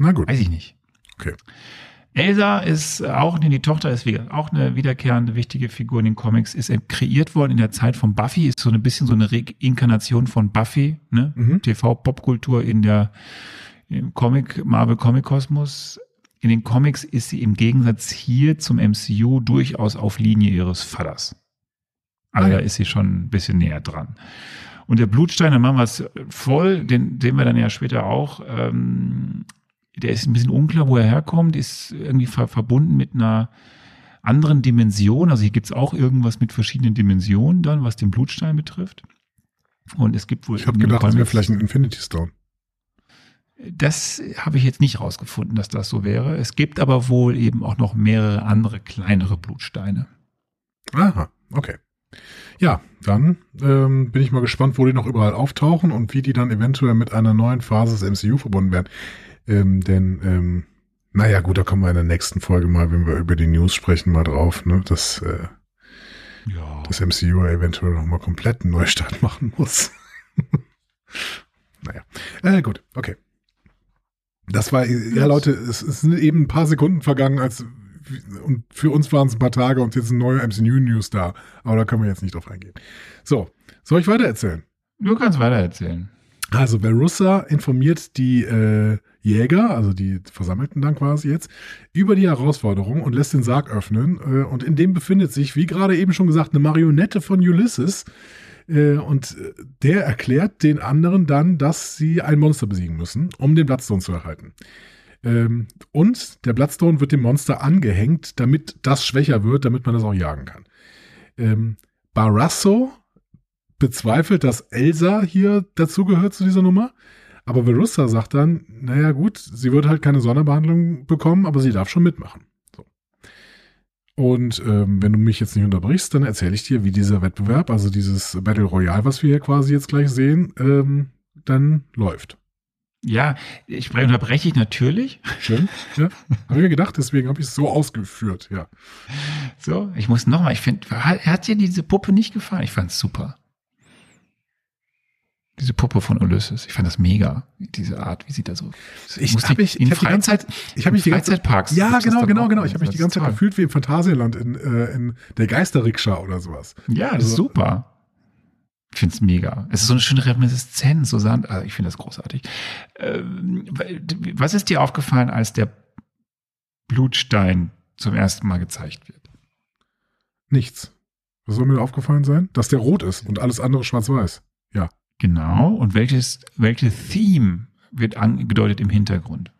Na gut. Weiß ich nicht. Okay. Elsa ist auch, nee, die Tochter ist auch eine wiederkehrende wichtige Figur in den Comics, ist kreiert worden in der Zeit von Buffy, ist so ein bisschen so eine Reinkarnation von Buffy, ne? Mhm. TV-Popkultur in der, im Comic, Marvel Comic Kosmos. In den Comics ist sie im Gegensatz hier zum MCU durchaus auf Linie ihres Vaters. Also da ist sie schon ein bisschen näher dran. Und der Blutstein, dann machen wir es voll, den sehen wir dann ja später auch. Ähm, der ist ein bisschen unklar, wo er herkommt, ist irgendwie ver verbunden mit einer anderen Dimension. Also hier gibt es auch irgendwas mit verschiedenen Dimensionen dann, was den Blutstein betrifft. Und es gibt wohl. Ich habe gedacht, das wäre vielleicht ein Infinity Stone. Das habe ich jetzt nicht rausgefunden, dass das so wäre. Es gibt aber wohl eben auch noch mehrere andere kleinere Blutsteine. Aha, okay. Ja, dann ähm, bin ich mal gespannt, wo die noch überall auftauchen und wie die dann eventuell mit einer neuen Phase des MCU verbunden werden. Ähm, denn, ähm, naja, gut, da kommen wir in der nächsten Folge mal, wenn wir über die News sprechen, mal drauf, ne, dass äh, ja. das MCU eventuell nochmal komplett einen Neustart <laughs> machen muss. <laughs> naja, äh, gut, okay. Das war, ja Leute, es, es sind eben ein paar Sekunden vergangen, als und für uns waren es ein paar Tage und jetzt sind neue MCU-News da. Aber da können wir jetzt nicht drauf eingehen. So, soll ich weiter erzählen? Du kannst weiter erzählen. Also Verussa informiert die äh, Jäger, also die Versammelten dann quasi jetzt, über die Herausforderung und lässt den Sarg öffnen. Äh, und in dem befindet sich, wie gerade eben schon gesagt, eine Marionette von Ulysses. Äh, und äh, der erklärt den anderen dann, dass sie ein Monster besiegen müssen, um den Bloodstone zu erhalten. Ähm, und der Bloodstone wird dem Monster angehängt, damit das schwächer wird, damit man das auch jagen kann. Ähm, Barrasso bezweifelt, dass Elsa hier dazugehört zu dieser Nummer. Aber Verussa sagt dann, naja gut, sie wird halt keine Sonderbehandlung bekommen, aber sie darf schon mitmachen. Und ähm, wenn du mich jetzt nicht unterbrichst, dann erzähle ich dir, wie dieser Wettbewerb, also dieses Battle Royale, was wir hier quasi jetzt gleich sehen, ähm, dann läuft. Ja, ich unterbreche ich natürlich. Schön. Ja, habe ich mir gedacht, deswegen habe ich es so ausgeführt, ja. So, ich muss nochmal, ich finde, hat dir diese Puppe nicht gefallen? Ich fand es super. Diese Puppe von Ulysses. Ich fand das mega, diese Art, wie sie da so. Ich habe ich, in Freizeit, ich habe mich die ganze Freizeitparks. Ja, genau, genau, genau. Ich habe mich die ganze Zeit gefühlt wie im Phantasialand in, äh, in der Geisterrikscha oder sowas. Ja, das also, ist super. Ich finde es mega. Es ist so eine schöne Reminiszenz, so Sand. Also ich finde das großartig. Ähm, was ist dir aufgefallen, als der Blutstein zum ersten Mal gezeigt wird? Nichts. Was soll mir aufgefallen sein? Dass der rot ist und alles andere schwarz-weiß. Genau. Und welches, welche Theme wird angedeutet im Hintergrund?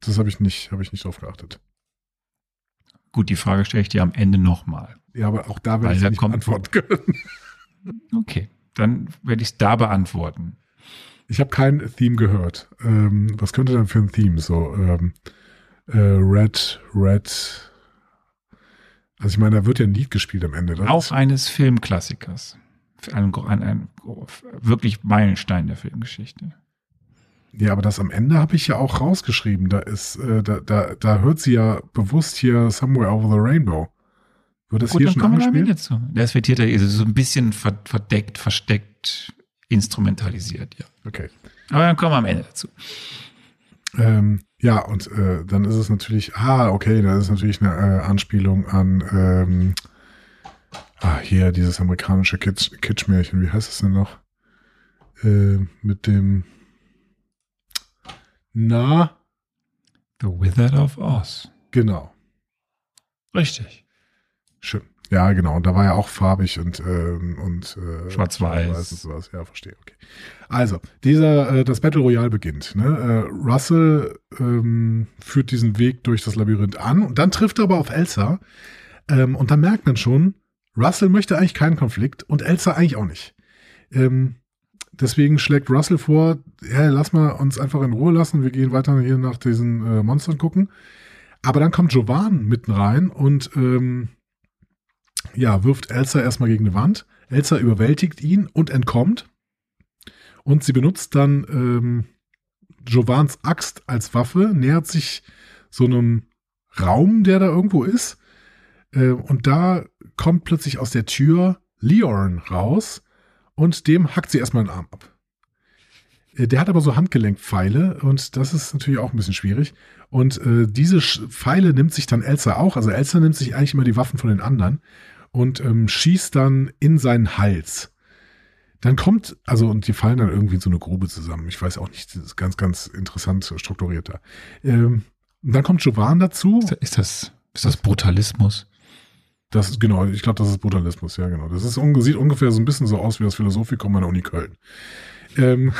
Das habe ich nicht, habe ich nicht drauf geachtet. Gut, die Frage stelle ich dir am Ende nochmal. Ja, aber auch da werde ich nicht antworten können. <laughs> Okay, dann werde ich es da beantworten. Ich habe kein Theme gehört. Ähm, was könnte denn für ein Theme? So ähm, äh, Red, Red. Also ich meine, da wird ja ein Lied gespielt am Ende. Das Auch eines Filmklassikers. Ein, ein, ein, wirklich Meilenstein der Filmgeschichte. Ja, aber das am Ende habe ich ja auch rausgeschrieben. Da ist, äh, da, da, da hört sie ja bewusst hier Somewhere Over the Rainbow. Wird das Gut, hier schon angespielt? Dazu. Das wird hier so ein bisschen verdeckt, versteckt, instrumentalisiert, ja. Okay. Aber dann kommen wir am Ende dazu. Ähm, ja, und äh, dann ist es natürlich, ah, okay, da ist natürlich eine äh, Anspielung an ähm, ah, hier dieses amerikanische Kitsch, Kitschmärchen, wie heißt es denn noch? Äh, mit dem Na The Wizard of Oz. Genau. Richtig. Schön. Ja, genau. Und da war ja auch farbig und, ähm, und äh, schwarz-weiß. und sowas. Ja, verstehe. Okay. Also, dieser, äh, das Battle Royale beginnt. Ne? Äh, Russell ähm, führt diesen Weg durch das Labyrinth an und dann trifft er aber auf Elsa. Ähm, und dann merkt man schon, Russell möchte eigentlich keinen Konflikt und Elsa eigentlich auch nicht. Ähm, deswegen schlägt Russell vor, ja, lass mal uns einfach in Ruhe lassen. Wir gehen weiter hier nach diesen äh, Monstern gucken. Aber dann kommt Jovan mitten rein und ähm, ja, wirft Elsa erstmal gegen eine Wand. Elsa überwältigt ihn und entkommt. Und sie benutzt dann ähm, Jovans Axt als Waffe, nähert sich so einem Raum, der da irgendwo ist. Äh, und da kommt plötzlich aus der Tür Leorn raus und dem hackt sie erstmal den Arm ab. Äh, der hat aber so Handgelenkpfeile und das ist natürlich auch ein bisschen schwierig. Und äh, diese Pfeile nimmt sich dann Elsa auch. Also Elsa nimmt sich eigentlich immer die Waffen von den anderen und ähm, schießt dann in seinen Hals. Dann kommt, also, und die fallen dann irgendwie in so eine Grube zusammen. Ich weiß auch nicht, das ist ganz, ganz interessant strukturiert da. Ähm, dann kommt Jovan dazu. Ist das, ist das Brutalismus? Das ist genau, ich glaube, das ist Brutalismus, ja, genau. Das ist, sieht ungefähr so ein bisschen so aus wie das Philosophikum an der Uni Köln. Ähm,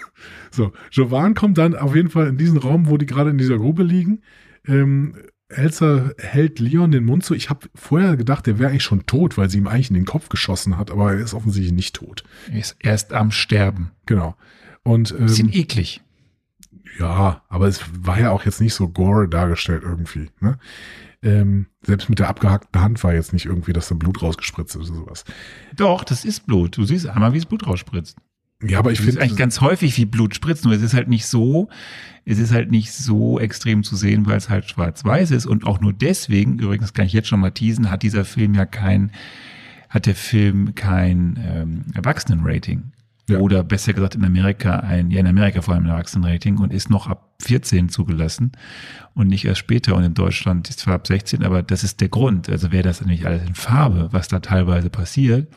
<laughs> so, Jovan kommt dann auf jeden Fall in diesen Raum, wo die gerade in dieser Grube liegen. Ähm, Elsa hält Leon den Mund zu. Ich habe vorher gedacht, der wäre eigentlich schon tot, weil sie ihm eigentlich in den Kopf geschossen hat, aber er ist offensichtlich nicht tot. Er ist erst am Sterben. Genau. Und, ähm, Bisschen eklig. Ja, aber es war ja auch jetzt nicht so gore dargestellt irgendwie. Ne? Ähm, selbst mit der abgehackten Hand war jetzt nicht irgendwie, dass da Blut rausgespritzt ist oder sowas. Doch, das ist Blut. Du siehst einmal, wie es Blut rausspritzt. Ja, aber ich finde eigentlich ganz häufig wie Blut spritzt, nur es ist halt nicht so, es ist halt nicht so extrem zu sehen, weil es halt schwarz-weiß ist und auch nur deswegen, übrigens kann ich jetzt schon mal teasen, hat dieser Film ja kein, hat der Film kein ähm, Erwachsenenrating. Ja. Oder besser gesagt in Amerika ein, ja in Amerika vor allem ein Erwachsenenrating und ist noch ab 14 zugelassen und nicht erst später und in Deutschland ist zwar ab 16, aber das ist der Grund. Also wäre das nämlich alles in Farbe, was da teilweise passiert,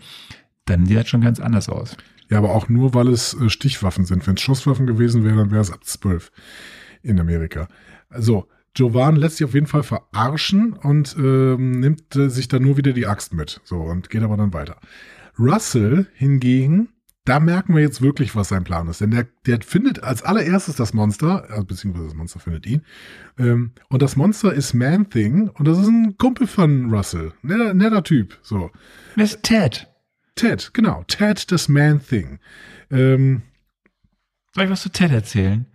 dann sieht das schon ganz anders aus. Ja, aber auch nur, weil es äh, Stichwaffen sind. Wenn es Schusswaffen gewesen wäre, dann wäre es ab 12 in Amerika. Also, Jovan lässt sich auf jeden Fall verarschen und ähm, nimmt äh, sich dann nur wieder die Axt mit. So, und geht aber dann weiter. Russell hingegen, da merken wir jetzt wirklich, was sein Plan ist. Denn der, der findet als allererstes das Monster, äh, beziehungsweise das Monster findet ihn. Ähm, und das Monster ist Man-Thing und das ist ein Kumpel von Russell. Netter, netter Typ. So. Das ist Ted. Ted, genau. Ted, das Man-Thing. Ähm, Soll ich was zu Ted erzählen?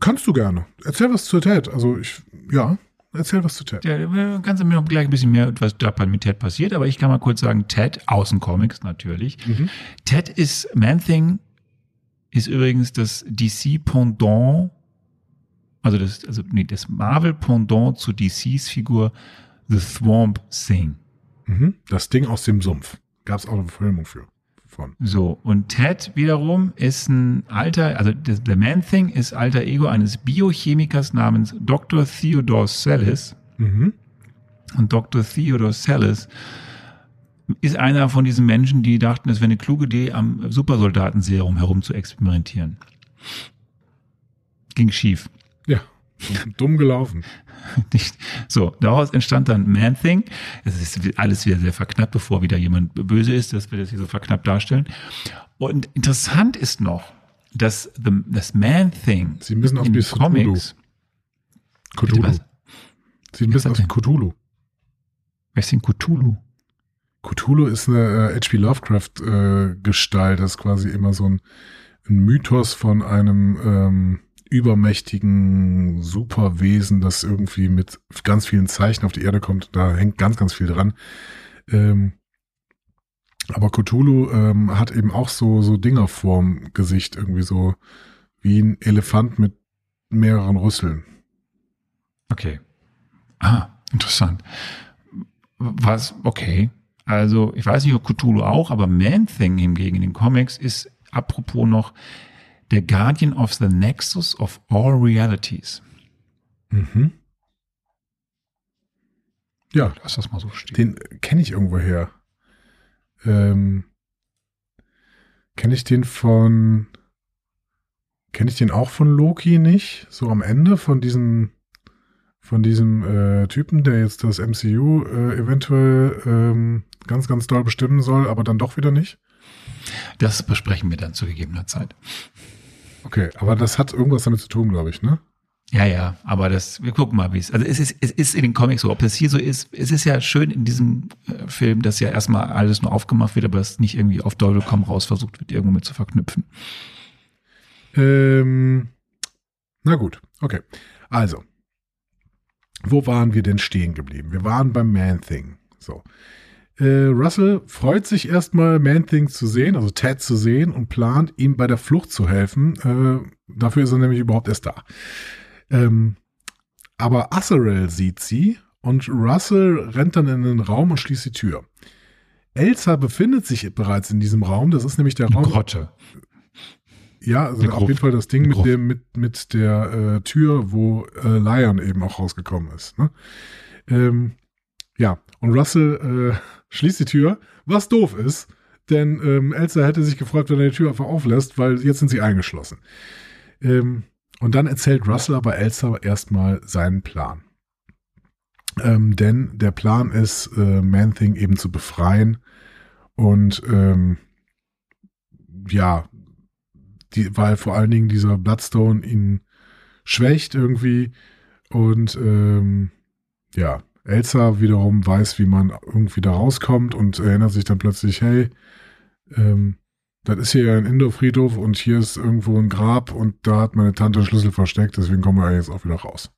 Kannst du gerne. Erzähl was zu Ted. Also ich, ja, erzähl was zu Ted. Ja, kannst du mir noch gleich ein bisschen mehr, was da mit Ted passiert, aber ich kann mal kurz sagen, Ted, Außencomics natürlich. Mhm. Ted ist, Man-Thing ist übrigens das DC-Pendant, also das, also nee, das Marvel-Pendant zu DCs Figur The Swamp Thing. Mhm. Das Ding aus dem Sumpf. Gab es auch eine Verfilmung für. Von. So, und Ted wiederum ist ein alter, also der Man-Thing ist alter Ego eines Biochemikers namens Dr. Theodore Sellis. Mhm. Und Dr. Theodore Sellis ist einer von diesen Menschen, die dachten, es wäre eine kluge Idee, am Supersoldatenserum herum zu experimentieren. Ging schief. <laughs> Dumm gelaufen. <laughs> so, daraus entstand dann Man-Thing. Es ist alles wieder sehr verknappt, bevor wieder jemand böse ist, dass wir das hier so verknappt darstellen. Und interessant ist noch, dass the, das Man-Thing Sie müssen auf die Comics Cthulhu. Sie müssen auf Cthulhu. Wer ist denn Cthulhu? Cthulhu ist eine äh, H.P. Lovecraft-Gestalt. Äh, das ist quasi immer so ein, ein Mythos von einem ähm, übermächtigen Superwesen, das irgendwie mit ganz vielen Zeichen auf die Erde kommt. Da hängt ganz, ganz viel dran. Ähm, aber Cthulhu ähm, hat eben auch so, so Dinger vorm Gesicht, irgendwie so wie ein Elefant mit mehreren Rüsseln. Okay. Ah, interessant. Was, okay. Also, ich weiß nicht, ob Cthulhu auch, aber Man-Thing hingegen in den Comics ist apropos noch der Guardian of the Nexus of All Realities. Mhm. Ja. Lass das mal so stehen. Den kenne ich irgendwo her. Ähm, kenne ich den von. Kenne ich den auch von Loki nicht? So am Ende von diesem von diesem äh, Typen, der jetzt das MCU äh, eventuell ähm, ganz, ganz doll bestimmen soll, aber dann doch wieder nicht? Das besprechen wir dann zu gegebener Zeit. Okay, aber das hat irgendwas damit zu tun, glaube ich, ne? Ja, ja, aber das, wir gucken mal, wie es, also es ist, es ist in den Comics so, ob das hier so ist, es ist ja schön in diesem äh, Film, dass ja erstmal alles nur aufgemacht wird, aber es nicht irgendwie auf Teufel komm raus versucht wird, irgendwo mit zu verknüpfen. Ähm, na gut, okay. Also, wo waren wir denn stehen geblieben? Wir waren beim Man-Thing. So. Äh, Russell freut sich erstmal, Man-Thing zu sehen, also Ted zu sehen und plant, ihm bei der Flucht zu helfen. Äh, dafür ist er nämlich überhaupt erst da. Ähm, aber Azarel sieht sie und Russell rennt dann in den Raum und schließt die Tür. Elsa befindet sich bereits in diesem Raum. Das ist nämlich der Raum. Grotte. Ja, also auf jeden Fall das Ding mit dem, mit, mit der äh, Tür, wo äh, Lion eben auch rausgekommen ist. Ne? Ähm, ja, und Russell äh, schließt die Tür, was doof ist, denn ähm, Elsa hätte sich gefreut, wenn er die Tür einfach auflässt, weil jetzt sind sie eingeschlossen. Ähm, und dann erzählt Russell aber Elsa erstmal seinen Plan. Ähm, denn der Plan ist, äh, Man-Thing eben zu befreien und ähm, ja, die, weil vor allen Dingen dieser Bloodstone ihn schwächt irgendwie und ähm, ja, Elsa wiederum weiß, wie man irgendwie da rauskommt und erinnert sich dann plötzlich, hey, ähm, das ist hier ein Indo-Friedhof und hier ist irgendwo ein Grab und da hat meine Tante Schlüssel versteckt, deswegen kommen wir jetzt auch wieder raus.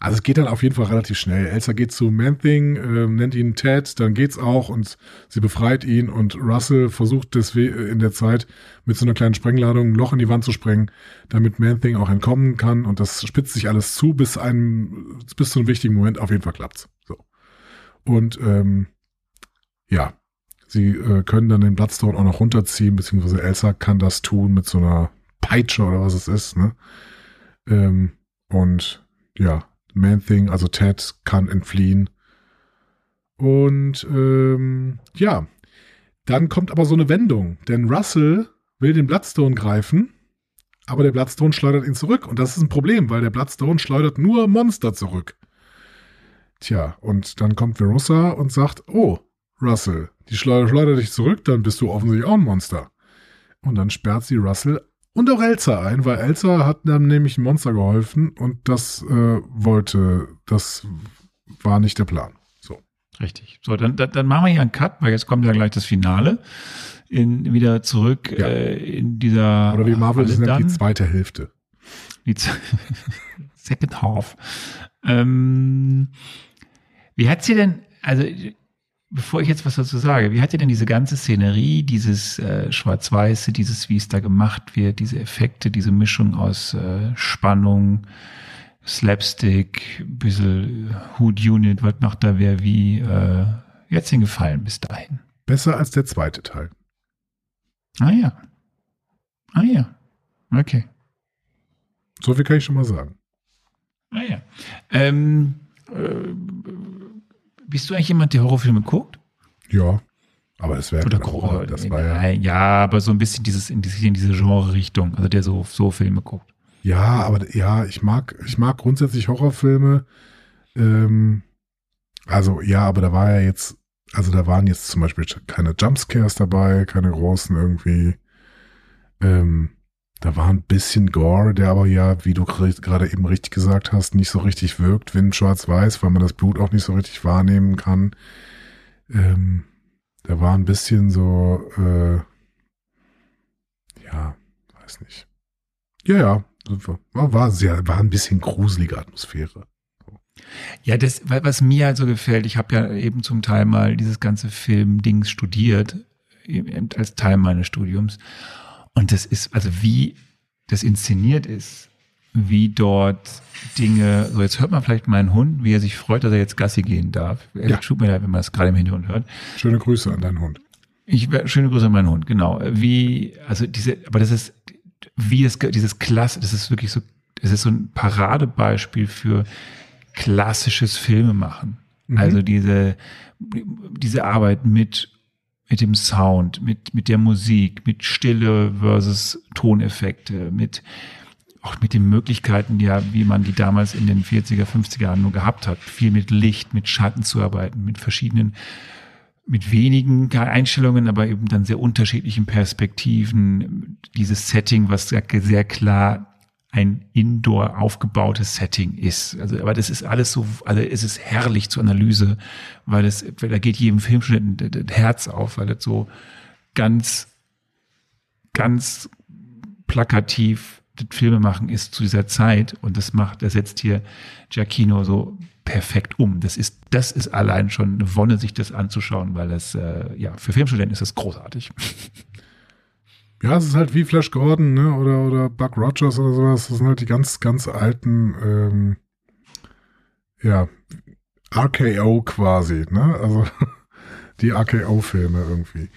So. Also es geht dann auf jeden Fall relativ schnell. Elsa geht zu Man-Thing, äh, nennt ihn Ted, dann geht's auch und sie befreit ihn und Russell versucht deswegen äh, in der Zeit mit so einer kleinen Sprengladung ein Loch in die Wand zu sprengen, damit Man-Thing auch entkommen kann und das spitzt sich alles zu bis einem, bis zu einem wichtigen Moment auf jeden Fall klappt's. So. Und ähm, ja, sie äh, können dann den Bloodstone auch noch runterziehen, beziehungsweise Elsa kann das tun mit so einer Peitsche oder was es ist, ne? Ähm, und ja, Man-Thing, also Ted, kann entfliehen. Und ähm, ja, dann kommt aber so eine Wendung, denn Russell will den Bloodstone greifen, aber der Bloodstone schleudert ihn zurück. Und das ist ein Problem, weil der Bloodstone schleudert nur Monster zurück. Tja, und dann kommt Verussa und sagt, oh, Russell, die Schleuder schleudert dich zurück, dann bist du offensichtlich auch ein Monster. Und dann sperrt sie Russell und auch Elsa ein, weil Elsa hat dann nämlich ein Monster geholfen und das äh, wollte, das war nicht der Plan. So. Richtig. So, dann, dann, dann machen wir hier einen Cut, weil jetzt kommt ja gleich das Finale. In, wieder zurück Ja. äh, in dieser Oder wie Marvel es nennt, die dann. zweite Hälfte. Die <laughs> Second Half. Ähm, wie hat sie denn, also bevor ich jetzt was dazu sage, wie hat dir denn diese ganze Szenerie, dieses äh, Schwarz-Weiße, dieses, wie es da gemacht wird, diese Effekte, diese Mischung aus äh, Spannung, Slapstick, ein bisschen Hood Unit, was macht da wer wie, äh, wie hat's Ihnen gefallen bis dahin? Besser als der zweite Teil. Ah ja. Ah ja. Okay. So viel kann ich schon mal sagen. Ah ja. Ähm, äh, bist du eigentlich jemand, der Horrorfilme guckt? Ja, aber das wäre Oder Horror. Das war ja, ja, aber so ein bisschen dieses in diese, in diese Genre-Richtung, also der so, so Filme guckt. ja, aber ja, ich mag, ich mag grundsätzlich Horrorfilme. Ähm, also ja, aber da war ja jetzt, also da waren jetzt zum Beispiel keine Jumpscares dabei, keine großen irgendwie. Ähm, da war ein bisschen Gore, der aber ja, wie du gerade eben richtig gesagt hast, nicht so richtig wirkt, wenn schwarz-weiß, weil man das Blut auch nicht so richtig wahrnehmen kann. Ähm, da war ein bisschen so, äh, ja, weiß nicht. Ja, ja, war, sehr, war ein bisschen gruselige Atmosphäre. Ja, das, wa- was mir halt so gefällt, ich habe ja eben zum Teil mal dieses ganze Film-Dings studiert, eben als Teil meines Studiums. Und das ist, also wie das inszeniert ist, wie dort Dinge, so jetzt hört man vielleicht meinen Hund, wie er sich freut, dass er jetzt Gassi gehen darf. Ja. Ja. Tut mir leid, wenn man das gerade im Hintergrund hört. Schöne Grüße an deinen Hund. Ich schöne Grüße an meinen Hund, genau. Wie, also diese, aber das ist, wie es, dieses Klasse, das ist wirklich so, es ist so ein Paradebeispiel für klassisches Filmemachen. Mhm. Also diese, diese Arbeit mit, mit dem Sound, mit, mit der Musik, mit Stille versus Toneffekte, mit, auch mit den Möglichkeiten, ja, wie man die damals in den 40er, 50er Jahren nur gehabt hat. Viel mit Licht, mit Schatten zu arbeiten, mit verschiedenen mit wenigen Einstellungen, aber eben dann sehr unterschiedlichen Perspektiven. Dieses Setting, was sehr sehr klar ein indoor aufgebautes Setting ist. Also, aber das ist alles so, also es ist herrlich zur Analyse, weil es, da geht jedem Filmstudenten das Herz auf, weil das so ganz, ganz plakativ das Filmemachen ist zu dieser Zeit und das macht, das setzt hier Giacchino so perfekt um. Das ist, das ist allein schon eine Wonne, sich das anzuschauen, weil das, äh, ja, für Filmstudenten ist das großartig. <laughs> Ja, es ist halt wie Flash Gordon, ne? Oder, oder Buck Rogers oder sowas. Das sind halt die ganz, ganz alten, ähm, ja, RKO quasi, ne? Also <laughs> die RKO-Filme irgendwie.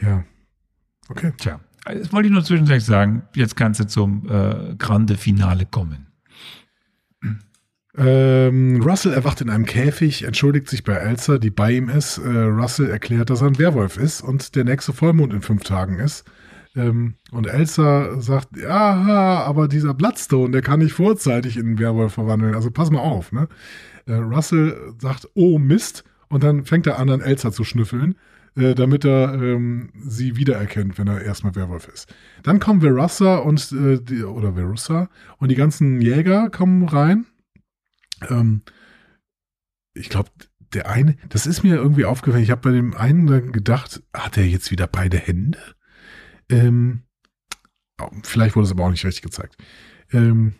Ja. Okay. Tja, das wollte ich nur zwischendurch sagen. Jetzt kannst du zum äh, Grande Finale kommen. Ähm, Russell erwacht in einem Käfig, entschuldigt sich bei Elsa, die bei ihm ist. Äh, Russell erklärt, dass er ein Werwolf ist und der nächste Vollmond in fünf Tagen ist. Ähm, und Elsa sagt, ja, aber dieser Bloodstone, der kann nicht vorzeitig in einen Werwolf verwandeln. Also pass mal auf, ne? Äh, Russell sagt, oh Mist, und dann fängt er an, an Elsa zu schnüffeln, äh, damit er ähm, sie wiedererkennt, wenn er erstmal Werwolf ist. Dann kommen Verussa und äh, die, oder Verussa und die ganzen Jäger kommen rein. Ähm, ich glaube, der eine, das ist mir irgendwie aufgefallen. Ich habe bei dem einen gedacht, hat er jetzt wieder beide Hände? Ähm, vielleicht wurde es aber auch nicht richtig gezeigt. Ähm,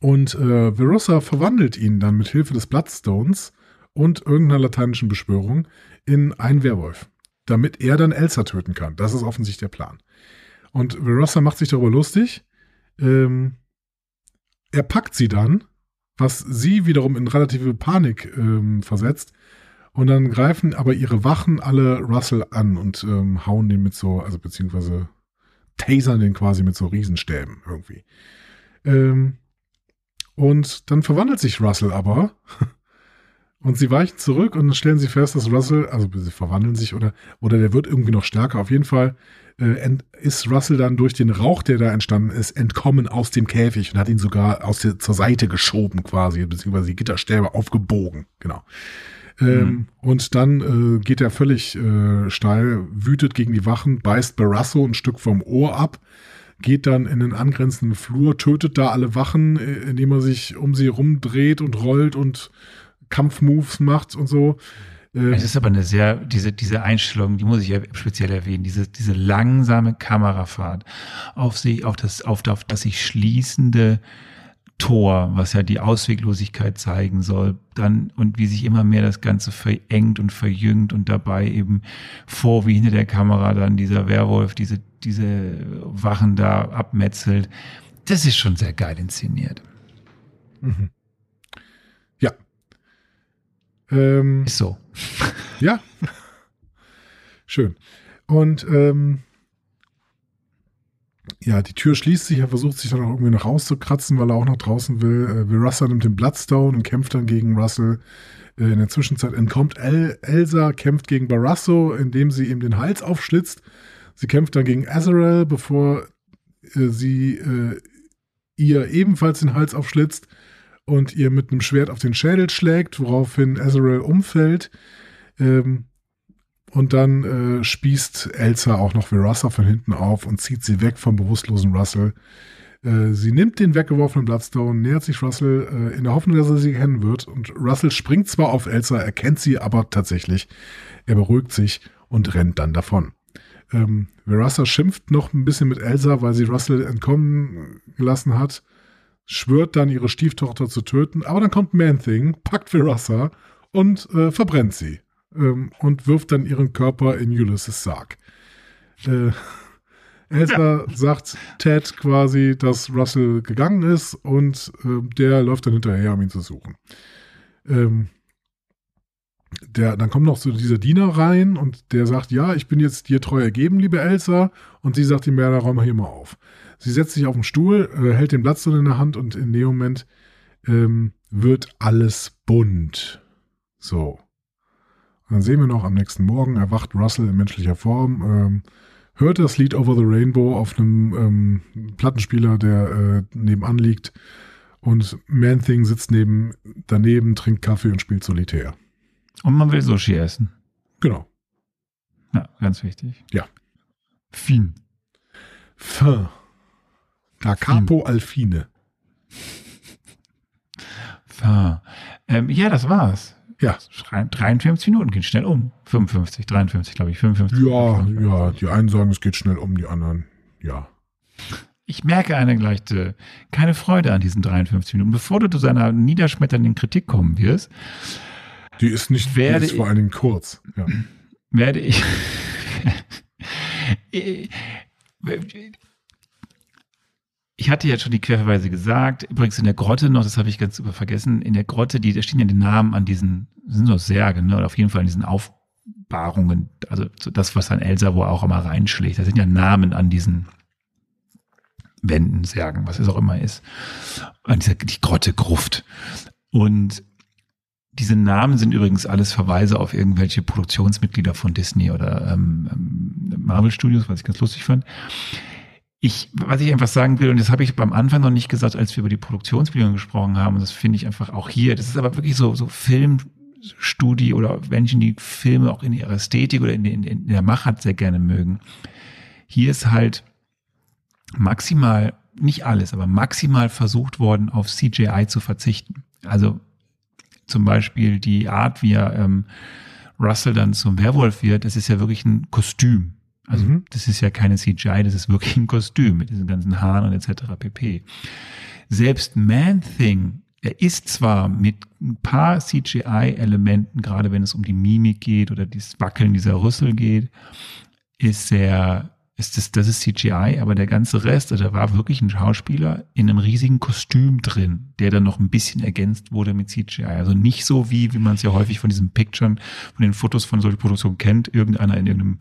und äh, Verossa verwandelt ihn dann mit Hilfe des Bloodstones und irgendeiner lateinischen Beschwörung in einen Werwolf, damit er dann Elsa töten kann. Das ist offensichtlich der Plan. Und Verossa macht sich darüber lustig. Ähm, er packt sie dann, was sie wiederum in relative Panik ähm, versetzt. Und dann greifen aber ihre Wachen alle Russell an und ähm, hauen den mit so, also beziehungsweise tasern den quasi mit so Riesenstäben irgendwie. Ähm, und dann verwandelt sich Russell aber <laughs> und sie weichen zurück und dann stellen sie fest, dass Russell, also sie verwandeln sich oder, oder der wird irgendwie noch stärker. Auf jeden Fall äh, ist Russell dann durch den Rauch, der da entstanden ist, entkommen aus dem Käfig und hat ihn sogar aus der, zur Seite geschoben quasi, beziehungsweise die Gitterstäbe aufgebogen. Genau. Ähm, mhm. Und dann äh, geht er völlig äh, steil, wütet gegen die Wachen, beißt Barrasso ein Stück vom Ohr ab, geht dann in den angrenzenden Flur, tötet da alle Wachen, äh, indem er sich um sie rumdreht und rollt und Kampfmoves macht und so. Ähm, es ist aber eine sehr, diese, diese Einstellung, die muss ich ja speziell erwähnen, diese, diese langsame Kamerafahrt auf sich, auf das, auf, auf das sich schließende Tor, was ja die Ausweglosigkeit zeigen soll, dann und wie sich immer mehr das Ganze verengt und verjüngt und dabei eben vor wie hinter der Kamera dann dieser Werwolf diese, diese Wachen da abmetzelt. Das ist schon sehr geil inszeniert. Mhm. Ja. Ähm, ist so. Ja. <laughs> Schön. Und ähm, ja, die Tür schließt sich, er versucht sich dann auch irgendwie noch rauszukratzen, weil er auch nach draußen will. Äh, Russell nimmt den Bloodstone und kämpft dann gegen Russell. Äh, in der Zwischenzeit entkommt El Elsa, kämpft gegen Barrasso, indem sie ihm den Hals aufschlitzt. Sie kämpft dann gegen Azrael, bevor äh, sie äh, ihr ebenfalls den Hals aufschlitzt und ihr mit einem Schwert auf den Schädel schlägt, woraufhin Azrael umfällt. Ähm, und dann äh, spießt Elsa auch noch Verassa von hinten auf und zieht sie weg vom bewusstlosen Russell. Äh, sie nimmt den weggeworfenen Bloodstone, nähert sich Russell äh, in der Hoffnung, dass er sie kennen wird. Und Russell springt zwar auf Elsa, erkennt sie aber tatsächlich. Er beruhigt sich und rennt dann davon. Ähm, Verassa schimpft noch ein bisschen mit Elsa, weil sie Russell entkommen gelassen hat, schwört dann, ihre Stieftochter zu töten. Aber dann kommt Man-Thing, packt Verassa und äh, verbrennt sie ähm, und wirft dann ihren Körper in Ulysses Sarg. Äh, Elsa ja. sagt Ted quasi, dass Russell gegangen ist und äh, der läuft dann hinterher, um ihn zu suchen. Ähm, der, dann kommt noch so dieser Diener rein und der sagt, ja, ich bin jetzt dir treu ergeben, liebe Elsa. Und sie sagt ihm, ja, da räum mal hier mal auf. Sie setzt sich auf den Stuhl, äh, hält den Blatt so in der Hand und in dem Moment ähm, wird alles bunt. So. Und dann sehen wir noch am nächsten Morgen erwacht Russell in menschlicher Form, ähm, hört das Lied Over the Rainbow auf einem ähm, Plattenspieler, der äh, nebenan liegt. Und Man-Thing sitzt neben, daneben, trinkt Kaffee und spielt Solitär. Und man will Sushi essen. Genau. Ja, ganz wichtig. Ja. Fin. Fin. Da Capo Alfine. Fin. Ähm, ja, das war's. Ja. 53 Minuten geht schnell um. 55, 53, glaube ich. 55. Ja, 55. ja. Die einen sagen, es geht schnell um, die anderen, ja. Ich merke eine leichte, keine Freude an diesen 53 Minuten. Bevor du zu seiner niederschmetternden Kritik kommen wirst. Die ist nicht, werde die ist vor allen Dingen kurz. Ja. Werde ich. <laughs> ich hatte ja schon die Querverweise gesagt. Übrigens in der Grotte noch, das habe ich ganz über vergessen, in der Grotte, die, da stehen ja die Namen an diesen, sind so Särge, ne? Oder auf jeden Fall an diesen Aufbahrungen, also das, was dann Elsa wo auch immer reinschlägt. Da sind ja Namen an diesen Wänden, Särgen, was es auch immer ist. An dieser, die Grotte Gruft. Und diese Namen sind übrigens alles Verweise auf irgendwelche Produktionsmitglieder von Disney oder ähm, ähm Marvel Studios, was ich ganz lustig fand. Ich, was ich einfach sagen will, und das habe ich beim Anfang noch nicht gesagt, als wir über die Produktionsbedingungen gesprochen haben, und das finde ich einfach auch hier, das ist aber wirklich so, so Filmstudie oder Menschen, die Filme auch in ihrer Ästhetik oder in, in, in der Machart sehr gerne mögen. Hier ist halt maximal, nicht alles, aber maximal versucht worden, auf CGI zu verzichten. Also zum Beispiel die Art, wie er ähm, Russell dann zum Werwolf wird, das ist ja wirklich ein Kostüm. Also mhm. das ist ja keine CGI, das ist wirklich ein Kostüm mit diesen ganzen Haaren und etc. pp. Selbst Man-Thing, er ist zwar mit ein paar CGI-Elementen, gerade wenn es um die Mimik geht oder das Wackeln dieser Rüssel geht, ist sehr ist das, das ist CGI, aber der ganze Rest, also da war wirklich ein Schauspieler in einem riesigen Kostüm drin, der dann noch ein bisschen ergänzt wurde mit CGI. Also nicht so wie, wie man es ja häufig von diesen Picturen, von den Fotos von solchen Produktionen kennt, irgendeiner in irgendeinem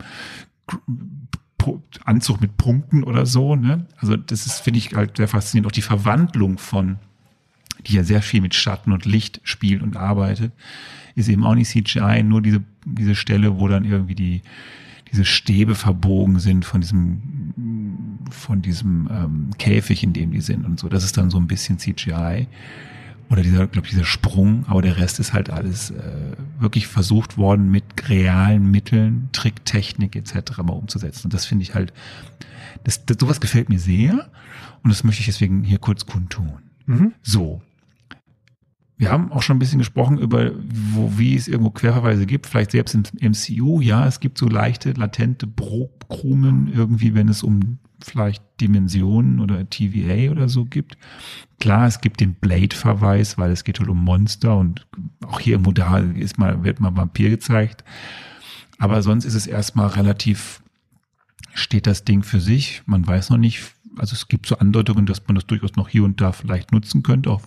Anzug mit Punkten oder so. Ne? Also das ist, finde ich, halt sehr faszinierend. Auch die Verwandlung von, die ja sehr viel mit Schatten und Licht spielt und arbeitet, ist eben auch nicht CGI, nur diese, diese Stelle, wo dann irgendwie die, diese Stäbe verbogen sind von diesem, von diesem ähm, Käfig, in dem die sind und so. Das ist dann so ein bisschen CGI. Oder dieser, glaube ich, dieser Sprung, aber der Rest ist halt alles äh, wirklich versucht worden, mit realen Mitteln, Tricktechnik etc. mal umzusetzen. Und das finde ich halt, das, das, sowas gefällt mir sehr und das möchte ich deswegen hier kurz kundtun. Mhm. So, wir haben auch schon ein bisschen gesprochen über, wo, wie es irgendwo Querverweise gibt, vielleicht selbst im MCU. Ja, es gibt so leichte, latente Brokkrumen irgendwie, wenn es um vielleicht Dimensionen oder TVA oder so gibt. Klar, es gibt den Blade-Verweis, weil es geht halt um Monster und auch hier im Modal ist mal, wird mal Vampir gezeigt. Aber sonst ist es erstmal relativ, steht das Ding für sich. Man weiß noch nicht, also es gibt so Andeutungen, dass man das durchaus noch hier und da vielleicht nutzen könnte, auch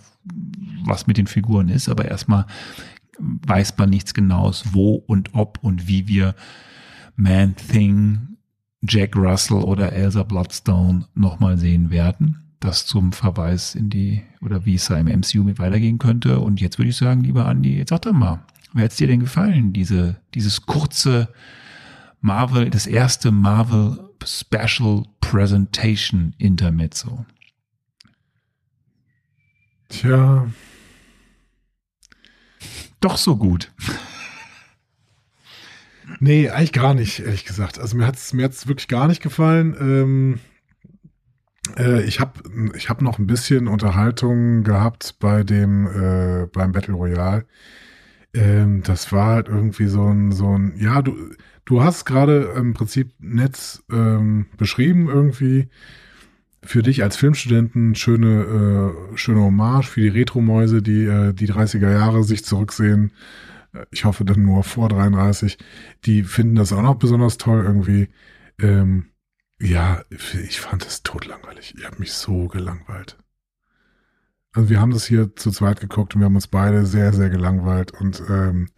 was mit den Figuren ist, aber erstmal weiß man nichts genaues, wo und ob und wie wir Man Thing, Jack Russell oder Elsa Bloodstone nochmal sehen werden. Das zum Verweis in die, oder wie es da im MCU mit weitergehen könnte. Und jetzt würde ich sagen, lieber Andi, jetzt sag doch mal, wer hat's dir denn gefallen, diese, dieses kurze Marvel, das erste Marvel Special Presentation Intermezzo? Tja. Doch so gut. Nee, eigentlich gar nicht, ehrlich gesagt. Also mir hat's mir hat's wirklich gar nicht gefallen. Ähm, äh, ich habe ich hab noch ein bisschen Unterhaltung gehabt bei dem äh, beim Battle Royale. Ähm, das war halt irgendwie so ein so ein ja du du hast gerade im Prinzip Netz ähm, beschrieben irgendwie für dich als Filmstudenten schöne, äh, schöne Hommage für die Retro-Mäuse, die äh, die 30er Jahre sich zurücksehen. Ich hoffe dann nur vor 33. Die finden das auch noch besonders toll irgendwie. Ähm, ja, ich fand es totlangweilig. Ich habe mich so gelangweilt. Also wir haben das hier zu zweit geguckt und wir haben uns beide sehr, sehr gelangweilt und ähm,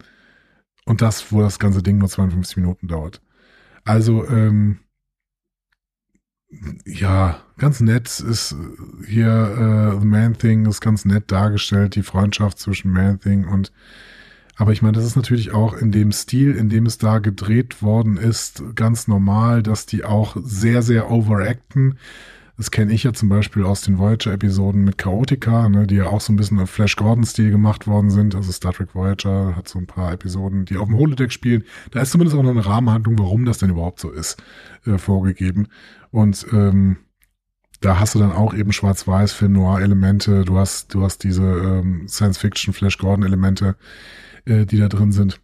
und das, wo das ganze Ding nur 52 Minuten dauert. Also ähm, ja, ganz nett ist hier äh, The Man Thing ist ganz nett dargestellt, die Freundschaft zwischen Man Thing und aber ich meine, das ist natürlich auch in dem Stil, in dem es da gedreht worden ist, ganz normal, dass die auch sehr, sehr overacten. Das kenne ich ja zum Beispiel aus den Voyager-Episoden mit Chaotica, ne, die ja auch so ein bisschen auf Flash Gordon-Stil gemacht worden sind. Also Star Trek Voyager hat so ein paar Episoden, die auf dem Holodeck spielen. Da ist zumindest auch noch eine Rahmenhandlung, warum das denn überhaupt so ist, äh, vorgegeben. Und ähm, da hast du dann auch eben Schwarz-Weiß, Film Noir-Elemente. Du hast, du hast diese ähm, Science-Fiction, Flash Gordon-Elemente, äh, die da drin sind.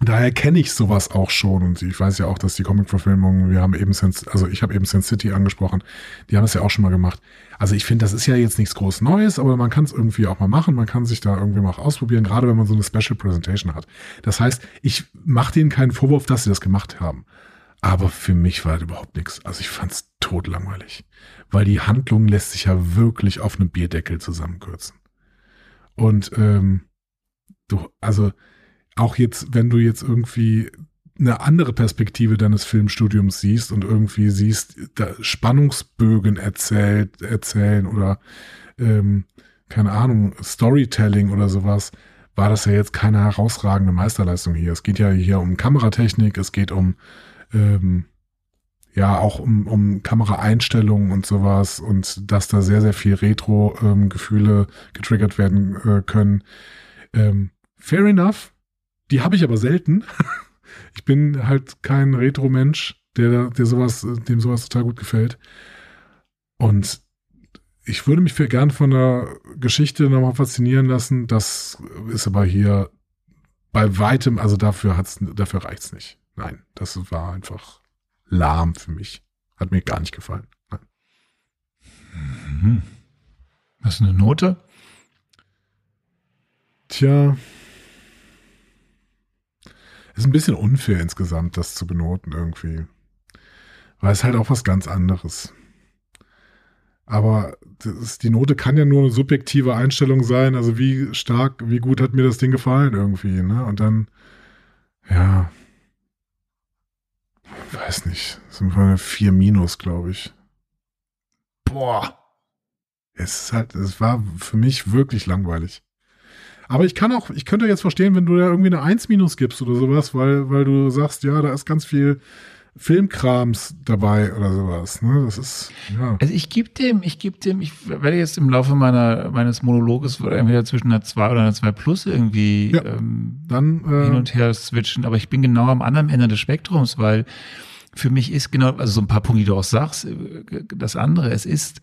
Daher kenne ich sowas auch schon und ich weiß ja auch, dass die Comic-Verfilmungen, wir haben eben Sense, also ich habe eben Sense City angesprochen, die haben das ja auch schon mal gemacht. Also ich finde, das ist ja jetzt nichts groß Neues, aber man kann es irgendwie auch mal machen, man kann sich da irgendwie mal ausprobieren, gerade wenn man so eine Special Presentation hat. Das heißt, ich mache denen keinen Vorwurf, dass sie das gemacht haben. Aber für mich war das überhaupt nichts. Also ich fand es totlangweilig. Weil die Handlung lässt sich ja wirklich auf einem Bierdeckel zusammenkürzen. Und ähm, du, also auch jetzt, wenn du jetzt irgendwie eine andere Perspektive deines Filmstudiums siehst und irgendwie siehst, da Spannungsbögen erzählt, erzählen oder ähm, keine Ahnung, Storytelling oder sowas, war das ja jetzt keine herausragende Meisterleistung hier. Es geht ja hier um Kameratechnik, es geht um ähm, ja, auch um, um Kameraeinstellungen und sowas und dass da sehr, sehr viel Retro-Gefühle ähm, getriggert werden äh, können. Ähm, fair enough. Die habe ich aber selten. <laughs> ich bin halt kein Retro-Mensch, der, der sowas, dem sowas total gut gefällt. Und ich würde mich für gern von der Geschichte nochmal faszinieren lassen. Das ist aber hier bei weitem, also dafür hat's, dafür reicht's nicht. Nein, das war einfach lahm für mich. Hat mir gar nicht gefallen. Nein. Mhm. Was ist eine Note? Tja. Ist ein bisschen unfair insgesamt, das zu benoten irgendwie. Weil es halt auch was ganz anderes. Aber das, die Note kann ja nur eine subjektive Einstellung sein. Also wie stark, wie gut hat mir das Ding gefallen irgendwie. Ne? Und dann, ja, weiß nicht, sind wir eine 4 minus, glaube ich. Boah. Es ist halt, es war für mich wirklich langweilig. Aber ich kann auch, ich könnte jetzt verstehen, wenn du da irgendwie eine 1 minus gibst oder sowas, weil, weil du sagst, ja, da ist ganz viel Filmkrams dabei oder sowas. Ne? Das ist, ja. Also ich gebe dem, ich gebe dem, ich werde jetzt im Laufe meiner, meines Monologes entweder zwischen einer 2 oder einer 2 Plus irgendwie ja, ähm, dann, äh, hin und her switchen, aber ich bin genau am anderen Ende des Spektrums, weil für mich ist genau, also so ein paar Punkte, die du auch sagst, äh, das andere, es ist,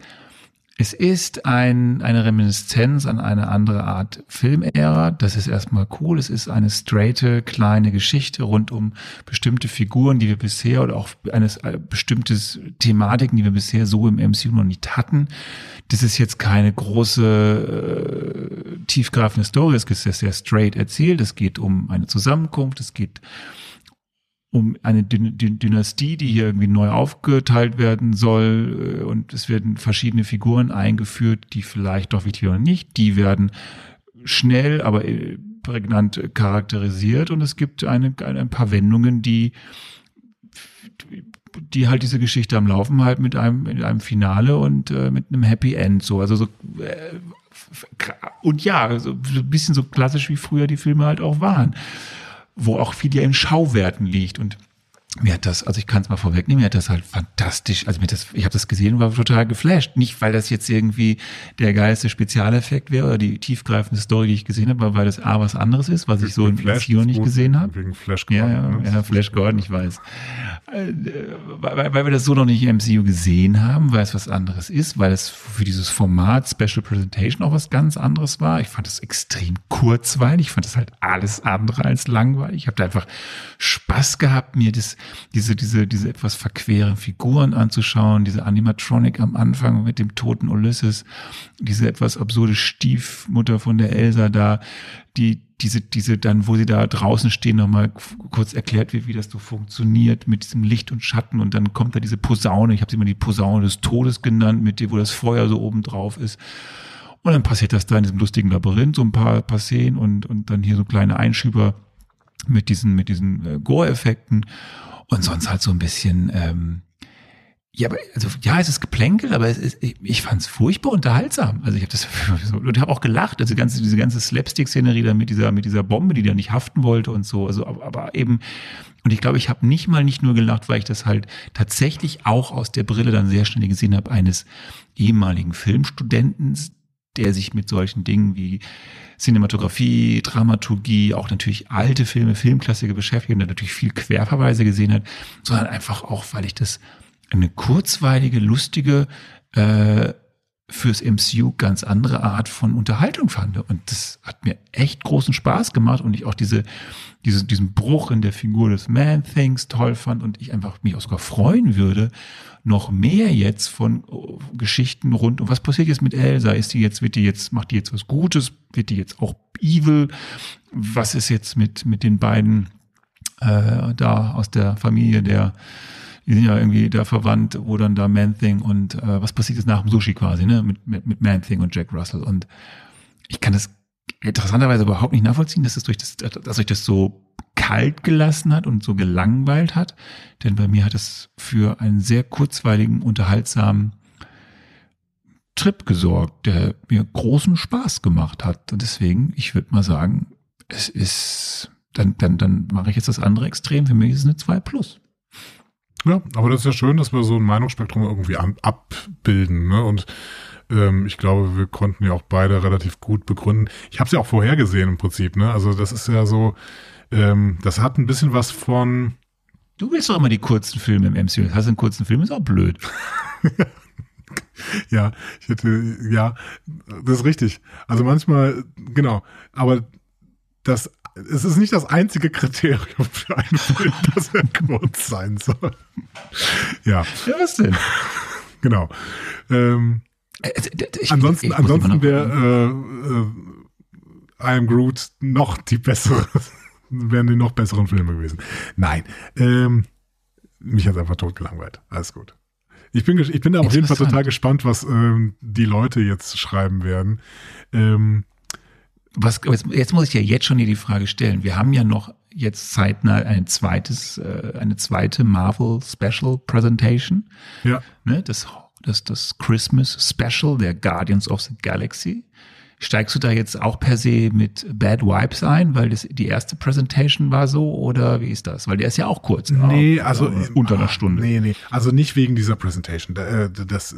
es ist ein, eine Reminiszenz an eine andere Art Filmära. Das ist erstmal cool. Es ist eine straighte, kleine Geschichte rund um bestimmte Figuren, die wir bisher oder auch eines äh, bestimmtes Thematiken, die wir bisher so im MCU noch nicht hatten. Das ist jetzt keine große, äh, tiefgreifende Story. Es ist sehr straight erzählt. Es geht um eine Zusammenkunft. Es geht um eine Dynastie, die hier irgendwie neu aufgeteilt werden soll äh, und es werden verschiedene Figuren eingeführt, die vielleicht doch wichtig oder nicht, die werden schnell, aber äh, prägnant charakterisiert. Und es gibt eine, ein paar Wendungen, die die halt diese Geschichte am Laufen halt mit einem mit einem Finale und äh, mit einem Happy End so. Also so äh, und ja so ein bisschen so klassisch wie früher die Filme halt auch waren wo auch viel ja in Schauwerten liegt. Und mir hat das, also ich kann es mal vorwegnehmen, mir hat das halt fantastisch, also mir das, ich habe das gesehen und war total geflasht. Nicht, weil das jetzt irgendwie der geilste Spezialeffekt wäre oder die tiefgreifende Story, die ich gesehen habe, aber weil das A was anderes ist, was ich so in Flash nicht gesehen habe. Wegen Flash Gordon. Ja, ja, ne? ja Flash Gordon, ich weiß. Äh, weil, weil wir das so noch nicht im MCU gesehen haben, weil es was anderes ist, weil es für dieses Format Special Presentation auch was ganz anderes war. Ich fand es extrem kurzweilig, ich fand es halt alles andere als langweilig. Ich habe da einfach Spaß gehabt, mir das diese, diese, diese etwas verqueren Figuren anzuschauen, diese Animatronic am Anfang mit dem toten Ulysses, diese etwas absurde Stiefmutter von der Elsa da, die, diese, diese dann, wo sie da draußen stehen, nochmal kurz erklärt wird, wie das so funktioniert mit diesem Licht und Schatten und dann kommt da diese Posaune, ich habe sie immer die Posaune des Todes genannt, mit dem, wo das Feuer so oben drauf ist. Und dann passiert das da in diesem lustigen Labyrinth, so ein paar, paar Szenen und, und dann hier so kleine Einschüber mit diesen, mit diesen äh, Gore-Effekten. Und sonst halt so ein bisschen, ähm, ja, aber also ja, es ist Geplänkel, aber es ist, ich, ich fand es furchtbar unterhaltsam. Also ich habe das <laughs> und habe auch gelacht. Also ganze diese ganze Slapstick-Szenerie da mit dieser mit dieser Bombe, die da nicht haften wollte und so. Also aber, aber eben und ich glaube, ich habe nicht mal nicht nur gelacht, weil ich das halt tatsächlich auch aus der Brille dann sehr schnell gesehen habe eines ehemaligen Filmstudenten, der sich mit solchen Dingen wie Cinematografie, Dramaturgie, auch natürlich alte Filme, Filmklassiker beschäftigt und der natürlich viel Querverweise gesehen hat, sondern einfach auch, weil ich das eine kurzweilige, lustige, äh, fürs MCU ganz andere Art von Unterhaltung fand. Und das hat mir echt großen Spaß gemacht und ich auch diese, diese, diesen Bruch in der Figur des Man-Things toll fand und ich einfach mich auch sogar freuen würde, noch mehr jetzt von oh, Geschichten rund um was passiert jetzt mit Elsa? Ist die jetzt, wird die jetzt, macht die jetzt was Gutes? Wird die jetzt auch evil? Was ist jetzt mit, mit den beiden äh, da aus der Familie der die sind ja irgendwie da verwandt, wo dann da Man-Thing und äh, was passiert jetzt nach dem Sushi quasi, ne? Mit, mit, mit Man-Thing und Jack Russell. Und ich kann das interessanterweise überhaupt nicht nachvollziehen, dass es durch das, dass euch das so kalt gelassen hat und so gelangweilt hat. Denn bei mir hat es für einen sehr kurzweiligen, unterhaltsamen Trip gesorgt, der mir großen Spaß gemacht hat. Und deswegen, ich würde mal sagen, es ist, dann, dann, dann mache ich jetzt das andere Extrem. Für mich ist es eine 2 plus. Ja, aber das ist ja schön, dass wir so ein Meinungsspektrum irgendwie an, abbilden. Ne? Und ähm, ich glaube, wir konnten ja auch beide relativ gut begründen. Ich habe es ja auch vorhergesehen im Prinzip. Ne? Also das ist ja so, ähm, das hat ein bisschen was von. Du willst doch immer die kurzen Filme im MCU. Hast du einen kurzen Film? Ist auch blöd. <laughs> ja, ich hätte, ja, das ist richtig. Also manchmal, genau. Aber das es ist nicht das einzige Kriterium für einen Film, <laughs> dass er kurz sein soll. Ja. Ja, was denn? Genau. Ähm, äh, ich, ansonsten, ich ansonsten wäre äh, äh, I Am Groot noch die bessere, <laughs> wären die noch besseren Filme gewesen. Nein. Ähm, mich hat einfach tot gelangweilt. Alles gut. Ich bin, ich bin da auf jeden Fall total gespannt, was ähm, die Leute jetzt schreiben werden. Ähm, was, jetzt muss ich ja jetzt schon hier die Frage stellen. Wir haben ja noch jetzt zeitnah ein zweites, äh, eine zweite Marvel Special Presentation. Ja. Ne, das, das, das Christmas Special der Guardians of the Galaxy. Steigst du da jetzt auch per se mit Bad Vibes ein, weil das die erste Presentation war so oder wie ist das? Weil der ist ja auch kurz. Nee, auch, also äh, unter einer Stunde. Nee, nee, also nicht wegen dieser Presentation. Äh, das,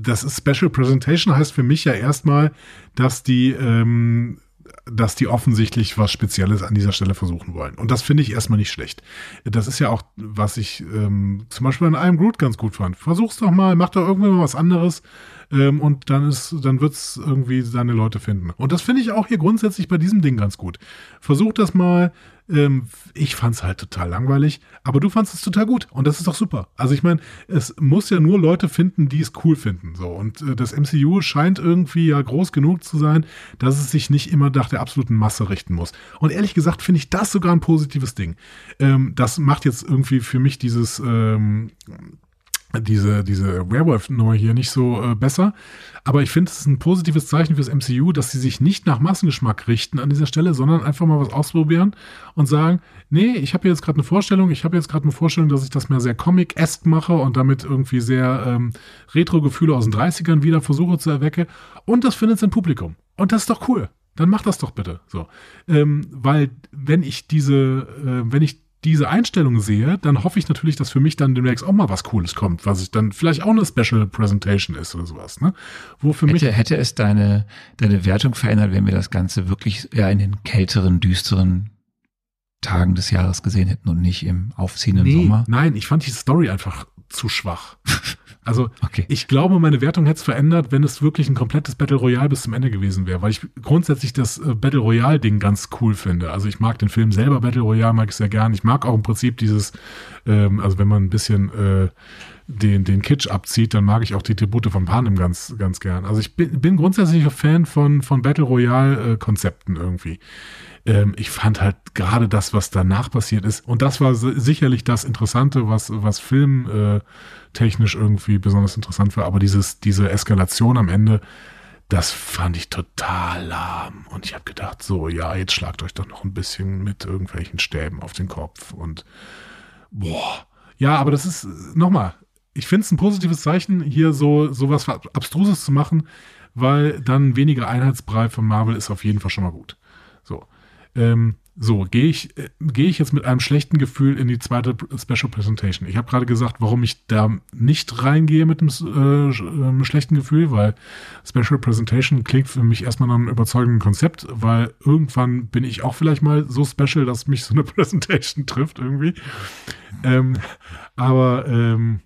das Special Presentation heißt für mich ja erstmal, dass die, ähm, dass die offensichtlich was Spezielles an dieser Stelle versuchen wollen. Und das finde ich erstmal nicht schlecht. Das ist ja auch, was ich ähm, zum Beispiel an einem Groot ganz gut fand. Versuch's doch mal, mach doch irgendwann mal was anderes ähm, und dann ist, dann wird's irgendwie seine Leute finden. Und das finde ich auch hier grundsätzlich bei diesem Ding ganz gut. Versuch das mal, ähm, ich fand es halt total langweilig, aber du fandest es total gut und das ist doch super. Also ich meine, es muss ja nur Leute finden, die es cool finden. So und äh, das MCU scheint irgendwie ja groß genug zu sein, dass es sich nicht immer nach der absoluten Masse richten muss. Und ehrlich gesagt finde ich das sogar ein positives Ding. Ähm, das macht jetzt irgendwie für mich dieses ähm, diese, diese Werewolf-Nummer hier nicht so äh, besser. Aber ich finde, es ist ein positives Zeichen fürs MCU, dass sie sich nicht nach Massengeschmack richten an dieser Stelle, sondern einfach mal was ausprobieren und sagen, nee, ich habe jetzt gerade eine Vorstellung, ich habe jetzt gerade eine Vorstellung, dass ich das mehr sehr Comic-esque mache und damit irgendwie sehr ähm, Retro-Gefühle aus den 30ern wieder versuche zu erwecken. Und das findet sein Publikum. Und das ist doch cool. Dann mach das doch bitte. So. Ähm, weil wenn ich diese, äh, wenn ich diese Einstellung sehe, dann hoffe ich natürlich, dass für mich dann demnächst auch mal was Cooles kommt, was ich dann vielleicht auch eine Special Presentation ist oder sowas. Ne? Wo für hätte, mich hätte es deine, deine Wertung verändert, wenn wir das Ganze wirklich eher in den kälteren, düsteren Tagen des Jahres gesehen hätten und nicht im aufziehenden nee, Sommer? Nein, ich fand die Story einfach zu schwach. <laughs> Also okay. ich glaube, meine Wertung hätte es verändert, wenn es wirklich ein komplettes Battle Royale bis zum Ende gewesen wäre, weil ich grundsätzlich das äh, Battle Royale Ding ganz cool finde. Also ich mag den Film selber Battle Royale mag ich sehr gern. Ich mag auch im Prinzip dieses, ähm, also wenn man ein bisschen äh, den, den Kitsch abzieht, dann mag ich auch die Tribute von Panem ganz, ganz gern. Also ich bin, bin grundsätzlich ein Fan von, von Battle Royale äh, Konzepten irgendwie. Ähm, ich fand halt gerade das, was danach passiert ist, und das war sicherlich das Interessante, was, was Film, äh, irgendwie besonders interessant war, aber dieses, diese Eskalation am Ende, das fand ich total lahm. Und ich habe gedacht, so, ja, jetzt schlagt euch doch noch ein bisschen mit irgendwelchen Stäben auf den Kopf. Und boah. Ja, aber das ist, nochmal, ich finde es ein positives Zeichen, hier so, so was Abstruses zu machen, weil dann weniger Einheitsbrei von Marvel ist auf jeden Fall schon mal gut. So. Ähm, so, gehe ich, äh, gehe ich jetzt mit einem schlechten Gefühl in die zweite Special Presentation. Ich habe gerade gesagt, warum ich da nicht reingehe mit einem äh, äh, schlechten Gefühl, weil Special Presentation klingt für mich erstmal nach einem überzeugenden Konzept, weil irgendwann bin ich auch vielleicht mal so special, dass mich so eine <laughs> Presentation trifft irgendwie. Ähm, aber ähm,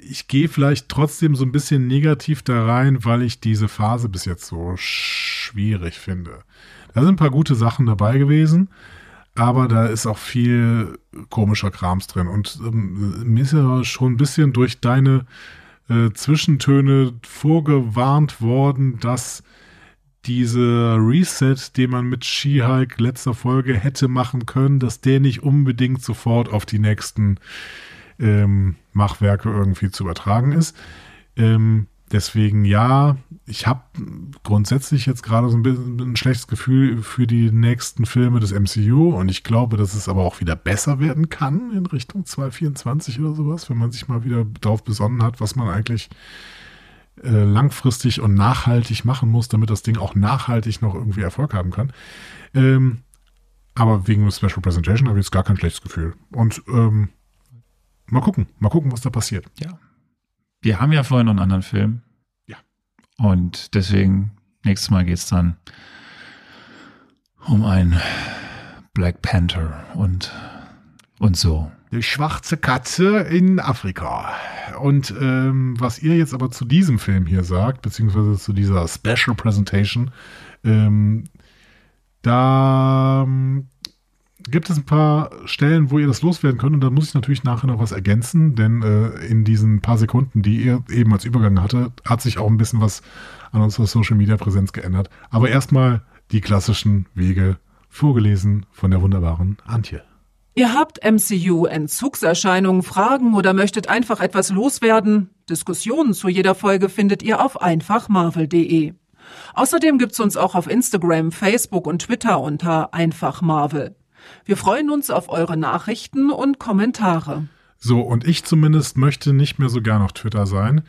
ich gehe vielleicht trotzdem so ein bisschen negativ da rein, weil ich diese Phase bis jetzt so schwierig finde. Da sind ein paar gute Sachen dabei gewesen, aber da ist auch viel komischer Krams drin. Und ähm, mir ist ja schon ein bisschen durch deine äh, Zwischentöne vorgewarnt worden, dass dieser Reset, den man mit She-Hulk letzter Folge hätte machen können, dass der nicht unbedingt sofort auf die nächsten ähm, Machwerke irgendwie zu übertragen ist. Ähm, Deswegen ja, ich habe grundsätzlich jetzt gerade so ein bisschen ein schlechtes Gefühl für die nächsten Filme des MCU und ich glaube, dass es aber auch wieder besser werden kann in Richtung 2024 oder sowas, wenn man sich mal wieder darauf besonnen hat, was man eigentlich äh, langfristig und nachhaltig machen muss, damit das Ding auch nachhaltig noch irgendwie Erfolg haben kann. Ähm, aber wegen Special Presentation habe ich jetzt gar kein schlechtes Gefühl. Und ähm, mal gucken, mal gucken, was da passiert. Ja. Wir haben ja vorhin noch einen anderen Film. Und deswegen, nächstes Mal geht's dann um ein Black Panther und, und so. Die schwarze Katze in Afrika. Und ähm, was ihr jetzt aber zu diesem Film hier sagt, beziehungsweise zu dieser Special Presentation, ähm, da gibt es ein paar Stellen, wo ihr das loswerden könnt. Und da muss ich natürlich nachher noch was ergänzen, denn äh, in diesen paar Sekunden, die ihr eben als Übergang hatte, hat sich auch ein bisschen was an unserer Social Media Präsenz geändert. Aber erstmal die klassischen Wege vorgelesen von der wunderbaren Antje. Ihr habt MCU-Entzugserscheinungen, Fragen oder möchtet einfach etwas loswerden? Diskussionen zu jeder Folge findet ihr auf einfachmarvel.de. Außerdem gibt's uns auch auf Instagram, Facebook und Twitter unter einfachmarvel. Wir freuen uns auf eure Nachrichten und Kommentare. So, und ich zumindest möchte nicht mehr so gern auf Twitter sein.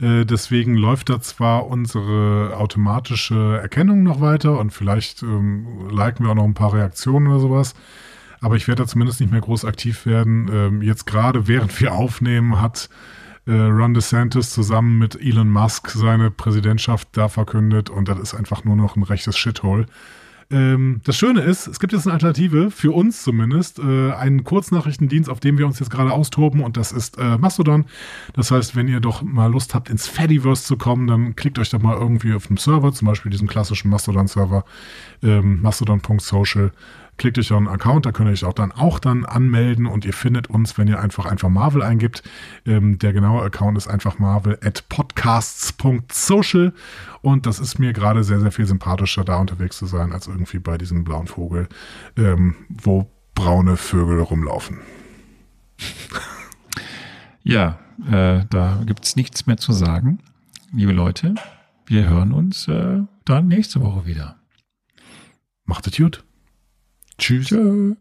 Äh, deswegen läuft da zwar unsere automatische Erkennung noch weiter und vielleicht ähm, liken wir auch noch ein paar Reaktionen oder sowas. Aber ich werde da zumindest nicht mehr groß aktiv werden. Ähm, jetzt gerade während wir aufnehmen, hat äh, Ron DeSantis zusammen mit Elon Musk seine Präsidentschaft da verkündet und das ist einfach nur noch ein rechtes Shithole. Ähm, das Schöne ist, es gibt jetzt eine Alternative, für uns zumindest, äh, einen Kurznachrichtendienst, auf dem wir uns jetzt gerade austoben und das ist äh, Mastodon. Das heißt, wenn ihr doch mal Lust habt, ins Fediverse zu kommen, dann klickt euch doch mal irgendwie auf dem Server, zum Beispiel diesen klassischen Mastodon-Server, ähm, mastodon.social Klickt euch einen Account, da könnt ihr euch auch dann auch dann anmelden und ihr findet uns, wenn ihr einfach einfach Marvel eingibt. Ähm, der genaue Account ist einfach Marvel at podcasts.social und das ist mir gerade sehr, sehr viel sympathischer, da unterwegs zu sein, als irgendwie bei diesem blauen Vogel, ähm, wo braune Vögel rumlaufen. <laughs> Ja, äh, da gibt's nichts mehr zu sagen. Liebe Leute, wir hören uns äh, dann nächste Woche wieder. Macht es gut. Tschüss. Tschö.